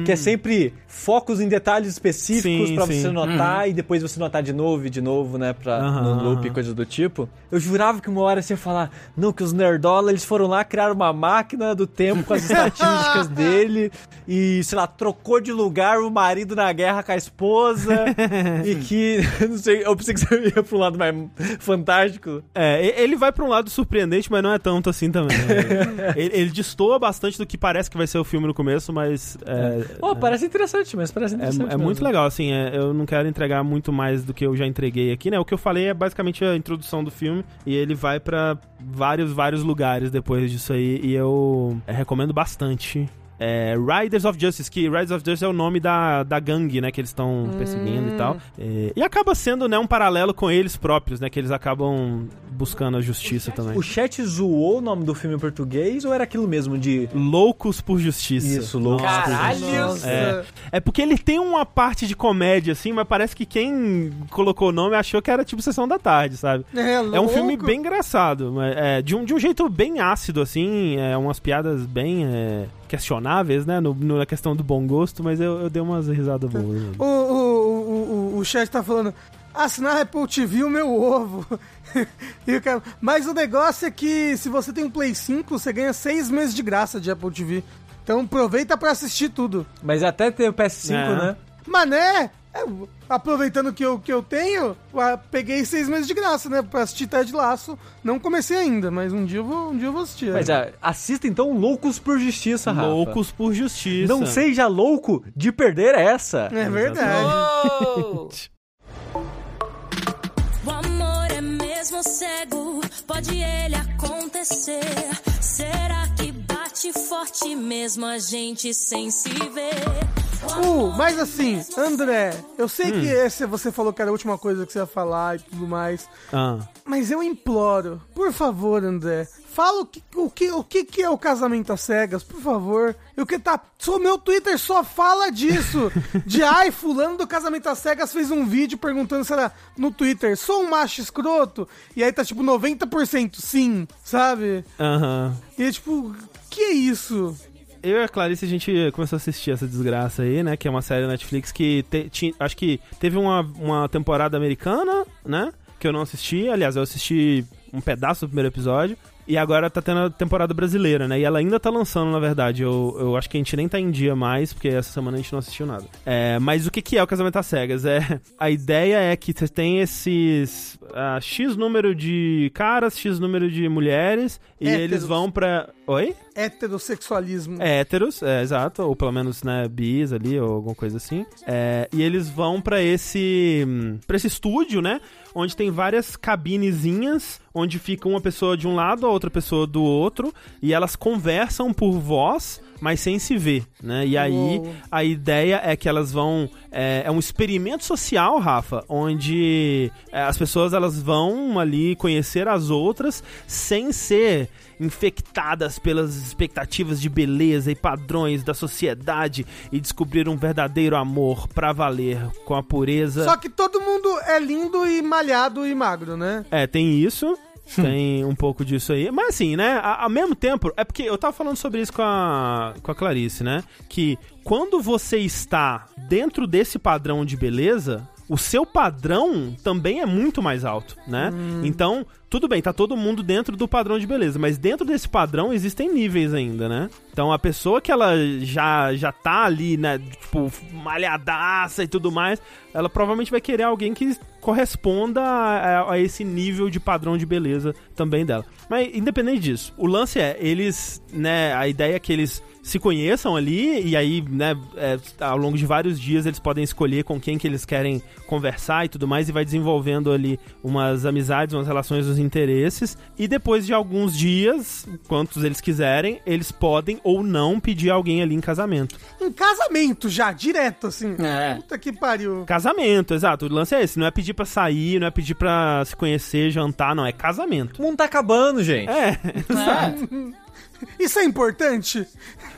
Que é sempre focos em detalhes específicos pra sim. você notar e depois você notar de novo e de novo, né, pra, Aham, no loop e coisa do tipo. Eu jurava que uma hora você ia falar, não, que os nerdola, eles foram lá, criaram uma máquina do tempo com as estatísticas dele e, sei lá, trocou de lugar o marido na guerra com a esposa e que, não sei, eu pensei que você ia pro lado mais fantástico. É, ele vai pra um lado surpreendente, mas não é tanto assim também. né? ele, ele destoa bastante do que parece que vai ser o filme no começo, mas é, Pô, parece interessante, mas parece É, interessante. é muito mesmo. legal, assim, é, eu não quero entregar muito mais do que eu já entreguei aqui, né? O que eu falei é basicamente a introdução do filme e ele vai pra vários, vários lugares depois disso aí e eu é, recomendo bastante. É, Riders of Justice, que Riders of Justice é o nome da, da gangue, né, que eles estão perseguindo e tal. É, e acaba sendo, né, um paralelo com eles próprios, né, que eles acabam buscando a justiça também. O chat zoou o nome do filme em português ou era aquilo mesmo de. Loucos por Justiça. Isso, Loucos por Caralho! Nossa. É. É porque ele tem uma parte de comédia, assim, mas parece que quem colocou o nome achou que era tipo Sessão da Tarde, sabe? É, É um louco. filme bem engraçado, mas, é, de, um, de um jeito bem ácido, assim, é, umas piadas bem é, questionáveis, né, no, no- na questão do bom gosto, mas eu, eu dei umas risadas boas. O, o, o, o, o chat tá falando, assinar Apple TV o meu ovo. Mas o negócio é que se você tem um Play 5, você ganha seis meses de graça de Apple TV. Então aproveita pra assistir tudo. Mas até ter o PS5, É. né? Mané, é, aproveitando que eu, que eu tenho, peguei seis meses de graça, né? Pra assistir Ted Laço. Não comecei ainda, mas um dia eu vou, um dia eu vou assistir. Mas é. ah, assista então Loucos por Justiça, Rafa. Loucos por Justiça. Não seja louco de perder essa. É verdade. cego, pode ele acontecer. Será que bate forte mesmo a gente sem se ver? Uh, mas assim, André, eu sei Hum. que esse você falou que era a última coisa que você ia falar e tudo mais. Ah. Mas eu imploro, por favor, André, fala o que, o que, o que, que é o casamento às cegas, por favor. E o que tá. O meu Twitter só fala disso. De ai, fulano do casamento às cegas fez um vídeo perguntando se era no Twitter, sou um macho escroto? E aí tá tipo 90% sim, sabe? Aham. E é tipo, que é isso? Eu e a Clarice, a gente começou a assistir essa desgraça aí, né? Que é uma série da Netflix que te- acho que teve uma, uma temporada americana, né? Que eu não assisti. Aliás, eu assisti um pedaço do primeiro episódio. E agora tá tendo a temporada brasileira, né? E ela ainda tá lançando, na verdade. Eu, eu acho que a gente nem tá em dia mais, porque essa semana a gente não assistiu nada. É, mas o que, que é o casamento às cegas? É, a ideia é que você tem esses ah, X número de caras, X número de mulheres, e Héteros. eles vão pra. Oi? Heterossexualismo. É, héteros, é, exato, ou pelo menos, né, bis ali, ou alguma coisa assim. É, e eles vão pra esse para esse estúdio, né, onde tem várias cabinezinhas, onde fica uma pessoa de um lado, a outra pessoa do outro, e elas conversam por voz, mas sem se ver, né? E aí Uou. a ideia é que elas vão é, é um experimento social, Rafa, onde é, as pessoas elas vão ali conhecer as outras sem ser infectadas pelas expectativas de beleza e padrões da sociedade e descobrir um verdadeiro amor pra valer com a pureza. Só que todo mundo é lindo e malhado e magro, né? É, tem isso. Tem um pouco disso aí. Mas assim, né? Ao mesmo tempo, é porque eu tava falando sobre isso com a, com a Clarice, né? Que quando você está dentro desse padrão de beleza, o seu padrão também é muito mais alto, né? Então, tudo bem, tá todo mundo dentro do padrão de beleza, mas dentro desse padrão existem níveis ainda, né? Então a pessoa que ela já, já tá ali, né, tipo, malhadaça e tudo mais, ela provavelmente vai querer alguém que corresponda a, a esse nível de padrão de beleza também dela. Mas independente disso, o lance é, eles, né, a ideia é que eles se conheçam ali e aí, né, é, ao longo de vários dias eles podem escolher com quem que eles querem conversar e tudo mais e vai desenvolvendo ali umas amizades, umas relações, uns interesses e depois de alguns dias, quantos eles quiserem, eles podem ou não pedir alguém ali em casamento. Em casamento já, direto, assim. É. Puta que pariu. Casamento, exato. O lance é esse, não é pedir pra sair, não é pedir pra se conhecer, jantar, não, é casamento. O mundo tá acabando, gente. É, Isso é importante?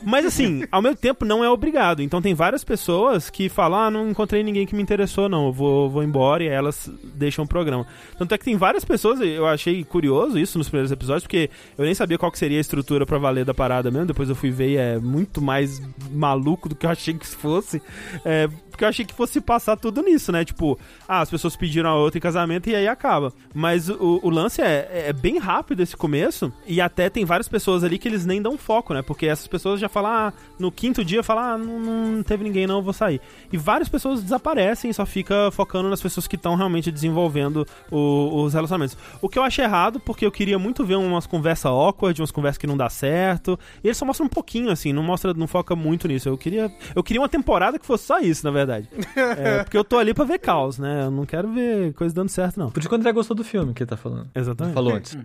Mas assim, ao mesmo tempo não é obrigado. Então tem várias pessoas que falam: ah, não encontrei ninguém que me interessou, não. Eu vou, vou embora e aí elas deixam o programa. Tanto é que tem várias pessoas, eu achei curioso isso nos primeiros episódios, porque eu nem sabia qual que seria a estrutura pra valer da parada mesmo. Depois eu fui ver e é muito mais maluco do que eu achei que fosse. É, porque eu achei que fosse passar tudo nisso, né? Tipo, ah, as pessoas pediram a outra em casamento e aí acaba. Mas o, o lance é, é bem rápido esse começo e até tem várias pessoas ali que eles nem dão foco, né? Porque essas pessoas já falam, ah, no quinto dia, falam, ah, não, não teve ninguém não, vou sair. E várias pessoas desaparecem só fica focando nas pessoas que estão realmente desenvolvendo o- os relacionamentos. O que eu achei errado, porque eu queria muito ver umas conversas awkward, umas conversas que não dá certo. E eles só mostram um pouquinho, assim, não mostra, não foca muito nisso. Eu queria, eu queria uma temporada que fosse só isso, na verdade. É, porque eu tô ali pra ver caos, né? Eu não quero ver coisa dando certo, não. Por isso que o André gostou do filme que ele tá falando. Exatamente. Falou antes.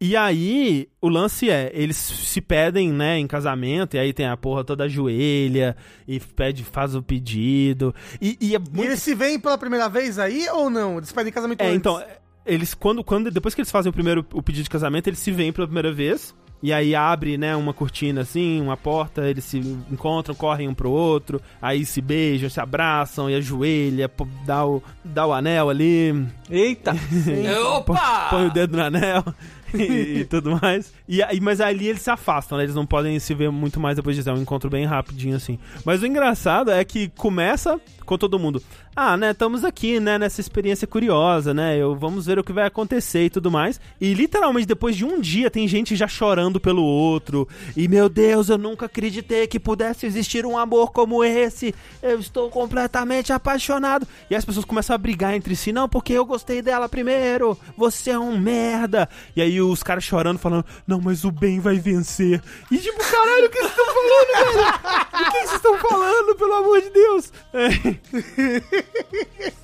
E aí, o lance é, eles se pedem, né, em casamento, e aí tem a porra toda ajoelha, e pede, faz o pedido. E, e é E muito. eles se veem pela primeira vez aí ou não? Eles pedem casamento É, antes? então, eles, quando, quando, depois que eles fazem o primeiro o pedido de casamento, eles se veem pela primeira vez. E aí abre, né, uma cortina assim, uma porta, eles se encontram, correm um pro outro, aí se beijam, se abraçam e ajoelha, pô, dá o, dá o anel ali, Eita! Opa! põe o dedo no anel e, e tudo mais. E, aí- mas ali eles se afastam, né? Eles não podem se ver muito mais depois disso. É um encontro bem rapidinho, assim. Mas o engraçado é que começa com todo mundo. Ah, né? Estamos aqui, né? Nessa experiência curiosa, né? Eu, vamos ver o que vai acontecer e tudo mais. E literalmente, depois de um dia, tem gente já chorando pelo outro. E meu Deus, eu nunca acreditei que pudesse existir um amor como esse. Eu estou completamente apaixonado. E as pessoas começam a brigar entre si. Não, porque eu gostei dela primeiro. Você é um merda. E aí os caras chorando, falando: Não, mas o bem vai vencer. E tipo, caralho, o que vocês estão falando, velho? O que vocês estão falando, pelo amor de Deus? É.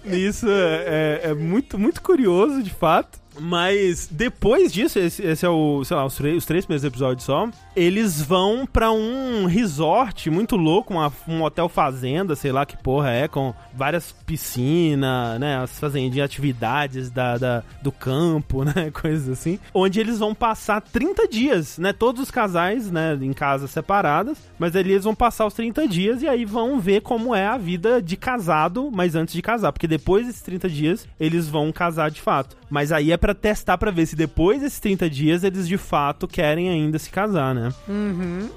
Isso é, é- é muito, muito curioso, de fato. Mas depois disso, esse, esse é o, sei lá, os, três- os três primeiros episódios só. Eles vão pra um resort muito louco, uma- um hotel fazenda, sei lá que porra é, com várias piscinas, né? As fazendinhas, atividades da, da- do campo, né? Coisas assim. Onde eles vão passar 30 dias, né? Todos os casais, né? Em casas separadas. Mas ali eles vão passar os 30 dias e aí vão ver como é a vida de casado, mas antes de casar. Porque depois desses 30 dias, eles vão casar de fato. Mas aí é pra testar pra ver se depois desses 30 dias eles de fato querem ainda se casar, né?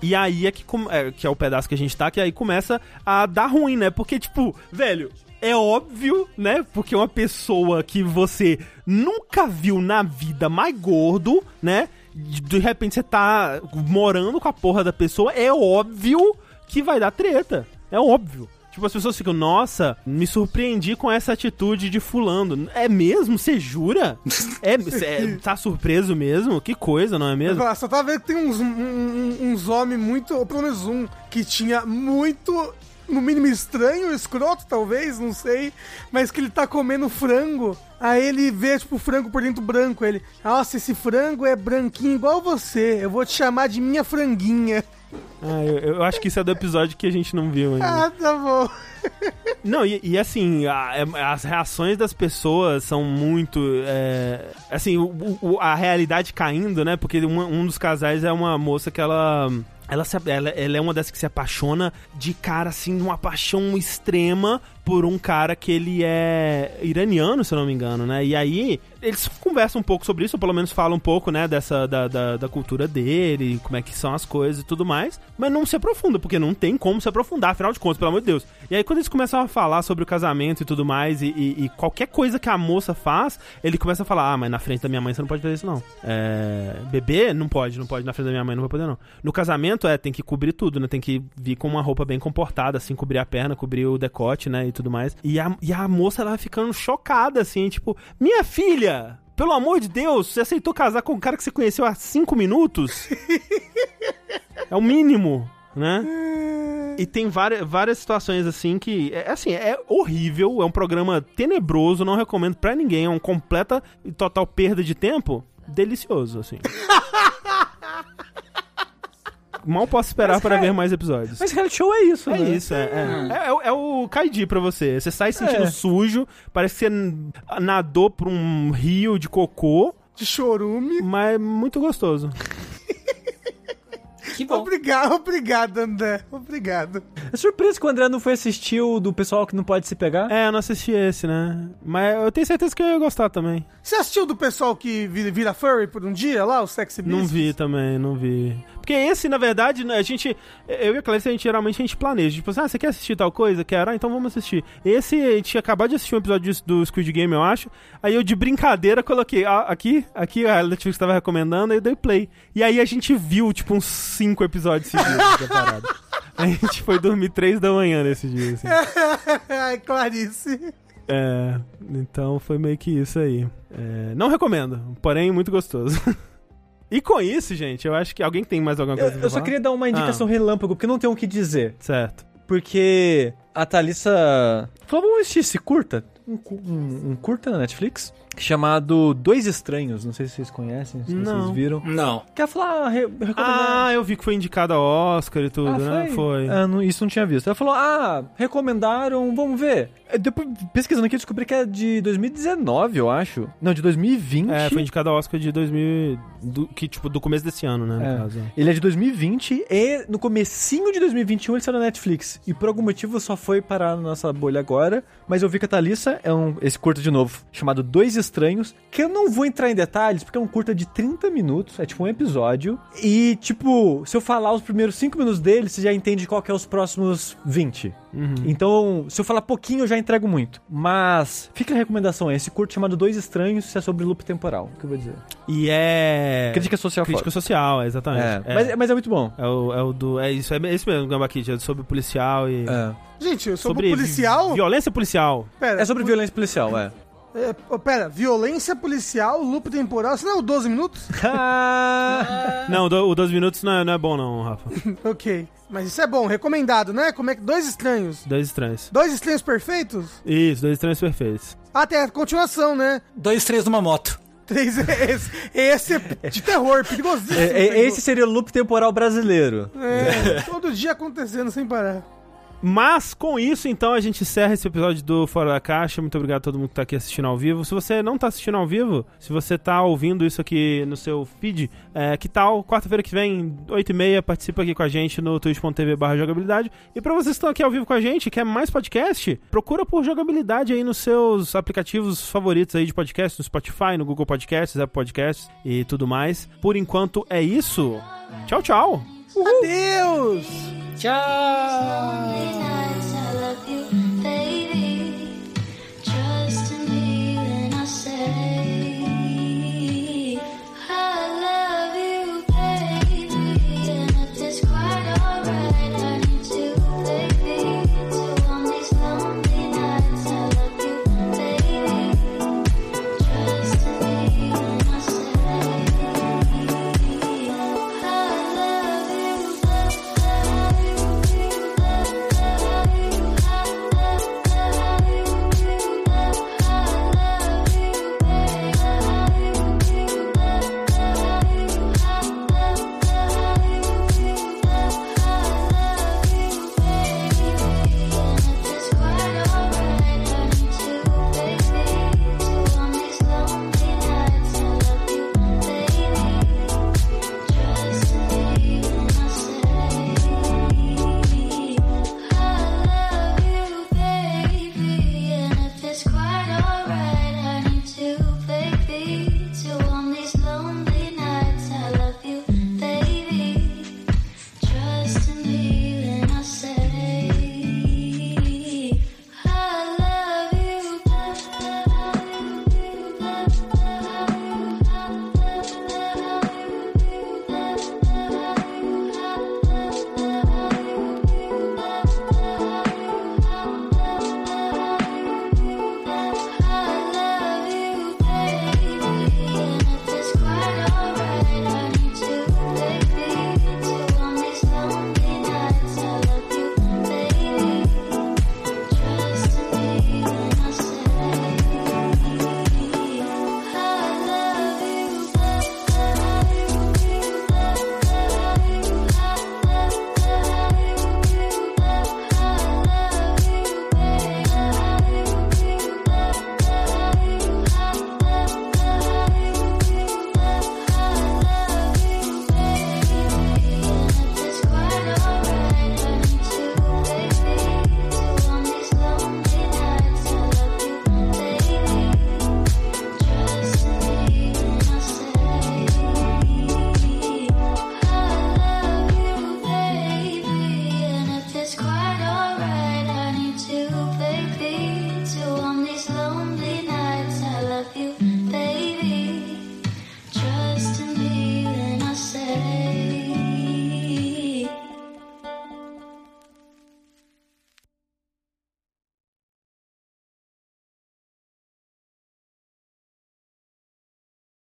E aí é que, é, que é o pedaço que a gente tá, que aí começa a dar ruim, né? Porque, tipo, velho, é óbvio, né? Porque uma pessoa que você nunca viu na vida mais gordo, né? De repente você tá morando com a porra da pessoa, é óbvio que vai dar treta. É óbvio. Tipo, as pessoas ficam, nossa, me surpreendi com essa atitude de fulano. É mesmo? Você jura? É, cê é- tá surpreso mesmo? Que coisa, não é mesmo? Só tá vendo que tem uns, um- uns homens muito, ou pelo menos um, que tinha muito, no mínimo estranho, escroto talvez, não sei, mas que ele tá comendo frango. Aí ele vê, tipo, o frango por dentro branco. Ele, nossa, esse frango é branquinho igual você. Eu vou te chamar de minha franguinha. Ah, eu, eu acho que isso é do episódio que a gente não viu ainda. Ah, tá bom. Não, e, e assim, a- é- as reações das pessoas são muito. é, assim, o- o- a realidade caindo, né? Porque uma- um dos casais é uma moça que ela. Ela, se- ela, ela é uma dessas que se apaixona de cara, assim, uma paixão extrema por um cara que ele é iraniano, se eu não me engano, né? E aí, eles conversam um pouco sobre isso, ou pelo menos falam um pouco, né, dessa, da, da, da cultura dele, como é que são as coisas e tudo mais, mas não se aprofunda, porque não tem como se aprofundar, afinal de contas, pelo amor de Deus. E aí, quando eles começam a falar sobre o casamento e tudo mais, e, e- e qualquer coisa que a moça faz, ele começa a falar, ah, mas na frente da minha mãe você não pode fazer isso, não. É, beber, não pode, não pode, na frente da minha mãe não vai poder, não. No casamento, é, tem que cobrir tudo, né, tem que vir com uma roupa bem comportada, assim, cobrir a perna, cobrir o decote, né, e tudo mais. E a, e a moça, ela vai ficando chocada, assim, tipo, minha filha, pelo amor de Deus, você aceitou casar com um cara que você conheceu há cinco minutos? é o mínimo, né? E tem várias, várias situações assim que. É assim, é horrível, é um programa tenebroso, não recomendo pra ninguém, é uma completa e total perda de tempo. Delicioso, assim. Mal posso esperar Mas, para ver mais episódios. Mas reality show é isso, É né? isso, é, é. É, é o- é o Kaidi pra você. Você sai sentindo É. sujo, parece que você nadou por um rio de cocô, De chorume. mas é muito gostoso. Que bom. Obrigado, obrigado, André. Obrigado. É surpresa que o André não foi assistir o do pessoal que não pode se pegar. É, eu não assisti esse, né? Mas eu tenho certeza que eu ia gostar também. Você assistiu do pessoal que vira, vira furry por um dia lá, o Sexy Beast? Não vi também, não vi. Porque esse, na verdade, né, a gente. Eu e a Clarice, a gente geralmente a gente planeja. Tipo assim, ah, você quer assistir tal coisa? Quero, ah, então vamos assistir. Esse, a gente acabado de assistir um episódio do Squid Game, eu acho. Aí eu, de brincadeira, coloquei, ah, aqui, aqui a Netflix tava recomendando, aí eu dei play. E aí a gente viu, tipo, uns cinco episódios seguidos da parada. A gente foi dormir três da manhã nesse dia, assim. Ai, Clarice. É, então foi meio que isso aí. É, não recomendo, porém muito gostoso. e com isso, gente, eu acho que alguém tem mais alguma Eu, coisa pra eu só queria dar uma indicação relâmpago, porque não tem o que dizer. Certo. Porque a Thalissa falou, vamos assistir esse curta? Um, um- um curta na Netflix chamado Dois Estranhos. Não sei se vocês conhecem, se Não. vocês viram. Não. Quer falar, ah, re. Ah, eu vi que foi indicado a Oscar e tudo, Ah, né? Foi. Ah, não- isso não tinha visto. Ela falou, ah, recomendaram, vamos ver. É, Depois, pesquisando aqui, eu descobri que é de 2019, eu acho. Não, de 2020. É, foi indicado a Oscar de 2000, do, que tipo do começo desse ano, né, no É. caso. Ele é de 2020 e no comecinho de 2021 ele saiu na Netflix. E por algum motivo só foi parar na nossa bolha agora. Mas eu vi que a Thalissa é um, esse curta de novo, chamado Dois Estranhos, que eu não vou entrar em detalhes, porque é um curta de 30 minutos, é tipo um episódio. E, tipo, se eu falar os primeiros 5 minutos dele, você já entende qual que é os próximos 20. Então, se eu falar pouquinho, eu já entrego muito. Mas, fica a recomendação, é esse curto chamado Dois Estranhos, se é sobre loop temporal, o que eu vou dizer. E é. Crítica social Crítica foda. social, exatamente. É, É, Mas, mas é muito bom. é o, é o do. É isso, é esse mesmo, Gamba Kid, é sobre policial e. É. Gente, sou sobre policial. vi- Violência policial. Pera, É sobre violência policial, é. É, pera, violência policial, loop temporal. Isso não é o 12 minutos? Não, o do- o 12 minutos não é, não é bom, não, Rafa. ok. Mas isso é bom, recomendado, né? Como é que. Dois estranhos. Dois estranhos. Dois estranhos perfeitos? Isso, dois estranhos perfeitos. Ah, tem a continuação, né? Dois, três numa moto. Três. Esse, esse é de terror, perigosíssimo. É, é, esse seria o loop temporal brasileiro. É, todo dia acontecendo sem parar. Mas com isso, então, a gente encerra esse episódio do Fora da Caixa. Muito obrigado a todo mundo que tá aqui assistindo ao vivo. Se você não tá assistindo ao vivo, se você tá ouvindo isso aqui no seu feed, é, que tal? Quarta-feira que vem, 8h30, participa aqui com a gente no twitch.tv jogabilidade. E pra vocês que estão aqui ao vivo com a gente, quer mais podcast, procura por jogabilidade aí nos seus aplicativos favoritos aí de podcast, no Spotify, no Google Podcasts, Apple Podcasts e tudo mais. Por enquanto é isso. Tchau, tchau! Adeus! Ciao.